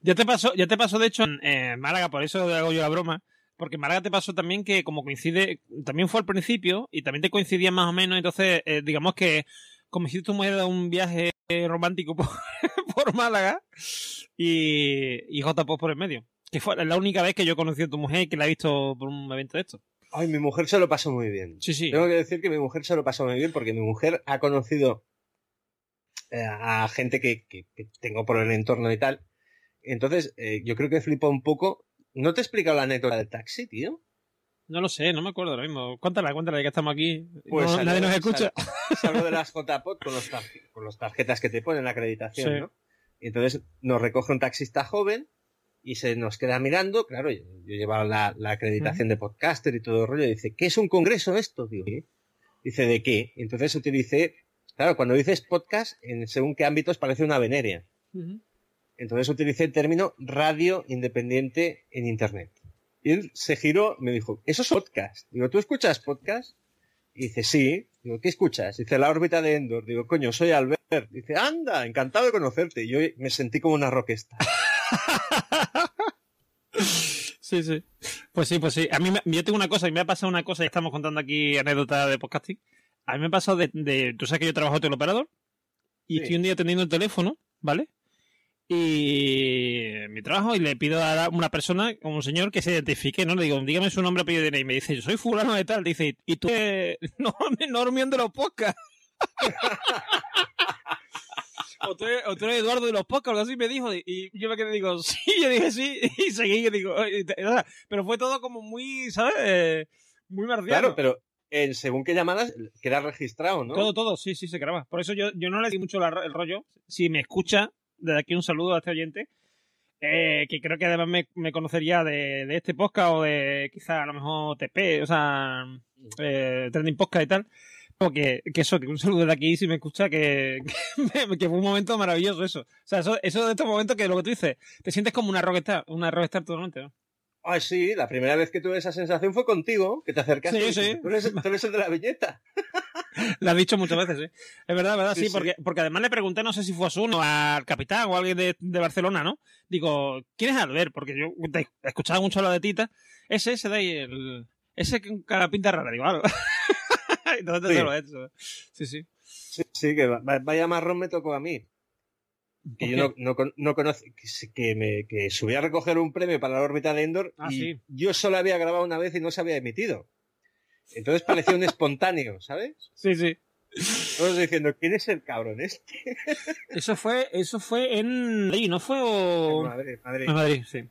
Ya te pasó, ya te pasó de hecho en Málaga, por eso hago yo la broma. Porque en Málaga te pasó también que como coincide, también fue al principio y también te coincidía más o menos, entonces eh, digamos que como si tu mujer da un viaje romántico por, por Málaga y, y J por el medio. Que fue la única vez que yo conocí a tu mujer y que la he visto por un evento de esto. Ay, mi mujer se lo pasó muy bien. Sí, sí. Tengo que decir que mi mujer se lo pasó muy bien porque mi mujer ha conocido eh, a gente que, tengo por el entorno y tal. Entonces, eh, yo creo que flipó un poco. ¿No te he explicado la anécdota del taxi, tío? No lo sé, no me acuerdo ahora mismo. Cuéntala, cuéntala, ya que estamos aquí. Pues nadie nos escucha. Salgo de las JPOT con los, con los tarjetas que te ponen la acreditación, ¿no? Y entonces nos recoge un taxista joven y se nos queda mirando, claro, yo, llevaba la, acreditación de podcaster y todo el rollo, y dice, ¿qué es un congreso esto? Digo, Dice, ¿de qué? Entonces utilicé, claro, cuando dices podcast, en según qué ámbitos parece una veneria. Entonces utilicé el término radio independiente en Internet. Y él se giró, me dijo, ¿eso es podcast? Digo, ¿tú escuchas podcast? Y dice, sí. Digo, ¿qué escuchas? Dice, la órbita de Endor. Digo, coño, soy Albert. Dice, anda, encantado de conocerte. Y yo me sentí como una roquesta. Sí, sí. Pues sí, pues sí. A mí, yo tengo una cosa, y me ha pasado una cosa, y estamos contando aquí anécdota de podcasting. A mí me ha pasado de, tú sabes que yo trabajo en el operador, y estoy un día atendiendo el teléfono, ¿vale? Y mi trabajo, y le pido a una persona, como un señor, que se identifique, ¿no? Le digo, dígame su nombre, apellido y me dice, yo soy fulano de tal. Dice, ¿y tú? no, no, no, los podcasts. O, tú eres, Eduardo de los podcasts, así me dijo. Y yo me quedé digo, sí, yo dije sí. Y seguí, y digo, pero fue todo como muy, ¿sabes? Eh, muy marciano. Claro, pero en según qué llamadas queda registrado, ¿no? Todo, todo, sí, sí, se graba. Por eso yo, yo no le di mucho el rollo. Si me escucha, desde aquí un saludo a este oyente. Eh, que creo que además me, me conocería de, de, este podcast o de quizá a lo mejor TP, o sea, eh, Trending Podcast y tal que, que eso, que un saludo de aquí si me escucha, que, que, fue un momento maravilloso eso. O sea, eso, eso de estos momentos que lo que tú dices, te sientes como una rockstar, una rockstar totalmente, ¿no? Ay, sí, la primera vez que tuve esa sensación fue contigo, que te acercaste. Sí, sí. Tú eres, tú eres el de la viñeta. Lo has dicho muchas veces, sí. Es verdad, verdad, sí, Porque, porque además le pregunté, no sé si fue a Sun o al capitán o a alguien de, de, Barcelona, ¿no? Digo, ¿quién es Albert? Porque yo he escuchado mucho hablar de Tita. Ese, ese de ahí, el, ese con cara pinta rara, digo, algo. Entonces sí. te lo he hecho. Sí, sí. Sí, sí que vaya marrón me tocó a mí. Que yo no, no, no conozco, que, me, que subí a recoger un premio para la órbita de Endor ah, y sí. yo solo había grabado una vez y no se había emitido. Entonces parecía un espontáneo, ¿sabes? Sí, sí. Todos diciendo, ¿quién es el cabrón este? Eso fue, eso fue en Madrid, ¿no fue? O... En Madrid, Madrid. En Madrid, sí.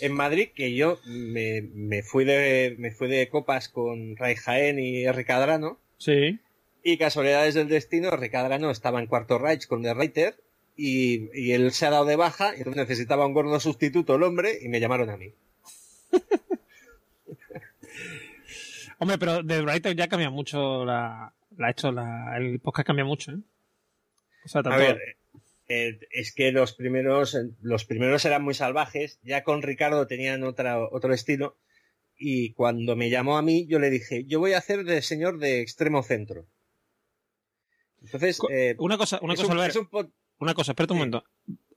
En Madrid, que yo me, me, fui de, me fui de copas con Ray Jaén y Ricadrano. Sí. Y casualidades del destino, Ricadrano estaba en cuarto Reich con The Writer y, y, él se ha dado de baja, y entonces necesitaba un gordo sustituto el hombre y me llamaron a mí. Hombre, pero The Writer ya cambia mucho la, la ha hecho la, el podcast cambia mucho, ¿eh? O sea, tanto... A ver, eh, es que los primeros, los primeros eran muy salvajes, ya con Ricardo tenían otra, otro estilo, y cuando me llamó a mí, yo le dije, yo voy a hacer de señor de extremo centro. Entonces, eh, una cosa, una cosa, un, Albert, un una cosa, espera un momento.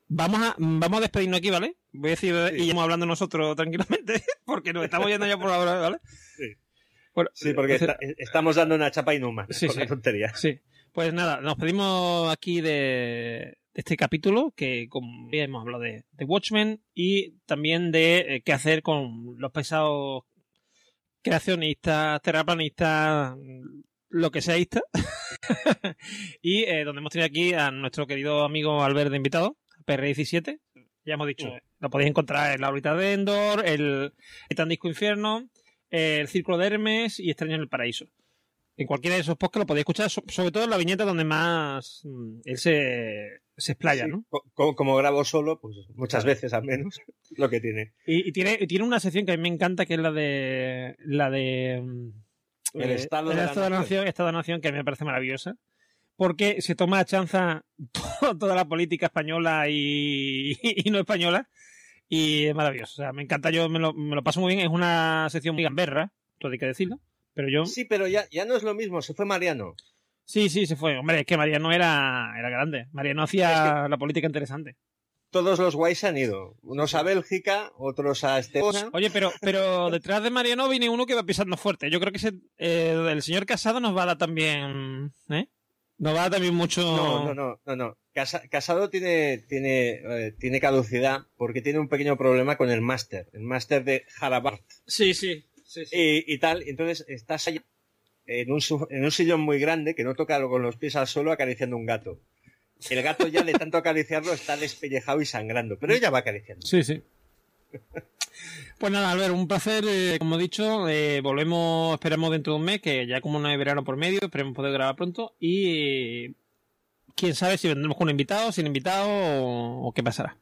Vamos a, vamos a despedirnos aquí, ¿vale? Voy a decir, sí. y vamos hablando nosotros tranquilamente, porque nos estamos yendo ya por ahora, ¿vale? Sí. Bueno, sí, porque está, estamos dando una chapa inhumana. Sí, sí. tontería. Sí. Pues nada, nos pedimos aquí de, este capítulo, que como ya hemos hablado de, de Watchmen y también de eh, qué hacer con los pesados creacionistas, terraplanistas, lo que seaístas. y eh, donde hemos tenido aquí a nuestro querido amigo Albert de invitado, PR17. Ya hemos dicho, Sí. lo podéis encontrar en la órbita de Endor, el Titan Disco Infierno, el Círculo de Hermes y Extraño en el Paraíso. En cualquiera de esos podcasts lo podéis escuchar, so- sobre todo en la viñeta donde más mm, él se, se explaya, Sí, ¿no? co- co- Como, grabo solo, pues muchas veces al menos, lo que tiene. Y, y tiene, y tiene una sección que a mí me encanta, que es la de. La de. mm, El eh, estado de la la nación. estado de nación, que a mí me parece maravillosa. Porque se toma a chanza to- toda la política española y, y no española. Y es maravilloso. O sea, me encanta, yo me lo, me lo paso muy bien. Es una sección muy gamberra, todo hay que decirlo. Pero yo. Sí, pero ya, ya no es lo mismo, se fue Mariano. Sí, sí, se fue. Hombre, es que Mariano era, era grande. Mariano hacía la política interesante. Todos los guays se han ido. Unos a Bélgica, otros a Estepona. Oye, pero, pero detrás de Mariano viene uno que va pisando fuerte. Yo creo que ese, eh, el señor Casado nos va a dar también, ¿eh? Nos va a dar también mucho... No, no, no, no, no. Casa- Casado tiene, tiene, eh, tiene caducidad porque tiene un pequeño problema con el máster, el máster de Harvard Sí, sí. sí, sí. y, y tal. Entonces estás allá en un, en un sillón muy grande que no toca con los pies al suelo acariciando un gato. El gato ya de tanto acariciarlo está despellejado y sangrando, pero ella va acariciando. Sí, sí. Pues nada, Albert, un placer, eh, como he dicho, eh, volvemos, esperemos dentro de un mes, que ya como no hay verano por medio, esperemos poder grabar pronto y eh, quién sabe si vendremos con un invitado, sin invitado o, o qué pasará.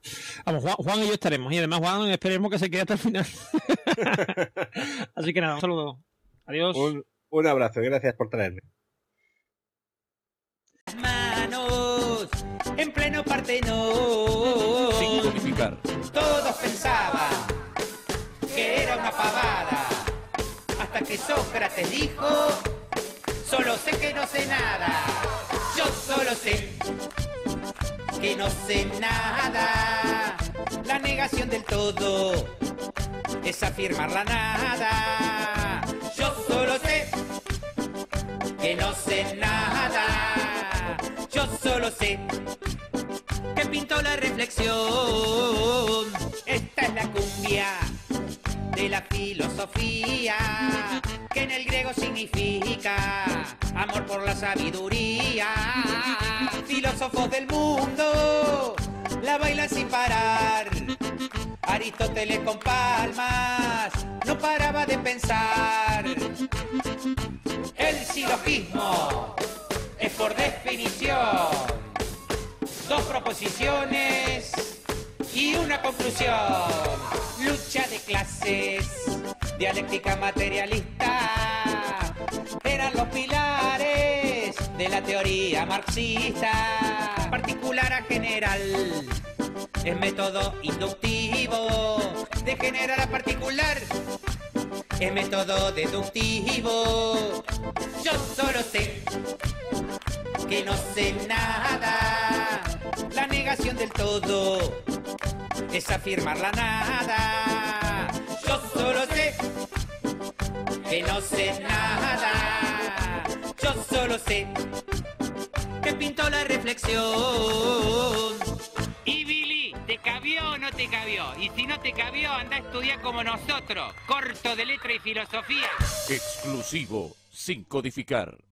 Vamos, Juan, Juan y yo estaremos y además Juan esperemos que se quede hasta el final. Así que nada, un saludo. Adiós. Un abrazo y gracias por traerme. manos en pleno Partenón. Sin codificar. Todos pensaban que era una pavada. Hasta que Sócrates dijo, solo sé que no sé nada. Yo solo sé que no sé nada. La negación del todo es afirmar la nada. Que no sé nada. Yo solo sé que pintó la reflexión. Esta es la cumbia de la filosofía, que en el griego significa amor por la sabiduría. Filósofos del mundo la bailan sin parar. Aristóteles con palmas no paraba de pensar. El silogismo es por definición dos proposiciones y una conclusión. Lucha de clases, dialéctica materialista, eran los pilares de la teoría marxista. Particular a general, es método inductivo, de general a particular, es método deductivo. Yo solo sé que no sé nada. La negación del todo es afirmar la nada. Yo solo sé que no sé nada. Yo solo sé que pintó la reflexión. Y ¿te cabió o no te cabió? Y si no te cabió, anda a estudiar como nosotros, corto de letra y filosofía. Exclusivo, sin codificar.